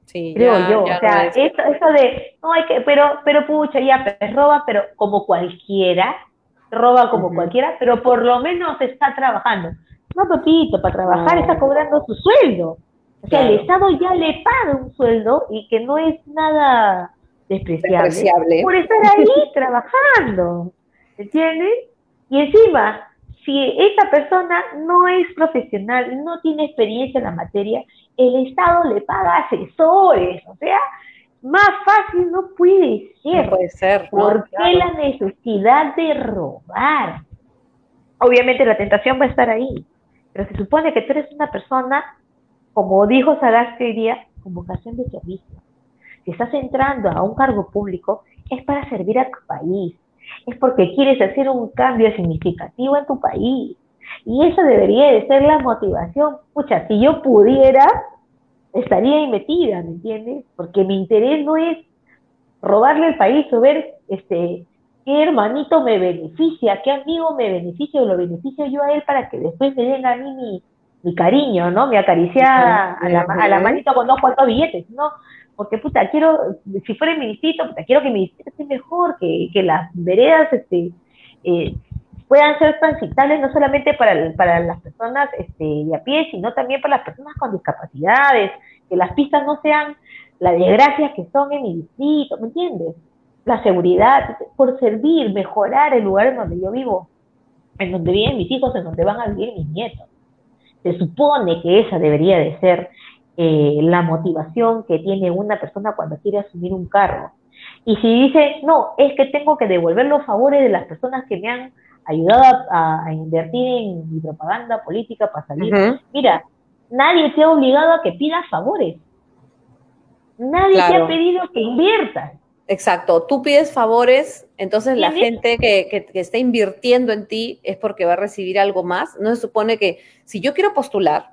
Sí, creo yo. o sea, eso, de, no hay que, pero, pero pucha, ya, pues, roba, pero como cualquiera, roba como cualquiera, pero por lo menos está trabajando. No, papito, para trabajar está cobrando su sueldo. O sea, el Estado ya le paga un sueldo y que no es nada despreciable, por estar ahí *laughs* trabajando, ¿entiendes? Y encima, si esta persona no es profesional, no tiene experiencia en la materia, el Estado le paga asesores, o sea, más fácil no puede ser. No puede ser. ¿Por qué la necesidad de robar? Obviamente la tentación va a estar ahí, pero se supone que tú eres una persona como dijo Sagasti hoy día, convocación de servicio. Si estás entrando a un cargo público, es para servir a tu país, es porque quieres hacer un cambio significativo en tu país. Y eso debería de ser la motivación. Pucha, si yo pudiera, estaría ahí metida, ¿me entiendes? Porque mi interés no es robarle el país o ver este, qué hermanito me beneficia, qué amigo me beneficia o lo beneficio yo a él para que después me den a mí mi, mi cariño, ¿no? Me acaricia a la, a la manito con dos cuantos billetes, ¿no? Porque, puta, quiero, si fuera mi distrito, puta, quiero que mi distrito esté mejor, que, que las veredas este, eh, puedan ser transitables no solamente para, para las personas este, de a pie, sino también para las personas con discapacidades, que las pistas no sean las desgracias que son en mi distrito, ¿me entiendes? La seguridad, por servir, mejorar el lugar en donde yo vivo, en donde viven mis hijos, en donde van a vivir mis nietos. Se supone que esa debería de ser eh, la motivación que tiene una persona cuando quiere asumir un cargo. Y si dice, no, es que tengo que devolver los favores de las personas que me han ayudado a, invertir en mi propaganda política para salir, mira, nadie te ha obligado a que pidas favores. Nadie te ha pedido que inviertas. Exacto, tú pides favores, entonces la gente que, que, está invirtiendo en ti es porque va a recibir algo más. No se supone que si yo quiero postular,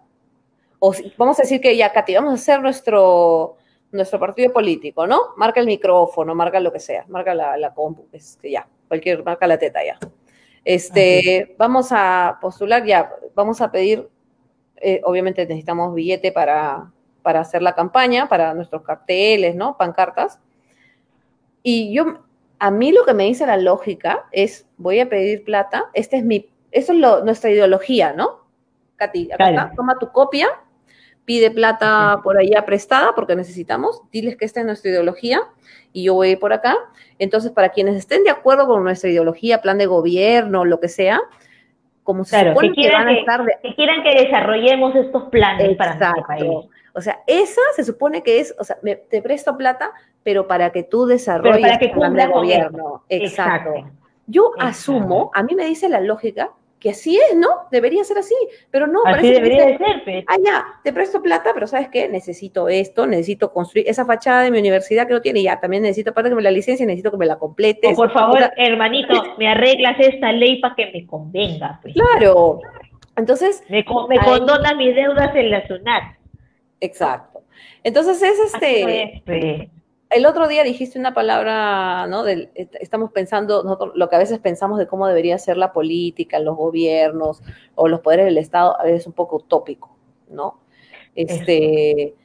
o vamos a decir que ya, Katy, vamos a hacer nuestro, nuestro partido político, ¿no? Marca el micrófono, marca lo que sea, marca la, la compu, este, ya, cualquier, marca la teta ya. Este, vamos a postular ya, vamos a pedir, eh, obviamente necesitamos billete para, para hacer la campaña, para nuestros carteles, ¿no? Pancartas y yo, a mí lo que me dice la lógica es, voy a pedir plata, este es mi, eso es lo, nuestra ideología, ¿no? Katy, acá está, toma tu copia, pide plata por allá prestada porque necesitamos, diles que esta es nuestra ideología y yo voy por acá. Entonces, para quienes estén de acuerdo con nuestra ideología, plan de gobierno, lo que sea, como se supone que, quieran que, estar que quieran que desarrollemos estos planes para nuestro país. O sea, esa se supone que es, o sea, te presto plata, pero para que tú desarrolles para que plan de gobierno. Exacto. Yo asumo, a mí me dice la lógica que así es, ¿no? Debería ser así, pero no. Así debería de ser, pero... Ah, ya, te presto plata, pero ¿sabes qué? Necesito esto, necesito construir esa fachada de mi universidad que no tiene, ya, también necesito, aparte que me la licencia, necesito que me la complete. O por favor, hermanito, *laughs* me arreglas esta ley para que me convenga. Pues. Claro. Entonces... Me, me condona mis deudas en la SUNAT. Exacto. Entonces es este... pues el otro día dijiste una palabra, ¿no? estamos pensando, nosotros, lo que a veces pensamos de cómo debería ser la política, los gobiernos o los poderes del Estado, a veces es un poco utópico, ¿no? Este,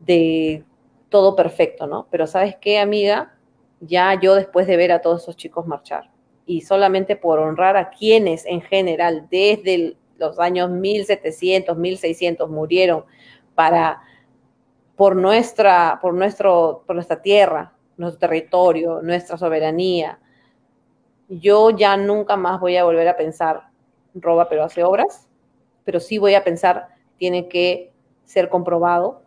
de todo perfecto, ¿no? Pero ¿sabes qué, amiga? Ya yo después de ver a todos esos chicos marchar y solamente por honrar a quienes en general desde los años 1700, 1600 murieron para por nuestra, por nuestro, por nuestra tierra, nuestro territorio, nuestra soberanía. Yo ya nunca más voy a volver a pensar roba pero hace obras, pero sí voy a pensar tiene que ser comprobado,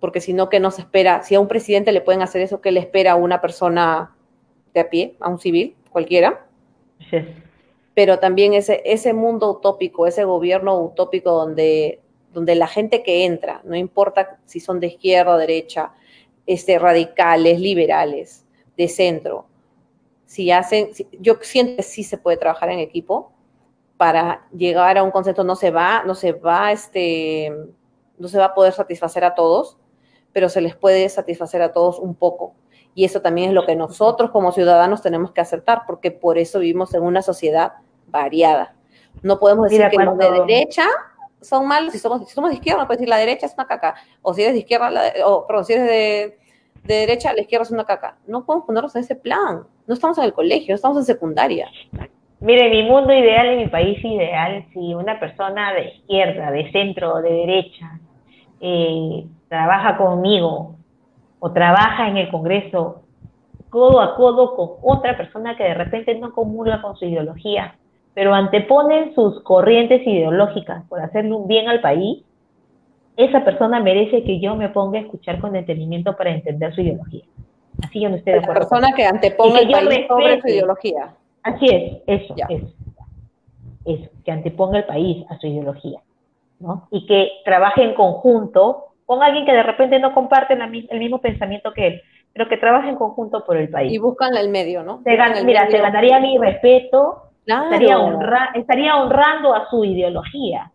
porque si no, ¿qué nos espera? Si a un presidente le pueden hacer eso, ¿qué le espera a una persona de a pie, a un civil, cualquiera? Sí. Pero también ese, ese mundo utópico, ese gobierno utópico donde donde la gente que entra, no importa si son de izquierda o derecha, este, radicales, liberales, de centro, si hacen, yo siento que sí se puede trabajar en equipo para llegar a un concepto, no se va, no se va, este, no se va a poder satisfacer a todos, pero se les puede satisfacer a todos un poco. Y eso también es lo que nosotros como ciudadanos tenemos que aceptar, porque por eso vivimos en una sociedad variada. No podemos decir que los de derecha son malos, si somos, si somos de izquierda, puedes decir la derecha es una caca, o si eres de izquierda, o perdón, si eres de, de, derecha, la izquierda es una caca. No podemos ponernos en ese plan, no estamos en el colegio, estamos en secundaria. Mire, mi mundo ideal, en mi país ideal, si una persona de izquierda, de centro de derecha eh, trabaja conmigo o trabaja en el Congreso codo a codo con otra persona que de repente no comulga con su ideología, pero anteponen sus corrientes ideológicas por hacerle un bien al país, esa persona merece que yo me ponga a escuchar con detenimiento para entender su ideología. Así yo no estoy de acuerdo. La persona que anteponga el país sobre su ideología. Así es, eso, eso. Eso, que anteponga el país a su ideología, ¿no? Y que trabaje en conjunto con alguien que de repente no comparte el mismo pensamiento que él, pero que trabaje en conjunto por el país. Y buscan el medio, ¿no? mira, se ganaría mi respeto, Estaría, estaría honrando a su ideología,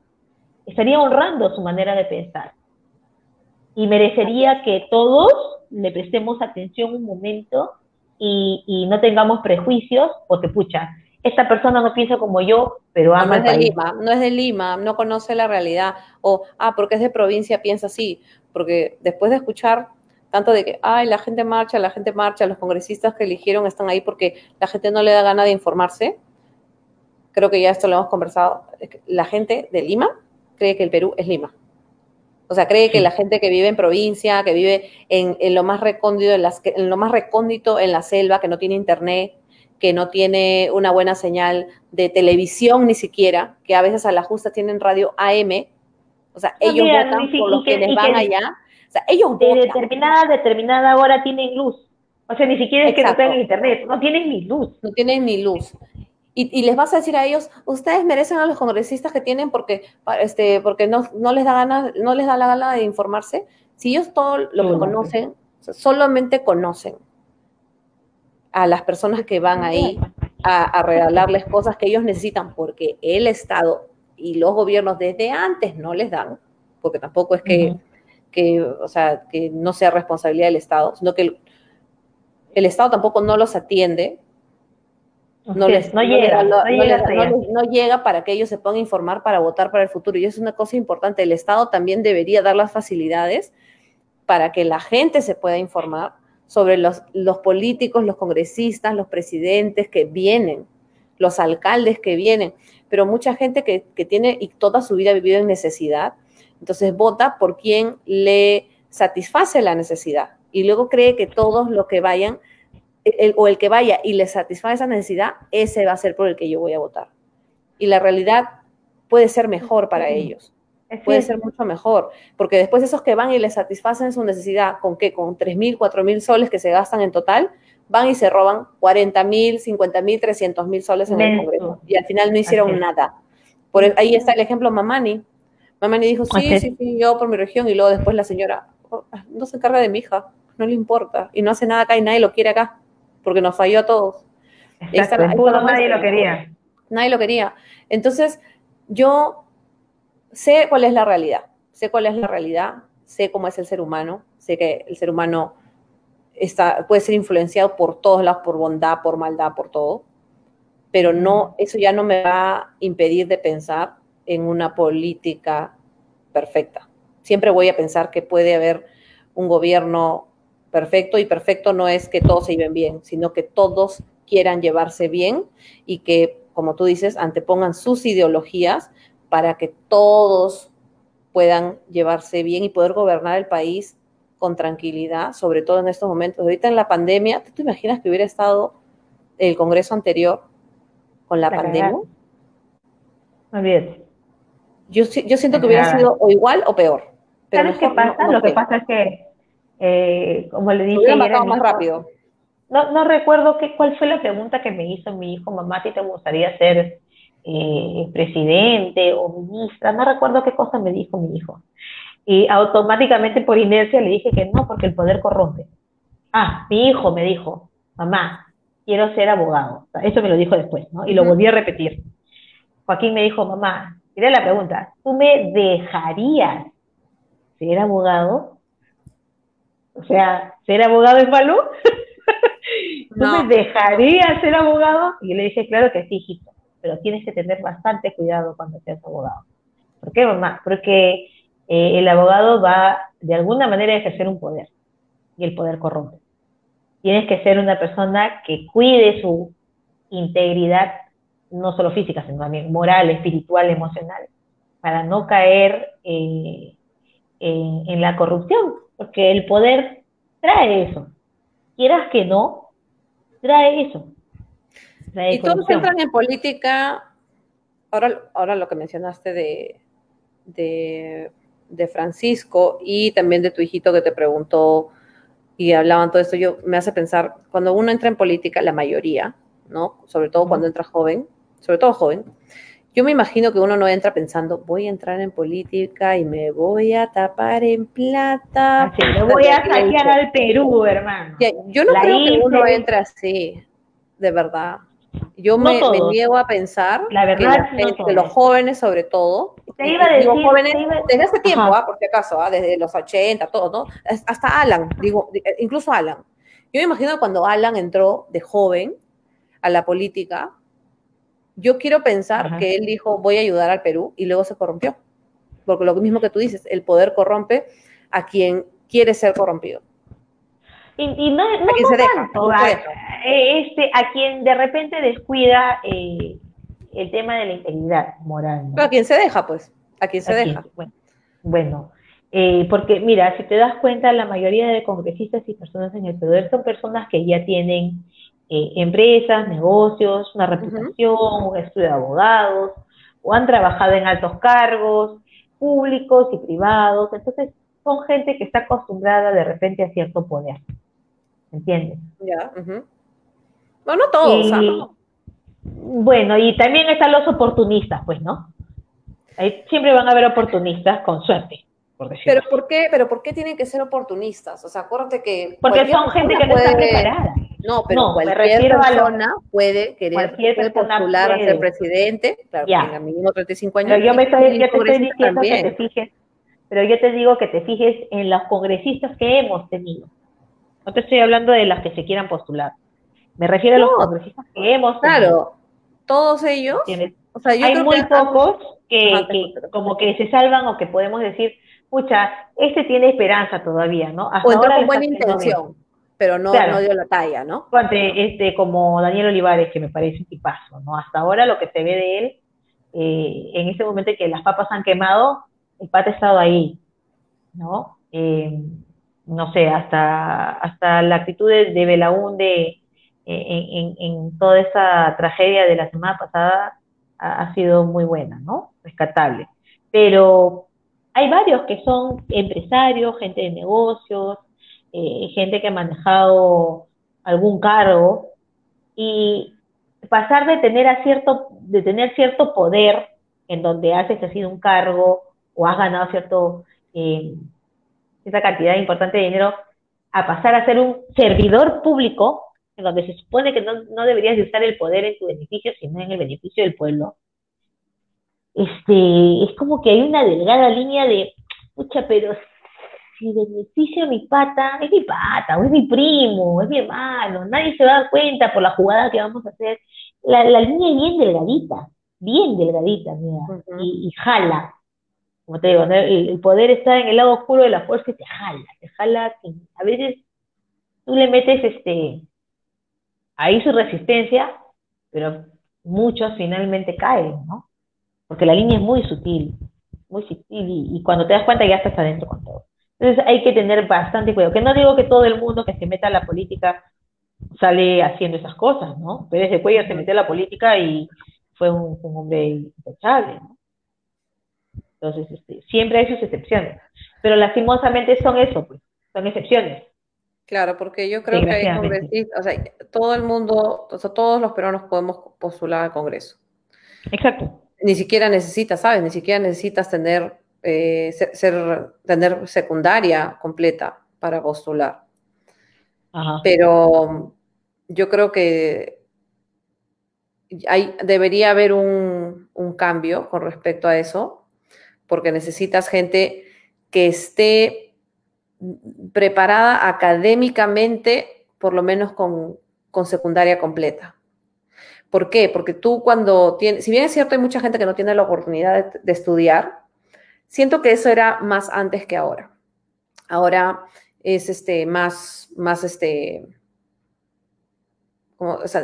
estaría honrando su manera de pensar. Y merecería que todos le prestemos atención un momento y, no tengamos prejuicios, porque pucha, esta persona no piensa como yo, pero ama no, es de Lima, no es de Lima, no conoce la realidad, o, ah, porque es de provincia, piensa así, porque después de escuchar tanto de que, ay, la gente marcha, la gente marcha, los congresistas que eligieron están ahí porque la gente no le da gana de informarse, creo que ya esto lo hemos conversado, la gente de Lima cree que el Perú es Lima. O sea, cree que la gente que vive en provincia, que vive en, lo más recóndito, en, las, en lo más recóndito en la selva, que no tiene internet, que no tiene una buena señal de televisión ni siquiera, que a veces a la justa tienen radio AM, o sea, ellos votan por los que, les van allá. O sea, ellos de determinada, determinada hora tienen luz. O sea, ni siquiera es que no tengan internet, no tienen ni luz. No tienen ni luz. Y, les vas a decir a ellos, ustedes merecen a los congresistas que tienen porque, este, porque no, no, les da gana, no les da la gana de informarse. Si ellos todo lo que conocen, solamente conocen a las personas que van ahí a, regalarles cosas que ellos necesitan porque el Estado y los gobiernos desde antes no les dan, porque tampoco es que, que o sea, que no sea responsabilidad del Estado, sino que el, el Estado tampoco no los atiende no, les, no, llega, no, llega, para que ellos se puedan informar para votar para el futuro. Y eso es una cosa importante. El Estado también debería dar las facilidades para que la gente se pueda informar sobre los, los políticos, los congresistas, los presidentes que vienen, los alcaldes que vienen. Pero mucha gente que, que tiene y toda su vida ha vivido en necesidad, Entonces vota por quien le satisface la necesidad y luego cree que todos los que vayan, o el que vaya y le satisface esa necesidad, ese va a ser por el que yo voy a votar. Y la realidad puede ser mejor para ellos. Puede ser mucho mejor, porque después esos que van y les satisfacen su necesidad, ¿con qué? Con 3.000, 4.000 soles que se gastan en total, van y se roban 40.000, 50.000, 300.000 soles en el Congreso. Y al final no hicieron nada. Por, ahí está el ejemplo Mamani. Mamani dijo, sí, sí, sí, yo por mi región. Y luego después la señora, oh, no se encarga de mi hija no le importa y no hace nada acá y nadie lo quiere acá, porque nos falló a todos. nadie lo quería. Nadie lo quería. Entonces, yo sé cuál es la realidad, sé cuál es la realidad, sé cómo es el ser humano, sé que el ser humano está, puede ser influenciado por todos lados, por bondad, por maldad, por todo, pero no, eso ya no me va a impedir de pensar en una política perfecta. Siempre voy a pensar que puede haber un gobierno perfecto y perfecto no es que todos se lleven bien, sino que todos quieran llevarse bien y que, como tú dices, antepongan sus ideologías para que todos puedan llevarse bien y poder gobernar el país con tranquilidad, sobre todo en estos momentos. Ahorita en la pandemia, ¿tú te imaginas que hubiera estado el Congreso anterior con la, pandemia? Muy bien. Yo, yo siento que hubiera sido o igual o peor. Pero ¿Sabes qué pasa? Lo que pasa es que eh, como le dije más rápido. No, no recuerdo qué, cuál fue la pregunta que me hizo mi hijo, mamá, si te gustaría ser eh, presidente o ministra, no recuerdo qué cosa me dijo mi hijo. Y automáticamente por inercia le dije que no, porque el poder corrompe. Ah, mi hijo me dijo, mamá, quiero ser abogado. Eso me lo dijo después, ¿no? Y lo volví a repetir. Joaquín me dijo, mamá, mira la pregunta, ¿tú me dejarías ser abogado? O sea, ¿ser abogado es malo? *laughs* ¿Tú me dejarías ser abogado? Y yo le dije, claro que sí, hijito, pero tienes que tener bastante cuidado cuando seas abogado. ¿Por qué, mamá? Porque eh, el abogado va de alguna manera a ejercer un poder y el poder corrompe. Tienes que ser una persona que cuide su integridad, no solo física, sino también moral, espiritual, emocional, para no caer eh, en la corrupción, porque el poder trae eso. Quieras que no, trae eso. y todos entran en política, ahora, ahora lo que mencionaste de, de, Francisco y también de tu hijito que te preguntó y hablaban todo esto, yo me hace pensar, cuando uno entra en política, la mayoría, ¿no? Sobre todo cuando entra joven, sobre todo joven, yo me imagino que uno no entra pensando, voy a entrar en política y me voy a tapar en plata. Así, me voy a saquear al Perú, hermano. yo no creo que uno entre así, de verdad. Yo me, niego a pensar la verdad, que, los jóvenes, sobre todo, te iba a decir, jóvenes, desde hace tiempo, ¿ah? por si acaso, ¿ah? desde los 80, todo, ¿no? Hasta Alan, digo, incluso Alan. Yo me imagino cuando Alan entró de joven a la política, yo quiero pensar que él dijo, voy a ayudar al Perú y luego se corrompió. Porque lo mismo que tú dices, el poder corrompe a quien quiere ser corrompido. Y, no, no a quien se deja, a, eh, este, a quien de repente descuida eh, el tema de la integridad moral. a quien se deja, pues, a quien se deja. bueno, eh, porque mira, si te das cuenta, la mayoría de congresistas y personas en el poder son personas que ya tienen eh, empresas, negocios, una reputación, un estudio de abogados, o han trabajado en altos cargos públicos y privados. Entonces, son gente que está acostumbrada de repente a cierto poder. ¿Entiendes? Ya. Bueno, todos. Bueno, y también están los oportunistas, pues, ¿no? Ahí siempre van a haber oportunistas con suerte. Pero ¿por qué? Pero ¿por qué tienen que ser oportunistas? O sea, acuérdate que porque son gente que no está preparada. No, pero cualquier persona puede querer postular a ser presidente, claro, ya. tenga mínimo 35 años. Pero yo, me estoy, yo te estoy diciendo que te fijes, pero yo te digo que te fijes en los congresistas que hemos tenido. No te estoy hablando de las que se quieran postular. Me refiero a los congresistas que hemos tenido. Claro, todos ellos. O sea, yo Hay muy pocos que, como que se salvan o que podemos decir, pucha, este tiene esperanza todavía, ¿no? Hasta o con buena intención pero no, no dio la talla, ¿no? Este, como Daniel Olivares, que me parece un tipazo, ¿no? Hasta ahora lo que se ve de él, eh, en ese momento que las papas han quemado, el pata ha estado ahí, ¿no? Eh, no sé, hasta, hasta la actitud de, de Belaúnde en, en, toda esa tragedia de la semana pasada ha, sido muy buena, ¿no? Rescatable. Pero hay varios que son empresarios, gente de negocios, eh, gente que ha manejado algún cargo y pasar de tener a cierto, de tener cierto poder en donde has ejercido un cargo o has ganado cierto eh, esa cantidad importante de dinero a pasar a ser un servidor público en donde se supone que no, no deberías de usar el poder en tu beneficio, sino en el beneficio del pueblo, este, es como que hay una delgada línea de, pucha, pero si beneficio a mi pata, es mi pata, o es mi primo, es mi hermano, nadie se va a dar cuenta por la jugada que vamos a hacer. La, la línea es bien delgadita, bien delgadita, mira, y, jala. Como te digo, el, poder está en el lado oscuro de la fuerza y te jala, te jala. A veces tú le metes este ahí su resistencia, pero muchos finalmente caen, ¿no? Porque la línea es muy sutil, muy sutil, y, cuando te das cuenta ya estás adentro con todo. Entonces hay que tener bastante cuidado. Que no digo que todo el mundo que se meta a la política sale haciendo esas cosas, ¿no? Pérez de Cuellar se metió a la política y fue un, hombre intachable, ¿no? Entonces, este, siempre hay sus excepciones. Pero lastimosamente son eso, pues, son excepciones. Claro, porque yo creo que hay congresistas, o sea, todo el mundo, o sea, todos los peruanos podemos postular al Congreso. Exacto. Ni siquiera necesitas, ¿sabes? Ni siquiera necesitas tener, eh, ser, tener secundaria completa para postular. Ajá. Pero yo creo que hay, debería haber un, un cambio con respecto a eso, porque necesitas gente que esté preparada académicamente, por lo menos con, secundaria completa. ¿Por qué? Porque tú cuando tienes, si bien es cierto, hay mucha gente que no tiene la oportunidad de, estudiar, siento que eso era más antes que ahora. Ahora es este, más, más este,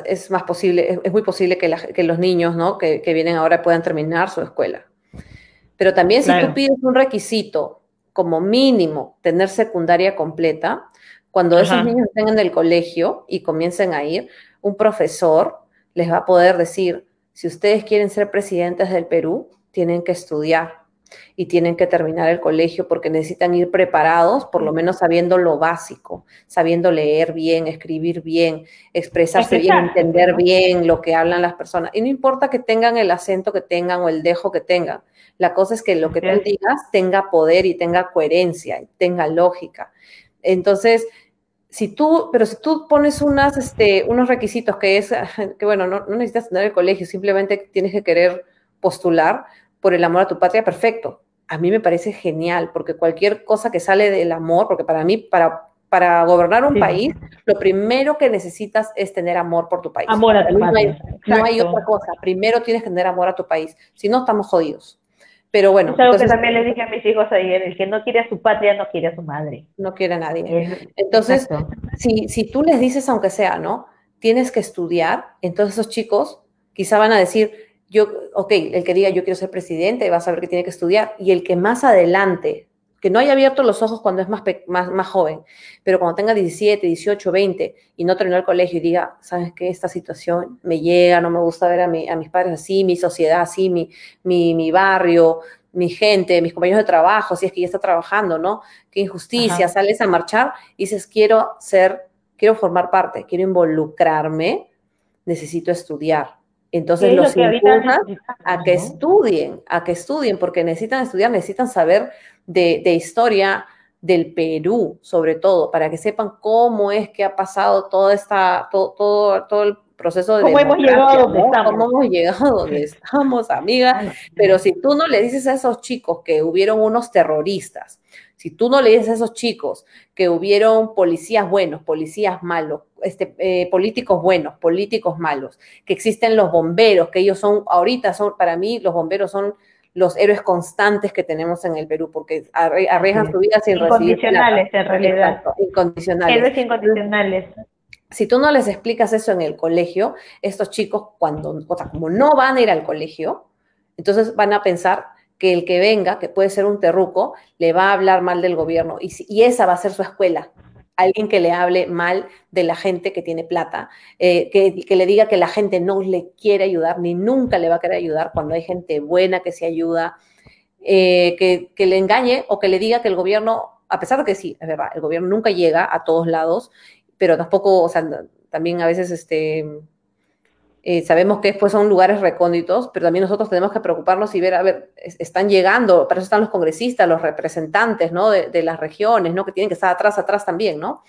es más posible, es, muy posible que, los niños ¿no? que, vienen ahora puedan terminar su escuela. Pero también si tú pides un requisito como mínimo tener secundaria completa, cuando esos niños estén en el colegio y comiencen a ir, un profesor les va a poder decir, si ustedes quieren ser presidentes del Perú, tienen que estudiar y tienen que terminar el colegio porque necesitan ir preparados, por lo menos sabiendo lo básico, sabiendo leer bien, escribir bien, expresarse bien, entender bien lo que hablan las personas. Y no importa que tengan el acento que tengan o el dejo que tengan, la cosa es que lo que tú digas tenga poder y tenga coherencia, y tenga lógica. Entonces, si tú, pero si tú pones unas, este, unos requisitos que es, *laughs* que bueno, no, necesitas tener el colegio, simplemente tienes que querer postular por el amor a tu patria, perfecto. A mí me parece genial, porque cualquier cosa que sale del amor, porque para mí, para, para gobernar un país, lo primero que necesitas es tener amor por tu país. Amor a tu país. no hay otra cosa. Primero tienes que tener amor a tu país. Si no, estamos jodidos. Pero bueno. Es algo que también les dije a mis hijos ayer, el que no quiere a su patria no quiere a su madre. No quiere a nadie. Entonces, si, si tú les dices, aunque sea, ¿no? Tienes que estudiar, entonces esos chicos quizá van a decir, yo, ok, el que diga yo quiero ser presidente va a saber que tiene que estudiar. Y el que más adelante, que no haya abierto los ojos cuando es más, más, más joven, pero cuando tenga 17, 18, 20 y no terminó el colegio y diga, ¿sabes qué? Esta situación me llega, no me gusta ver a, mi, a mis padres así, mi sociedad así, mi, mi, mi, barrio, mi gente, mis compañeros de trabajo, si es que ya está trabajando, ¿no? Qué injusticia, sales a marchar y dices, quiero ser, quiero formar parte, quiero involucrarme, necesito estudiar. Entonces los impulsan a que estudien, a que estudien, porque necesitan estudiar, necesitan saber de, historia del Perú, sobre todo, para que sepan cómo es que ha pasado toda esta, todo, todo, todo el proceso de ¿Cómo hemos llegado a donde estamos? ¿Cómo hemos llegado donde estamos, amiga? Pero si tú no le dices a esos chicos que hubieron unos terroristas, si tú no le dices a esos chicos que hubieron policías buenos, policías malos, este, eh, políticos buenos, políticos malos, que existen los bomberos, que ellos son, ahorita son, para mí, los bomberos son los héroes constantes que tenemos en el Perú, porque arriesgan su vida sin recibir. Incondicionales, en realidad. incondicionales. Héroes incondicionales. Si tú no les explicas eso en el colegio, estos chicos, cuando, o sea, como no van a ir al colegio, entonces van a pensar que el que venga, que puede ser un terruco, le va a hablar mal del gobierno y, y esa va a ser su escuela. Alguien que le hable mal de la gente que tiene plata, eh, que, le diga que la gente no le quiere ayudar ni nunca le va a querer ayudar cuando hay gente buena que se ayuda, eh, que, que le engañe o que le diga que el gobierno, a pesar de que sí, es verdad, el gobierno nunca llega a todos lados, pero tampoco, o sea, también a veces este, eh, sabemos que después son lugares recónditos, pero también nosotros tenemos que preocuparnos y ver, a ver, están llegando, para eso están los congresistas, los representantes, ¿no? De, las regiones, ¿no? Que tienen que estar atrás, atrás también, ¿no?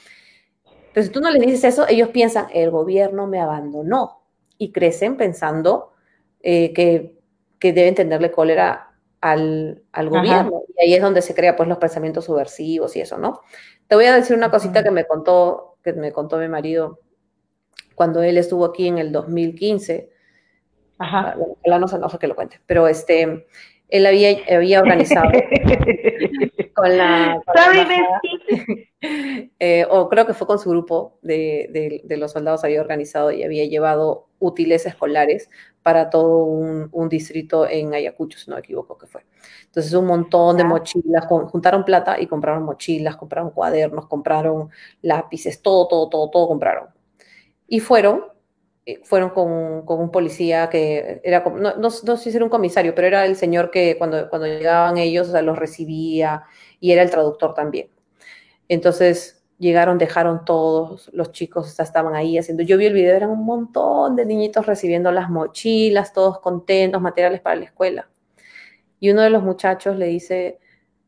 Entonces, si tú no les dices eso, ellos piensan, el gobierno me abandonó y crecen pensando eh, que, que, deben tenerle cólera al, al gobierno. Y ahí es donde se crea, pues, los pensamientos subversivos y eso, ¿no? Te voy a decir una cosita que me contó, que me contó mi marido cuando él estuvo aquí en el 2015. Ajá. Ah, no sé, no sé que lo cuente, pero este, él había, había *laughs* organizado con la... *laughs* eh, o creo que fue con su grupo de, de, los soldados, había organizado y había llevado útiles escolares para todo un, un, distrito en Ayacucho, si no me equivoco que fue. Entonces un montón de mochilas, juntaron plata y compraron mochilas, compraron cuadernos, compraron lápices, todo, todo, todo, todo compraron y fueron, eh, fueron con, con un policía que era, no, no, sé si era un comisario, pero era el señor que cuando, cuando llegaban ellos, o sea, los recibía y era el traductor también. Entonces llegaron, dejaron todos, los chicos estaban ahí haciendo, yo vi el video, eran un montón de niñitos recibiendo las mochilas, todos contentos, materiales para la escuela. Y uno de los muchachos le dice,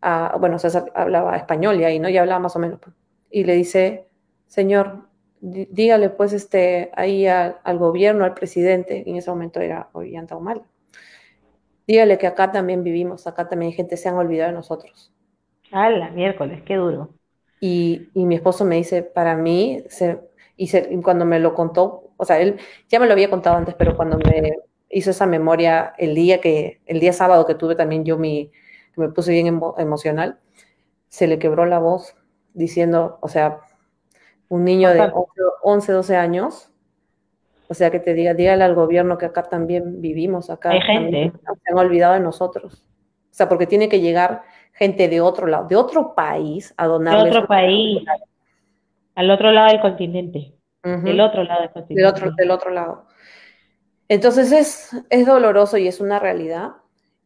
a, bueno, César hablaba español y ahí, ¿no? Ya hablaba más o menos. Pues, y le dice, señor, dígale pues este, ahí al gobierno, al presidente, en ese momento era Ollanta mal dígale que acá también vivimos, acá también hay gente, se han olvidado de nosotros. ¡Hala, miércoles, qué duro! Y, y mi esposo me dice, para mí, se, y, cuando me lo contó, o sea, él ya me lo había contado antes, pero cuando me hizo esa memoria el día que, el día sábado que tuve también yo mi, que me puse bien emocional, se le quebró la voz diciendo, o sea, un niño de 11, 12 años, o sea, que te diga, dígale al gobierno que acá también vivimos, acá Hay gente. se han olvidado de nosotros. O sea, porque tiene que llegar gente de otro lado, de otro país a donarles. De otro país, al otro lado del continente. Del otro lado del continente. Del otro, del otro lado. Entonces es, es doloroso y es una realidad.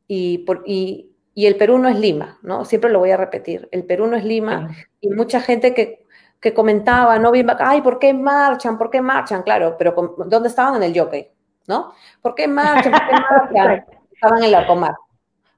Y, por, y, y, el Perú no es Lima, ¿no? Siempre lo voy a repetir. El Perú no es Lima y mucha gente que que comentaba, ¿no? Bien, ay, ¿por qué marchan? ¿Por qué marchan? Claro, pero ¿dónde estaban en el jockey? ¿No? ¿Por qué marchan? ¿Por qué *laughs* marchan? estaban en el arcomar.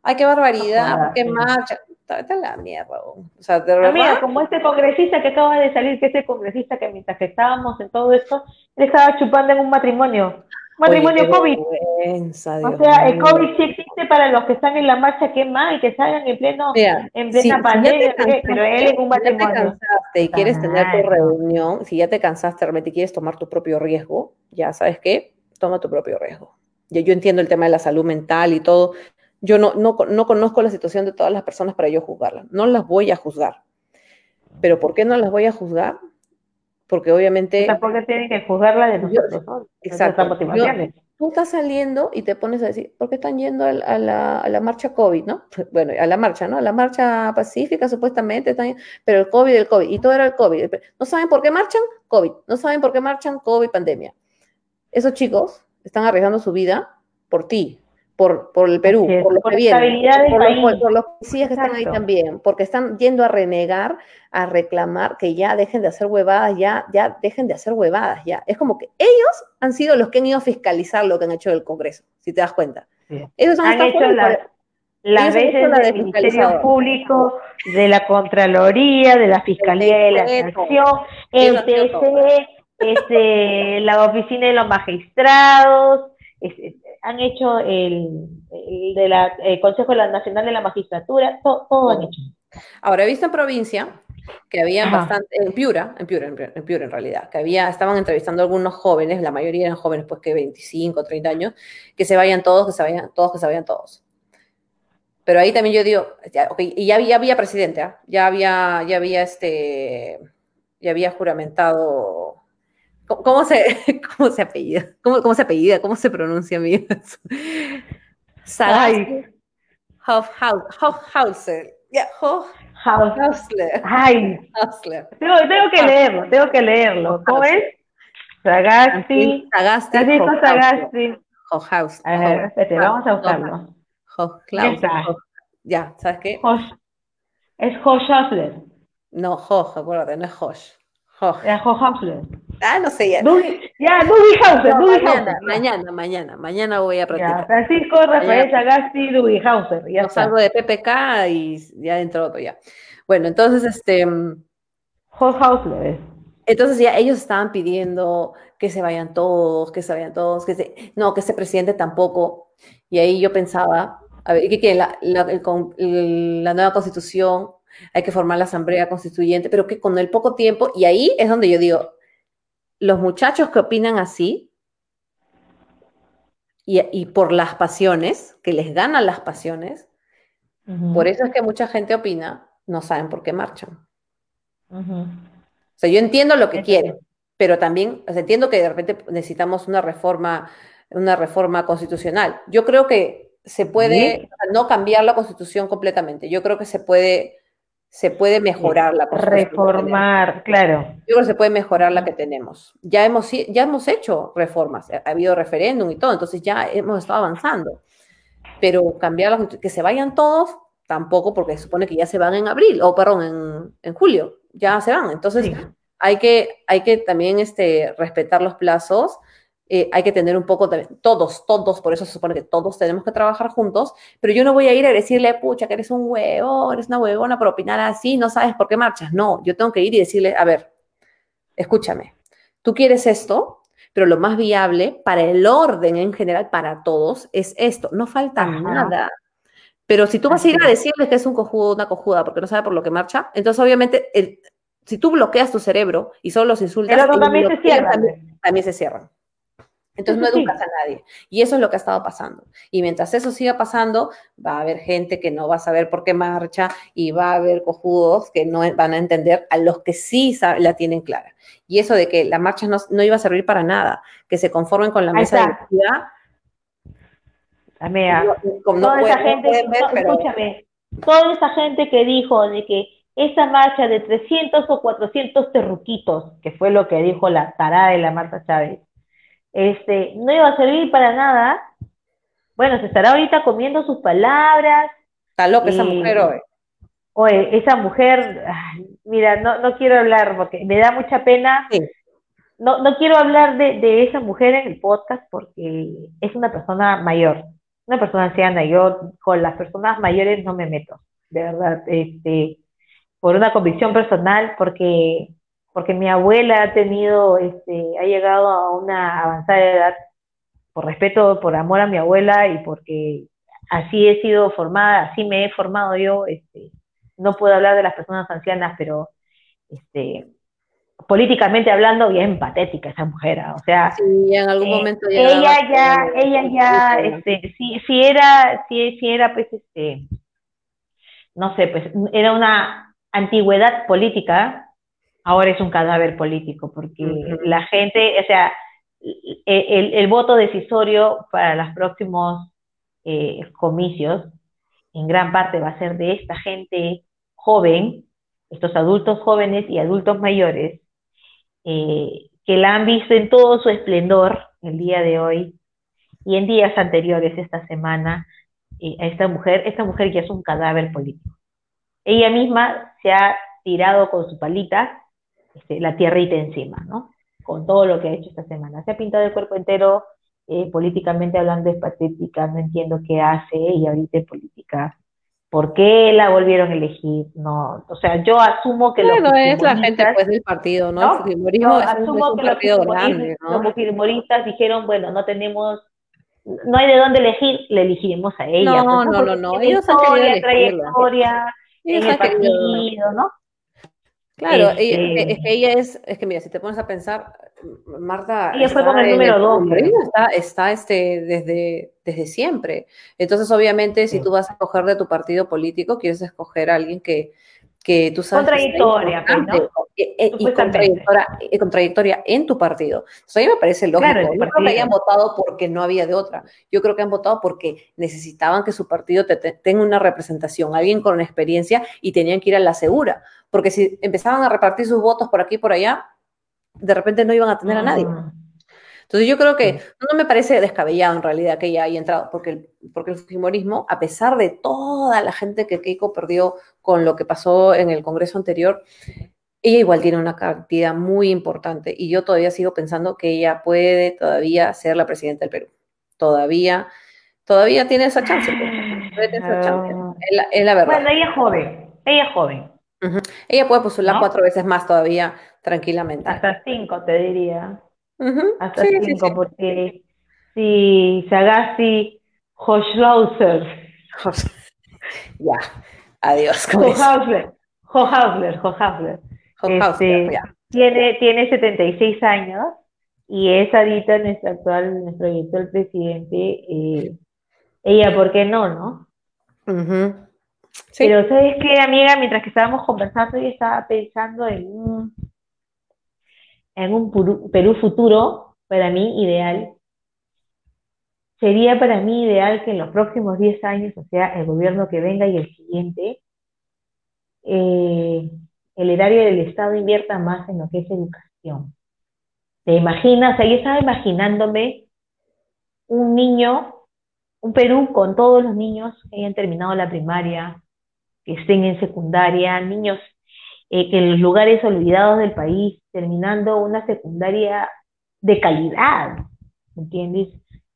Ay, qué barbaridad, ¿por qué marchan? Está la mierda. O sea, de verdad. como este congresista que acaba de salir, que este congresista que mientras que estábamos en todo esto, él estaba chupando en un matrimonio matrimonio COVID. o sea, el COVID sí existe para los que están en la marcha, qué mal, que salgan en pleno, en plena pandemia, pero él es un matrimonio. Si ya te cansaste y quieres tener tu reunión, si ya te cansaste realmente y quieres tomar tu propio riesgo, ya sabes qué, toma tu propio riesgo. Yo, yo entiendo el tema de la salud mental y todo. Yo no, no, no conozco la situación de todas las personas para yo juzgarlas. No las voy a juzgar. Pero ¿por qué no las voy a juzgar? Porque obviamente... Tampoco tienen que juzgarla de nosotros, ¿no? Exacto. tú estás saliendo y te pones a decir, ¿por qué están yendo a, la, a, la, marcha COVID, no? *laughs* Bueno, a la marcha, ¿no? A la marcha pacífica supuestamente, están, pero el COVID, el COVID, y todo era el COVID. ¿No saben por qué marchan? COVID. ¿No saben por qué marchan? COVID, pandemia. Esos chicos están arriesgando su vida por ti, por, por el Perú, por los que vienen, por, los, policías que están ahí también, porque están yendo a renegar, a reclamar que ya dejen de hacer huevadas, ya, ya dejen de hacer huevadas, ya. Es como que ellos han sido los que han ido a fiscalizar lo que han hecho el Congreso, si te das cuenta. Ellos han, hecho la, las veces del Ministerio Público, de la Contraloría, de la Fiscalía de la Nación, el TC, este, la Oficina de los Magistrados, han hecho el, de la, Consejo Nacional de la Magistratura, todo, han hecho. Ahora, he visto en provincia que había bastante, en Piura, en Piura, en Piura, en realidad, que había, estaban entrevistando a algunos jóvenes, la mayoría eran jóvenes pues que 25, 30 años, que se vayan todos, que se vayan todos, que se vayan todos. Pero ahí también yo digo, ya, y ya había, había presidente, ¿ah? ya había, ya había este, ya había juramentado ¿Cómo se, *laughs* cómo se apellida? ¿Cómo, ¿Cómo, se apellida? ¿Cómo se pronuncia, amigos? *laughs* Sagasti. Hofhauser. Yeah, Hausler. Ay, Hausler. Tengo, tengo que leerlo, tengo que leerlo. ¿Cómo es? Sagasti. Sagasti. Sagasti. Hochhaus. A ver, espérate, vamos a buscarlo. Hochklaus. Ya, ¿sabes qué? Es Hochhausler. No, Hoch, acuérdate, no es. Hoch. Es Hochhausler. Ah, no sé ya. ya, Duby Hauser, no, mañana, mañana, mañana, mañana voy a practicar. Ya, Francisco Rafael Sagasti, Duby Hauser. Ya no, salgo de PPK y ya entro otro ya. Bueno, entonces, este... Hochhausler. Entonces ya ellos estaban pidiendo que se vayan todos, que se vayan todos, que se... No, que ese presidente tampoco. Y ahí yo pensaba, a ver, la, la, la nueva constitución hay que formar la asamblea constituyente, pero que con el poco tiempo, y ahí es donde yo digo, los muchachos que opinan así, y, por las pasiones, que les ganan las pasiones, por eso es que mucha gente opina, no saben por qué marchan. O sea, yo entiendo lo que quieren, pero también entiendo que de repente necesitamos una reforma, una reforma constitucional. Yo creo que se puede no cambiar la constitución completamente. Yo creo que se puede se puede mejorar la Reformar, claro. Yo creo que se puede mejorar la que tenemos. Ya hemos, ya hemos hecho reformas, ha habido referéndum y todo, entonces ya hemos estado avanzando. Pero cambiar que se vayan todos, tampoco, porque se supone que ya se van en abril, o perdón, en, en julio, ya se van. Entonces hay, que, hay que también este, respetar los plazos eh, hay que tener un poco de, todos, todos, por eso se supone que todos tenemos que trabajar juntos, pero yo no voy a ir a decirle, pucha, que eres un huevo, eres una huevona por opinar así, no sabes por qué marchas. No, yo tengo que ir y decirle, a ver, escúchame, tú quieres esto, pero lo más viable para el orden en general, para todos, es esto. No falta nada. Pero si tú vas a ir a decirle que es un cojudo, una cojuda, porque no sabe por lo que marcha, entonces obviamente si tú bloqueas tu cerebro y solo los insultas, también se cierran. también se cierran. Entonces no educas a nadie. Y eso es lo que ha estado pasando. Y mientras eso siga pasando, va a haber gente que no va a saber por qué marcha y va a haber cojudos que no van a entender a los que sí la tienen clara. Y eso de que la marcha no, iba a servir para nada, que se conformen con la mesa de ciudad. toda esa gente, escúchame, toda esa gente que dijo de que esa marcha de 300 o 400 terruquitos, que fue lo que dijo la tarada de la Marta Chávez, este, no iba a servir para nada. Bueno, se estará ahorita comiendo sus palabras. Está loca esa mujer hoy. Oye, esa mujer, mira, no, no quiero hablar porque me da mucha pena. No, no quiero hablar de, de, esa mujer en el podcast porque es una persona mayor, una persona anciana. Yo con las personas mayores no me meto, de verdad, este, por una convicción personal, porque porque mi abuela ha tenido, este, ha llegado a una avanzada edad, por respeto, por amor a mi abuela y porque así he sido formada, así me he formado yo, este, no puedo hablar de las personas ancianas, pero este, políticamente hablando, bien patética esa mujer, o sea, sí, en algún eh, momento ya ella ya, ella ya, este, si, si era, si, si era, pues, este, no sé, pues, era una antigüedad política, ahora es un cadáver político, porque la gente, o sea, el, voto decisorio para los próximos eh, comicios, en gran parte va a ser de esta gente joven, estos adultos jóvenes y adultos mayores, eh, que la han visto en todo su esplendor el día de hoy y en días anteriores esta semana eh, a esta mujer, esta mujer ya es un cadáver político. Ella misma se ha tirado con su palita este, la tierrita encima, ¿no? Con todo lo que ha hecho esta semana. Se ha pintado el cuerpo entero, eh, políticamente hablando es patética, no entiendo qué hace y ahorita en política. ¿Por qué la volvieron a elegir? No, o sea, yo asumo que bueno, es la gente pues del partido, ¿no? El fujimorismo es, un, partido grande, ¿no? Los fujimoristas dijeron, bueno, no tenemos no hay de dónde elegir, le elegiremos a ella. No, pues, no, no, no, ellos han querido trayectoria en el partido, ¿no? Claro, este es que ella es, es que mira, si te pones a pensar, Marta. Ella fue con el número dos. Está, está este, desde, desde siempre. Entonces, obviamente, si tú vas a escoger de tu partido político, quieres escoger a alguien que, que tú sabes... Contradictoria, pues, ¿no? y, contradictoria, en tu partido. Eso a mí me parece lógico. Claro, Yo creo que hayan votado porque no había de otra. Yo creo que han votado porque necesitaban que su partido tenga una representación, alguien con experiencia y tenían que ir a la segura. Porque si empezaban a repartir sus votos por aquí y por allá, de repente no iban a tener a nadie. Ah. Entonces yo creo que no me parece descabellado en realidad que ella haya entrado, porque el, porque el Fujimorismo, a pesar de toda la gente que Keiko perdió con lo que pasó en el Congreso anterior, ella igual tiene una cantidad muy importante y yo todavía sigo pensando que ella puede todavía ser la presidenta del Perú. Todavía, todavía tiene esa chance. Pues. esa chance. Ah. Es, la, verdad. Bueno, ella es joven, ella es joven. Ella puede postular cuatro veces más todavía tranquilamente. Hasta cinco, te diría. Hasta cinco, porque si Sagasti Hoschlauser. *laughs* ya, adiós. Hochhausler, Hochhausler, Hochhausler. Este, tiene, tiene 76 años y es ahorita nuestro actual, nuestro director presidente. Eh, ella, ¿por qué no, no? Pero ¿sabes qué, amiga? Mientras que estábamos conversando, yo estaba pensando en un, en un Perú futuro, para mí ideal. Sería para mí ideal que en los próximos 10 años, o sea, el gobierno que venga y el siguiente, eh, el erario del Estado invierta más en lo que es educación. ¿Te imaginas? O yo estaba imaginándome un niño, un Perú con todos los niños que hayan terminado la primaria, que estén en secundaria, niños eh, que en los lugares olvidados del país, terminando una secundaria de calidad, ¿entiendes?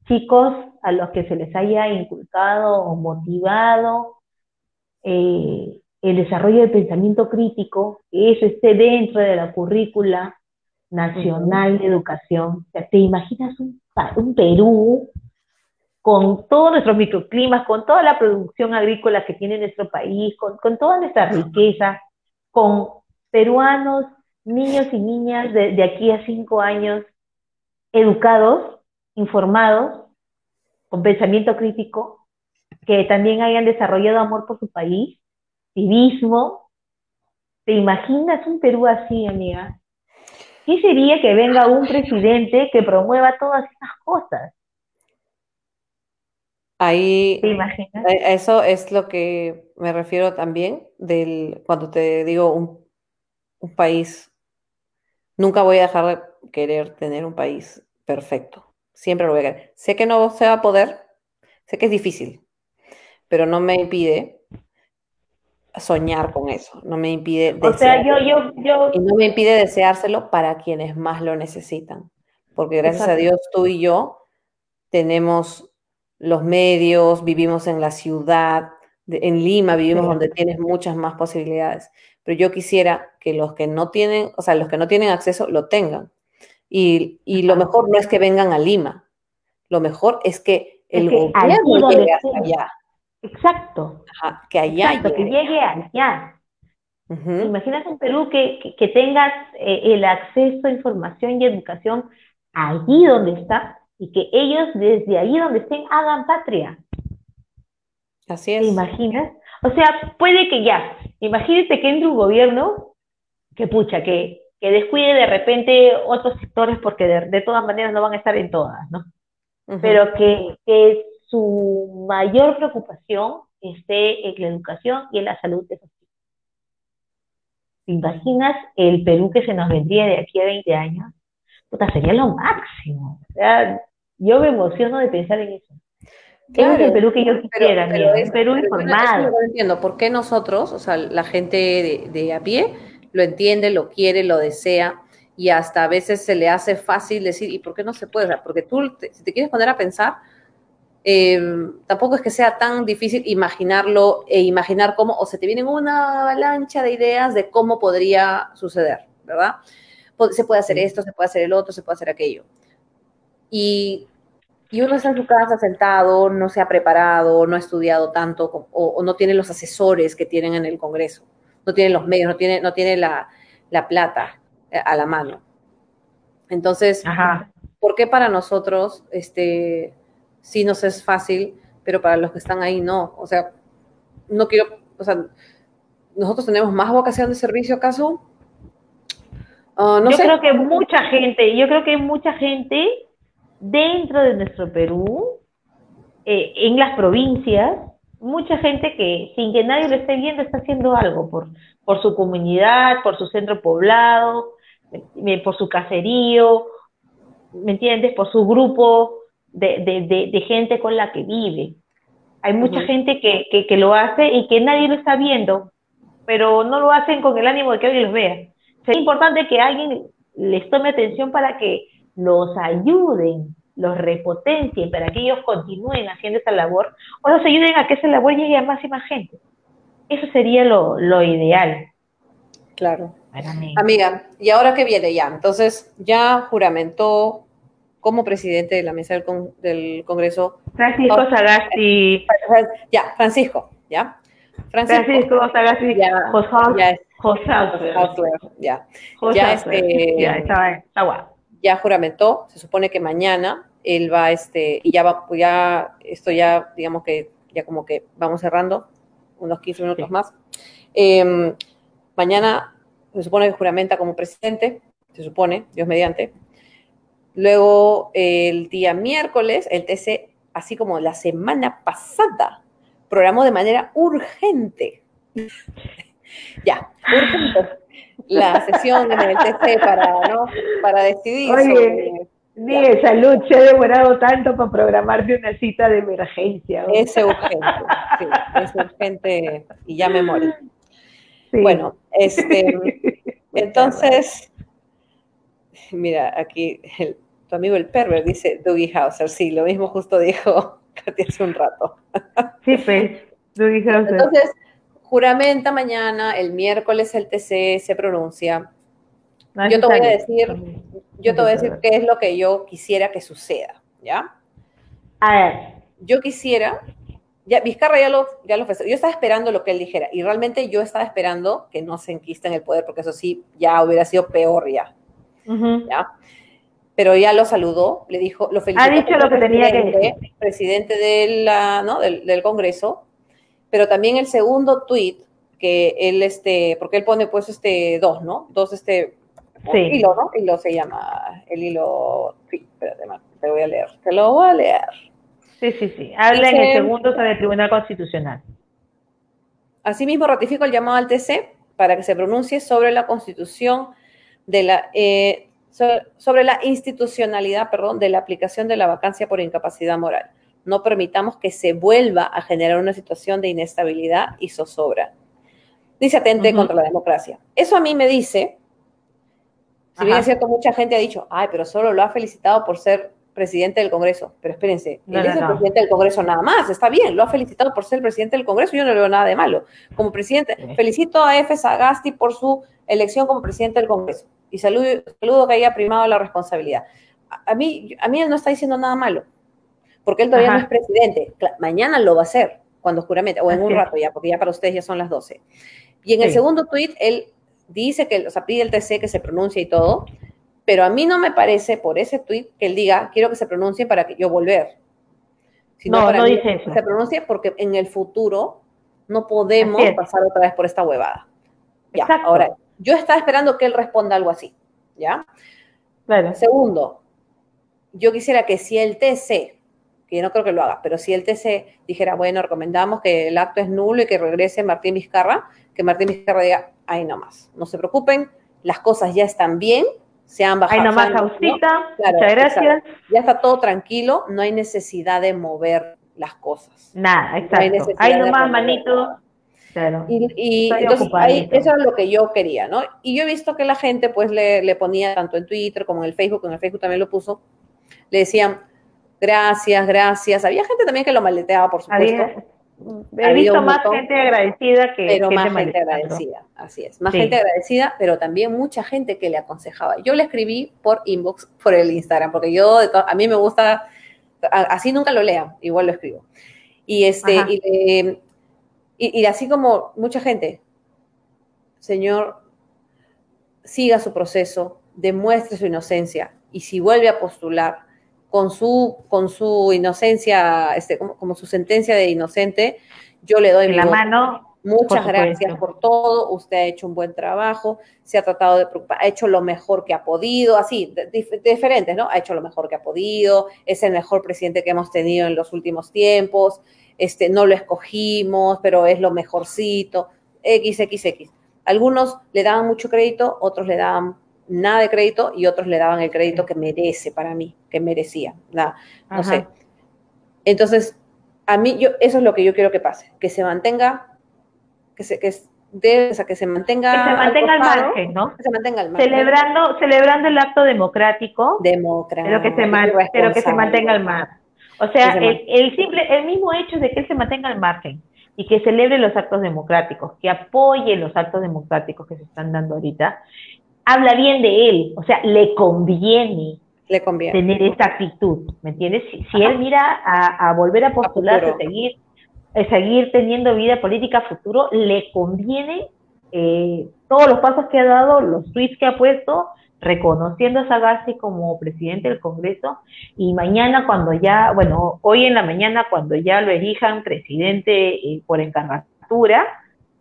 Chicos a los que se les haya inculcado o motivado eh, el desarrollo del pensamiento crítico, que eso esté dentro de la currícula nacional de educación. O sea, ¿te imaginas un, un Perú con todos nuestros microclimas, con toda la producción agrícola que tiene nuestro país, con, con toda nuestra riqueza, con peruanos, niños y niñas de, de aquí a cinco años educados, informados, con pensamiento crítico, que también hayan desarrollado amor por su país civismo. ¿Te imaginas un Perú así, amiga? ¿Qué sería que venga un presidente que promueva todas esas cosas? Ahí, ¿Te imaginas? eso es lo que me refiero también del cuando te digo un, un país. Nunca voy a dejar de querer tener un país perfecto. Siempre lo voy a querer. Sé que no se va a poder, sé que es difícil, pero no me impide soñar con eso, no me impide o sea, yo, yo, yo... y no me impide deseárselo para quienes más lo necesitan, porque gracias a Dios tú y yo tenemos los medios, vivimos en la ciudad, en Lima vivimos donde tienes muchas más posibilidades, pero yo quisiera que los que no tienen, o sea, los que no tienen acceso lo tengan. Y, y lo mejor no es que vengan a Lima, lo mejor es que el gobierno llegue hasta allá. Exacto. que allá Exacto, que llegue allá. Imagínate en Perú que, que, tengas eh, el acceso a información y educación allí donde está y que ellos desde ahí donde estén hagan patria. Así es. ¿Te imaginas? O sea, puede que ya, imagínate que entre un gobierno que pucha, que, que descuide de repente otros sectores porque de, todas maneras no van a estar en todas, ¿no? Pero que, que su mayor preocupación esté en la educación y en la salud de sus hijos. ¿Te imaginas el Perú que se nos vendría de aquí a 20 años? Puta, sería lo máximo. O sea, yo me emociono de pensar en eso. Claro, es el Perú que yo quisiera, pero, es, Perú informado. no entiendo, ¿por qué nosotros, o sea, la gente de, de, a pie, lo entiende, lo quiere, lo desea, y hasta a veces se le hace fácil decir, ¿y por qué no se puede? porque tú, si te quieres poner a pensar, Em, tampoco es que sea tan difícil imaginarlo e imaginar cómo, o se te vienen una avalancha de ideas de cómo podría suceder, ¿verdad? Se puede hacer esto, se puede hacer el otro, se puede hacer aquello. Y, y uno está en su casa sentado, no se ha preparado, no ha estudiado tanto, o, no tiene los asesores que tienen en el Congreso, no tiene los medios, no tiene, no tiene la, la plata eh, a la mano. Entonces, ¿por qué para nosotros, este, sí nos es fácil, pero para los que están ahí no. O sea, no quiero, o sea, nosotros tenemos más vocación de servicio acaso. Ah, yo creo que mucha gente, yo creo que mucha gente dentro de nuestro Perú, eh, en las provincias, mucha gente que sin que nadie lo esté viendo está haciendo algo por, por su comunidad, por su centro poblado, por su caserío, ¿me entiendes? Por su grupo de, gente con la que vive. Hay mucha gente que, que, lo hace y que nadie lo está viendo, pero no lo hacen con el ánimo de que alguien los vea. Es importante que alguien les tome atención para que los ayuden, los repotencien, para que ellos continúen haciendo esa labor, o los ayuden a que esa labor llegue a más y más gente. Eso sería lo, lo ideal. Claro. Amiga, ¿y ahora qué viene ya? Entonces, ya juramentó como presidente de la mesa del, Congreso. Francisco Sagasti. Ya, Francisco, ¿ya? Francisco, Sagasti. Ya, ya, ya. Ya, este, ya, está, ya juramentó, se supone que mañana él va, este, y ya va, pues ya, esto ya, digamos que, ya como que vamos cerrando, unos 15 minutos más. Em, mañana se supone que juramenta como presidente, se supone, Dios mediante. Luego, el día miércoles, el TC, así como la semana pasada, programó de manera urgente, *laughs* ya, urgente, la sesión en el TC para, ¿no? para decidir Oye, Ni salud se ha demorado tanto para programarse una cita de emergencia. Es urgente, sí, es urgente y ya me morí. Bueno, este, *laughs* entonces, mira, aquí tu amigo el perver dice Dougie Hauser, sí, lo mismo justo dijo *laughs* Katy hace un rato. Sí, pues, Dougie Hauser. Entonces, juramenta mañana, el miércoles el TC se pronuncia. yo te voy a decir, yo te voy a decir qué es lo que yo quisiera que suceda, ¿ya? A ver. Yo quisiera ya, Vizcarra ya lo, ya lo ofreció. Yo estaba esperando lo que él dijera y realmente yo estaba esperando que no se enquista en el poder porque eso sí ya hubiera sido peor ya. Pero ya lo saludó, le dijo, lo felicitó. Ha dicho lo que tenía que decir. Presidente de la, ¿no? del, Congreso, pero también el segundo tuit que él, este, porque él pone pues este dos, ¿no? Dos, este, sí. hilo, ¿no? Hilo se llama, el hilo, sí, espérate, te voy a leer, te lo voy a leer. Sí, sí, sí. Habla en el segundo sobre el Tribunal Constitucional. Asimismo, ratifico el llamado al TC para que se pronuncie sobre la constitución de la eh, sobre la institucionalidad, perdón, de la aplicación de la vacancia por incapacidad moral. No permitamos que se vuelva a generar una situación de inestabilidad y zozobra. Dice atente contra la democracia. Eso a mí me dice, si bien es cierto, mucha gente ha dicho, ay, pero solo lo ha felicitado por ser presidente del Congreso. Pero espérense, él es el presidente del Congreso nada más, está bien, lo ha felicitado por ser presidente del Congreso, yo no le veo nada de malo. Como presidente, felicito a F. Sagasti por su elección como presidente del Congreso y saludo, saludo que haya primado la responsabilidad. A, mí, a mí él no está diciendo nada malo, porque él todavía no es presidente. Mañana lo va a hacer, cuando juramente, o en un rato ya, porque ya para ustedes ya son las 12. Y en el segundo tuit, él dice que, o sea, pide el TC que se pronuncie y todo, pero a mí no me parece por ese tweet que él diga, quiero que se pronuncie para que yo volver. Sino no, para no dice eso. Que se pronuncie porque en el futuro no podemos pasar otra vez por esta huevada. Ya, ahora, yo estaba esperando que él responda algo así, ¿ya? Segundo, yo quisiera que si el TC, que yo no creo que lo haga, pero si el TC dijera, bueno, recomendamos que el acto es nulo y que regrese Martín Vizcarra, que Martín Vizcarra diga, ahí nomás, no se preocupen, las cosas ya están bien, se han bajado. Hay nomás Jausita, muchas gracias. Ya está todo tranquilo, no hay necesidad de mover las cosas. Nada, exacto. hay, nomás manito. Claro. Y, entonces ahí, eso es lo que yo quería, ¿no? Y yo he visto que la gente pues le, le, ponía tanto en Twitter como en el Facebook, en el Facebook también lo puso, le decían gracias, gracias. Había gente también que lo maleteaba, por supuesto. He visto más gente agradecida que pero más gente agradecida, así es, más gente agradecida, pero también mucha gente que le aconsejaba. Yo le escribí por inbox, por el Instagram, porque yo a mí me gusta, así nunca lo lean, igual lo escribo. Y este y, y así como mucha gente, señor, siga su proceso, demuestre su inocencia y si vuelve a postular con su, con su inocencia, este, como, su sentencia de inocente, yo le doy mi la mano. Muchas gracias por todo, usted ha hecho un buen trabajo, se ha tratado de preocupar, ha hecho lo mejor que ha podido, así, diferentes, ¿no? Ha hecho lo mejor que ha podido, es el mejor presidente que hemos tenido en los últimos tiempos, este, no lo escogimos, pero es lo mejorcito, XXX. Algunos le daban mucho crédito, otros le daban nada de crédito y otros le daban el crédito que merece para mí, que merecía, nada, no sé. Entonces, a mí, yo, eso es lo que yo quiero que pase, que se mantenga que se, que o sea, que se mantenga, que se mantenga al, margen, ¿no? Que se mantenga al margen. Celebrando, celebrando el acto democrático, democrático pero que se, pero que se mantenga al margen. O sea, el, el, simple, el mismo hecho de que él se mantenga al margen y que celebre los actos democráticos, que apoye los actos democráticos que se están dando ahorita, habla bien de él, o sea, le conviene, le conviene. tener esa actitud, ¿me entiendes? Si, si él mira a, a volver a postularse, a seguir seguir teniendo vida política futuro, le conviene eh, todos los pasos que ha dado, los tweets que ha puesto, reconociendo a Sagasti como presidente del Congreso y mañana cuando ya, bueno, hoy en la mañana cuando ya lo elijan presidente eh, por encargatura,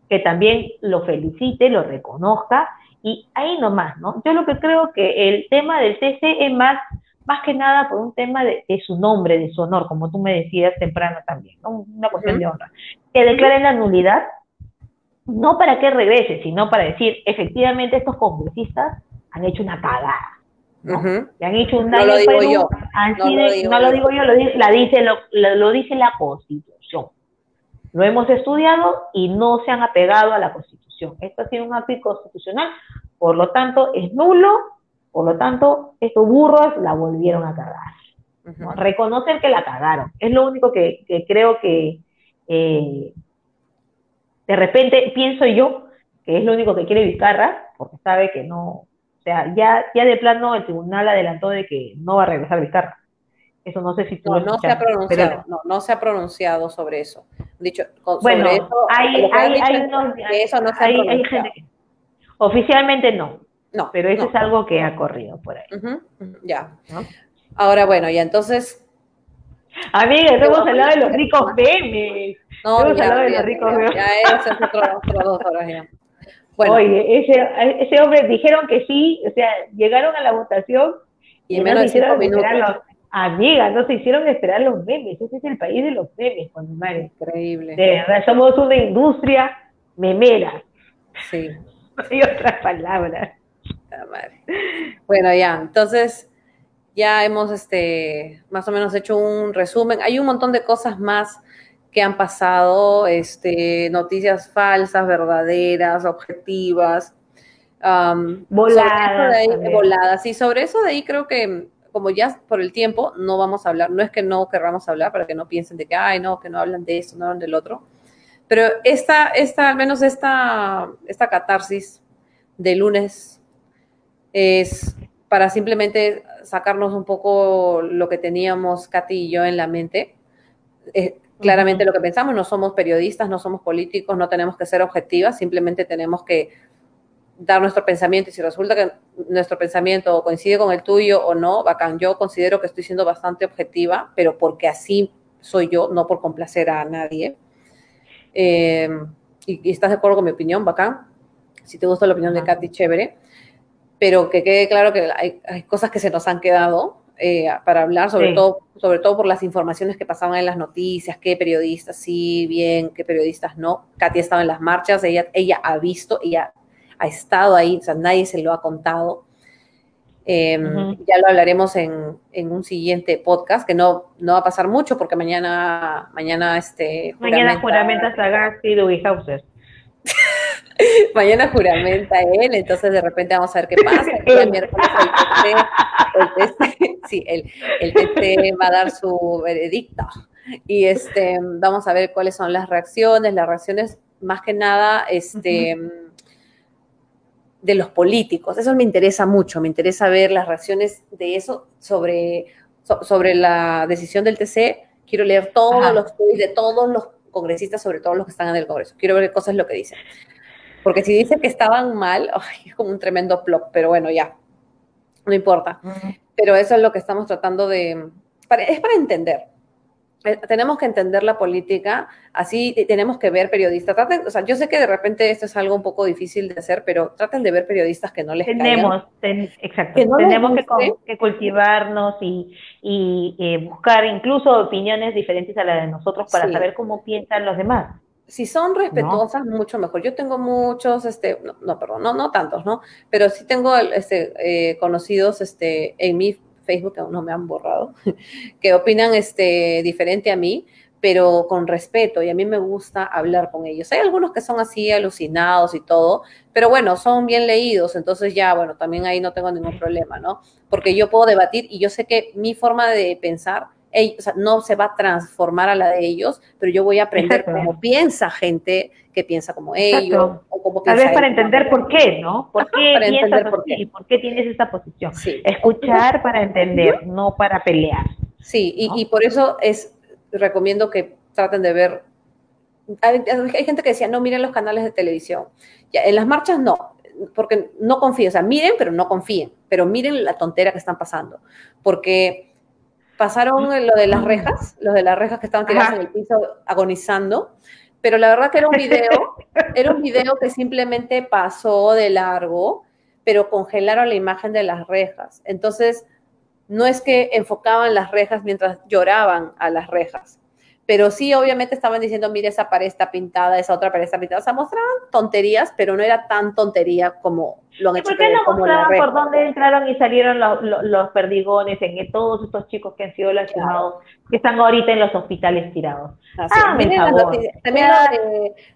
que también lo felicite, lo reconozca y ahí nomás, ¿no? Yo lo que creo que el tema del CC es más más que nada por un tema de, su nombre, de su honor, como tú me decías temprano también, ¿no? una cuestión de honra, que declaren la nulidad, no para que regrese, sino para decir, efectivamente estos congresistas han hecho una cagada, ¿no? han hecho un daño no lo digo yo. no, lo digo, no lo digo yo, lo, la dice, lo, lo dice la Constitución. Lo hemos estudiado y no se han apegado a la Constitución. Esto ha sido un acto inconstitucional, por lo tanto es nulo por lo tanto, estos burros la volvieron a cagar. Reconocer que la cagaron. Es lo único que, creo que eh, de repente pienso yo que es lo único que quiere Vizcarra, porque sabe que no, o sea, ya, ya de plano el tribunal adelantó de que no va a regresar Vizcarra. Eso no sé si tú no, no se ha pronunciado, no, no se ha pronunciado sobre eso. Dicho, bueno, eso, hay, hay, hay, eso no se hay, gente que, oficialmente no, no. Pero eso es algo que ha corrido por ahí. ya. Ahora, bueno, ya entonces. Amiga, hemos hablado de los ricos memes. No, hemos hablado de los ricos memes. Ya, eso es otro, *laughs* otro dos horas ya. Bueno. Oye, ese, ese hombre dijeron que sí, o sea, llegaron a la votación y, en menos de cinco minutos. Los, amiga, no se hicieron esperar los memes. Ese es el país de los memes, cuando Increíble. De verdad, somos una industria memera. Sí. *laughs* Y otras palabras. Bueno, ya, entonces ya hemos este, más o menos hecho un resumen. Hay un montón de cosas más que han pasado, este, noticias falsas, verdaderas, objetivas, voladas. Y sobre eso de ahí creo que, como ya por el tiempo, no vamos a hablar, no es que no querramos hablar para que no piensen de que, ay, no, que no hablan de esto, no hablan del otro. Pero esta, esta al menos esta, esta catarsis de lunes es para simplemente sacarnos un poco lo que teníamos Katy y yo en la mente. claramente lo que pensamos, no somos periodistas, no somos políticos, no tenemos que ser objetivas, simplemente tenemos que dar nuestro pensamiento y si resulta que nuestro pensamiento coincide con el tuyo o no, bacán, yo considero que estoy siendo bastante objetiva, pero porque así soy yo, no por complacer a nadie. Eh, y, estás de acuerdo con mi opinión, bacán. Si te gusta la opinión de Katy, chévere pero que quede claro que hay, cosas que se nos han quedado eh, para hablar, sobre, todo, sobre todo por las informaciones que pasaban en las noticias, qué periodistas sí, bien, qué periodistas no. Katy ha estado en las marchas, ella, ella ha visto, ella ha estado ahí, o sea, nadie se lo ha contado. Em, ya lo hablaremos en, en, un siguiente podcast, que no, no va a pasar mucho porque mañana, mañana este... Mañana juramenta Sagasti y Hauser. *laughs* Mañana juramenta él, entonces de repente vamos a ver qué pasa. El *laughs* miércoles el TC, *laughs* sí, el, el TC va a dar su veredicto. Y este, vamos a ver cuáles son las reacciones, las reacciones más que nada este, de los políticos. Eso me interesa mucho, me interesa ver las reacciones de eso sobre, sobre la decisión del TC. Quiero leer todos los tweets de todos los congresistas, sobre todo los que están en el Congreso. Quiero ver qué cosas es lo que dicen. Porque si dicen que estaban mal, *laughs* es como un tremendo plop, pero bueno, ya, no importa. Pero eso es lo que estamos tratando de, es para entender. Eh, tenemos que entender la política, así tenemos que ver periodistas. Traten, o sea, yo sé que de repente esto es algo un poco difícil de hacer, pero traten de ver periodistas que no les Tenemos, exacto, tenemos que, cultivarnos y, y eh, buscar incluso opiniones diferentes a las de nosotros para saber cómo piensan los demás. Si son respetuosas, mucho mejor. Yo tengo muchos, este, no, no perdón, no, no tantos, ¿no? Pero sí tengo este, eh, conocidos este, en mi Facebook, aún no me han borrado, *laughs* que opinan este, diferente a mí, pero con respeto, y a mí me gusta hablar con ellos. Hay algunos que son así alucinados y todo, pero bueno, son bien leídos, entonces ya, bueno, también ahí no tengo ningún problema, ¿no? Porque yo puedo debatir y yo sé que mi forma de pensar no se va a transformar a la de ellos, pero yo voy a aprender cómo piensa gente que piensa como ellos. O Tal vez para entender por qué, ¿no? ¿Por qué piensas por qué. por qué tienes esa posición? Escuchar para entender, no para pelear. Sí, y, por eso es, recomiendo que traten de ver, hay, gente que decía, no, miren los canales de televisión. Ya, en las marchas no, porque no confíen, o sea, miren, pero no confíen, pero miren la tontera que están pasando, porque pasaron lo de las rejas, los de las rejas que estaban tirados en el piso agonizando, pero la verdad que era un video, *laughs* era un video que simplemente pasó de largo, pero congelaron la imagen de las rejas. Entonces, no es que enfocaban las rejas mientras lloraban a las rejas, pero sí, obviamente estaban diciendo, mire, esa pared está pintada, esa otra pared está pintada. O sea, mostraban tonterías, pero no era tan tontería como lo han hecho. ¿Por qué no mostraban por dónde entraron y salieron los perdigones en todos estos chicos que han sido lastimados, que están ahorita en los hospitales tirados? ah, también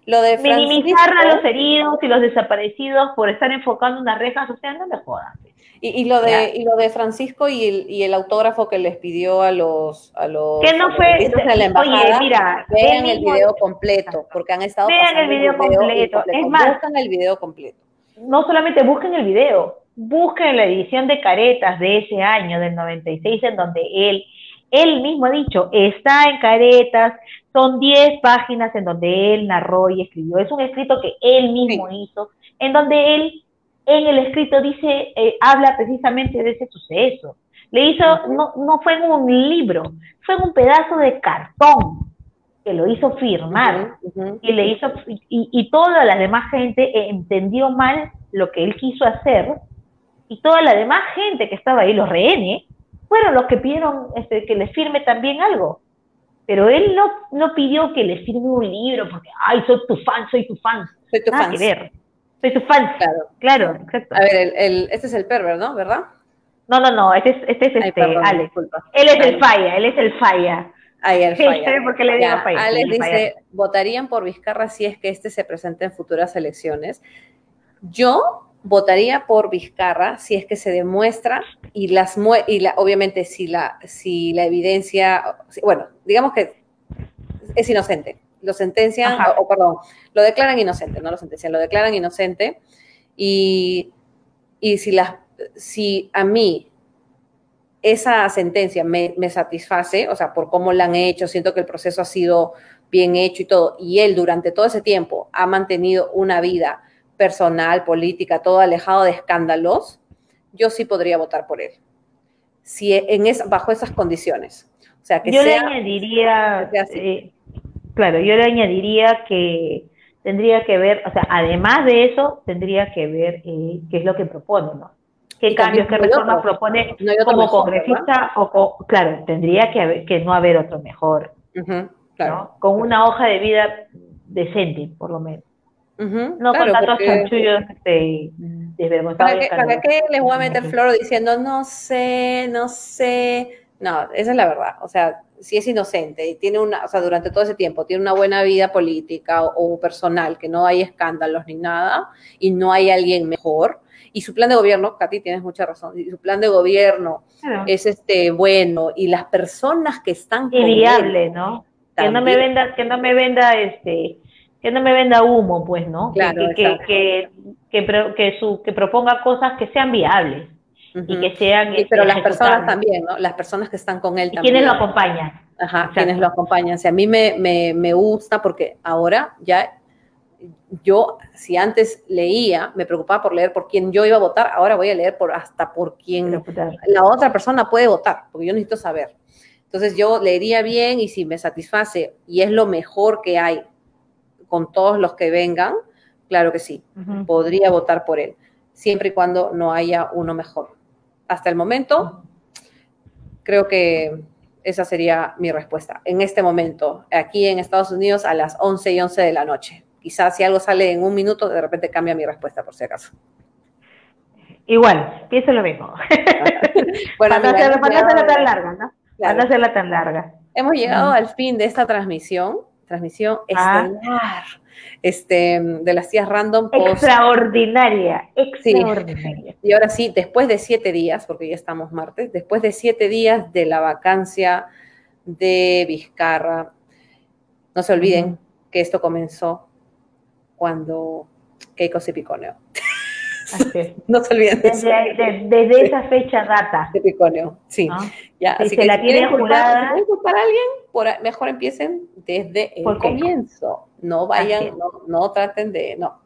lo de, Minimizar a los heridos y los desaparecidos por estar enfocando unas rejas, o sea, no me jodas. Y, lo de y lo de Francisco y el, y el autógrafo que les pidió a los a los que no fue de la embajada, mira, vean el video completo porque han estado vean el video, completo. es más buscan el video completo. no solamente busquen el video busquen la edición de Caretas de ese año del 96 en donde él él mismo ha dicho está en Caretas son 10 páginas en donde él narró y escribió. Es un escrito que él mismo hizo en donde él en el escrito dice, eh, habla precisamente de ese suceso. Le hizo, no, no fue en un libro, fue en un pedazo de cartón que lo hizo firmar y le hizo y, y, toda la demás gente entendió mal lo que él quiso hacer y toda la demás gente que estaba ahí, los rehenes, fueron los que pidieron este, que le firme también algo. Pero él no, no pidió que le firme un libro porque, ay, soy tu fan, soy tu fan. Soy tu fan. Soy tu fan. Claro, claro, exacto. A ver, el, este es el perver, ¿no? ¿Verdad? No, no, no, este es, este es este, Alex. Él es el falla, él es el falla. Ahí el falla. porque le digo falla. Alex dice, votarían por Vizcarra si es que este se presenta en futuras elecciones. Yo votaría por Vizcarra si es que se demuestra y las y la, obviamente si la si la evidencia bueno digamos que es inocente lo sentencian, o, perdón, lo declaran inocente, no lo sentencian, lo declaran inocente. Y, y si, las, si a mí esa sentencia me, me, satisface, o sea, por cómo la han hecho, siento que el proceso ha sido bien hecho y todo, y él durante todo ese tiempo ha mantenido una vida personal, política, todo alejado de escándalos, yo sí podría votar por él. Si en es, bajo esas condiciones. O sea, que yo le añadiría, Claro, yo le añadiría que tendría que ver, o sea, además de eso, tendría que ver eh, qué es lo que propone, ¿no? ¿Qué cambios, qué reformas propone como congresista? O, claro, tendría que, haber, que no haber otro mejor, claro. Con una hoja de vida decente, por lo menos. no con tantos chanchullos este, desvergonzados. ¿Para ¿Para qué les voy a meter floro diciendo, no sé, no sé? No, esa es la verdad. O sea, si es inocente y tiene una, o sea, durante todo ese tiempo tiene una buena vida política o, personal, que no hay escándalos ni nada, y no hay alguien mejor, y su plan de gobierno, Katy, tienes mucha razón, y su plan de gobierno es este bueno, y las personas que están y viable, ¿no? Que no me venda, que no me venda este, que no me venda humo, pues, ¿no? Claro, que, que, que, que, su, que proponga cosas que sean viables y que sean... pero las personas también, ¿no? Las personas que están con él también. ¿Quiénes lo acompañan? Ajá, quienes lo acompañan. O a mí me, me, me gusta porque ahora ya yo, si antes leía, me preocupaba por leer por quién yo iba a votar, ahora voy a leer por hasta por quién la otra persona puede votar, porque yo necesito saber. Entonces yo leería bien y si me satisface y es lo mejor que hay con todos los que vengan, claro que sí, podría votar por él, siempre y cuando no haya uno mejor. Hasta el momento, creo que esa sería mi respuesta. En este momento, aquí en Estados Unidos, a las 11 y 11 de la noche. Quizás si algo sale en un minuto, de repente cambia mi respuesta, por si acaso. Igual, pienso lo mismo. *laughs* bueno, para, no hacerla tan larga, ¿no? Para no hacerla tan larga. Hemos llegado al fin de esta transmisión, transmisión ah. estelar, este, de las tías random. Extraordinaria, extraordinaria. Y ahora sí, después de siete días, porque ya estamos martes, después de siete días de la vacancia de Vizcarra, no se olviden que esto comenzó cuando Keiko se piconeó. *laughs* no se olviden desde, esa fecha data. Se piconeó, sí. Ya, así se que la si quieren jurada, para alguien, mejor empiecen desde el comienzo. No vayan, no, no, traten de, no.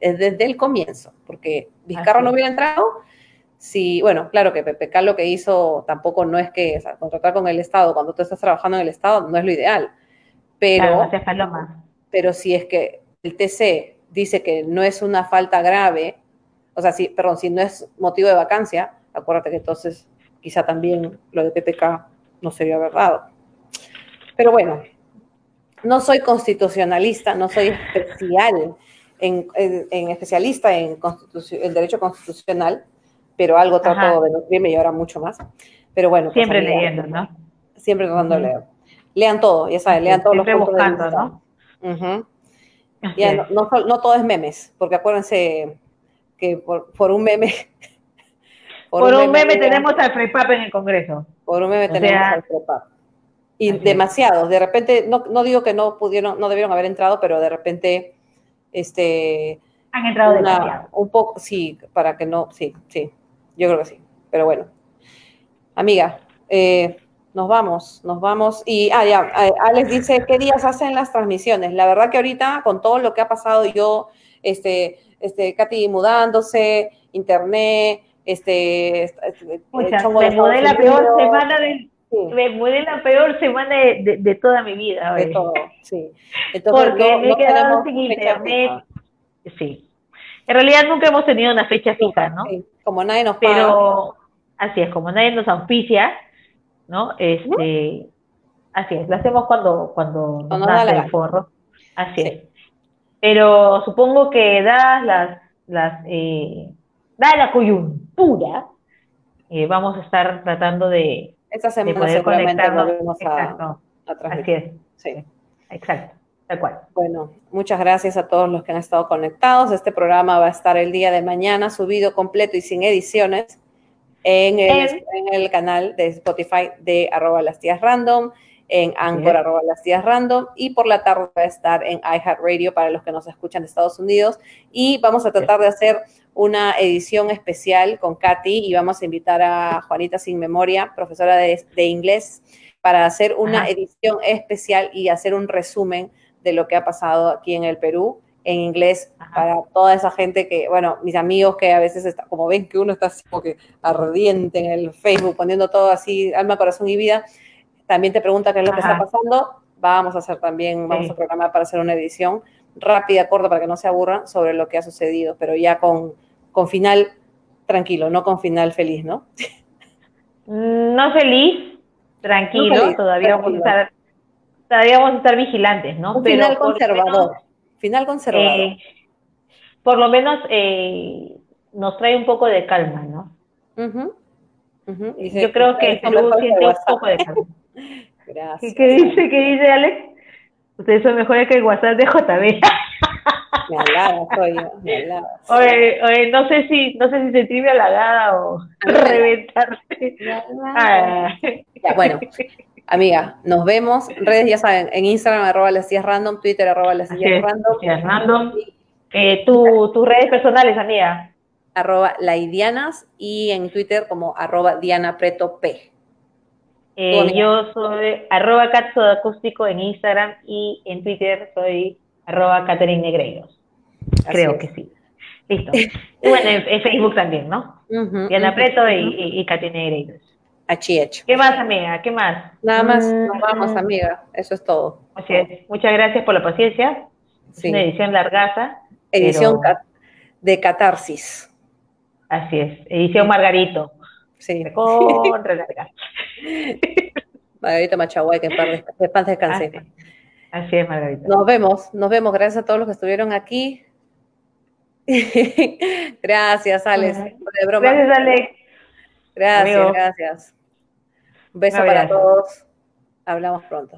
Es desde el comienzo, porque Vizcarra no hubiera entrado. Si, bueno, claro que PPK lo que hizo tampoco no es que contratar con el Estado cuando tú estás trabajando en el Estado no es lo ideal. Pero, pero si es que el TC dice que no es una falta grave, o sea, si, perdón, si no es motivo de vacancia, acuérdate que entonces quizá también lo de PPK no sería verdad. Pero bueno, no soy constitucionalista, no soy especial en, especialista en el derecho constitucional, pero algo trato de nutrirme y ahora mucho más. Pero bueno. Pues, siempre leyendo, ¿no? Siempre tratando de leer. Lean todo, ya saben, lean todos los puntos buscando, ¿no? no, no, todo es memes, porque acuérdense que por, un meme. Por, un meme, *laughs* tenemos al FREPAP en el Congreso. Por un meme tenemos al FREPAP. Y demasiados. De repente, no, no digo que no pudieron, no debieron haber entrado, pero de repente, este. Han entrado demasiado. Un poco, sí, para que no, sí, sí. Yo creo que sí. Pero bueno. Amiga, eh, nos vamos, nos vamos. Y, ah, ya, eh, Alex dice, ¿qué días hacen las transmisiones? La verdad que ahorita, con todo lo que ha pasado, yo, este, este, Katy mudándose, internet, este, este me mudé la peor semana de, me mudé la peor semana de, toda mi vida. De todo, sí. Porque me he quedado sin internet. Sí. En realidad nunca hemos tenido una fecha fija, ¿no? Como nadie nos paga. Pero, así es, como nadie nos auspicia, ¿no? Este, así es, lo hacemos cuando, cuando, nos da el forro. Así es. Pero supongo que dadas las, las eh, dada la coyuntura, eh, vamos a estar tratando de, Esta semana de poder conectarnos. A, Así es. Sí. Exacto. Tal cual. Bueno, muchas gracias a todos los que han estado conectados. Este programa va a estar el día de mañana subido completo y sin ediciones en el, en el canal de Spotify de arroba las tías random en Anchor, arroba las tías random, y por la tarde va a estar en iHeartRadio para los que nos escuchan de Estados Unidos. Y vamos a tratar de hacer una edición especial con Katy y vamos a invitar a Juanita Sin Memoria, profesora de, inglés, para hacer una edición especial y hacer un resumen de lo que ha pasado aquí en el Perú en inglés para toda esa gente que, bueno, mis amigos que a veces, está, como ven que uno está así como que ardiente en el Facebook, poniendo todo así, alma, corazón y vida, también te pregunta qué es lo que está pasando, vamos a hacer también, vamos a programar para hacer una edición rápida, corta, para que no se aburran sobre lo que ha sucedido, pero ya con, con final tranquilo, no con final feliz, ¿no? No feliz, tranquilo, todavía vamos a estar todavía vamos a estar vigilantes, ¿no? Un final conservador, final conservador. Eh, por lo menos eh, nos trae un poco de calma, ¿no? Yo creo que el Perú siente un poco de calma. *laughs* Gracias. ¿Qué dice, qué dice Alex? Ustedes son mejores que el WhatsApp de JB. Me halagada soy yo, me halagada. Oye, oye, no sé si, no sé si sentirme halagada o reventarse. Ah. bueno, amiga, nos vemos. Redes ya saben, en Instagram arroba las random, Twitter arroba las random. random. Eh, tu, tus redes personales, amiga. Arroba laidianas y en Twitter como arroba Diana Preto P. Eh, yo soy arroba acústico en Instagram y en Twitter soy arroba Caterine Negreiros. Creo que sí. Listo. Y bueno, en, Facebook también, ¿no? Diana Preto y, y, Negreiros. Achiech. ¿Qué más, amiga? ¿Qué más? Nada más, mm, nos vamos, amiga. Eso es todo. Así es. Muchas gracias por la paciencia. Es una edición largaza. Edición de catarsis. Así es. Edición Margarito. Sí. Contra larga. *laughs* Margarita Machaguay, que en paz descanse. Así, es, Margarita. Nos vemos, nos vemos. Gracias a todos los que estuvieron aquí. *laughs* gracias, Alex. De broma. Gracias, Alex. Gracias, gracias. Un beso para todos. Hablamos pronto.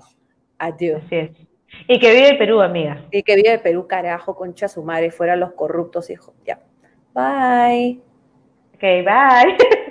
Adiós. Así es. Y que vive el Perú, amiga. Y que vive el Perú, carajo, concha su madre, fuera los corruptos, hijos. Ya. Bye. Ok, bye. *laughs*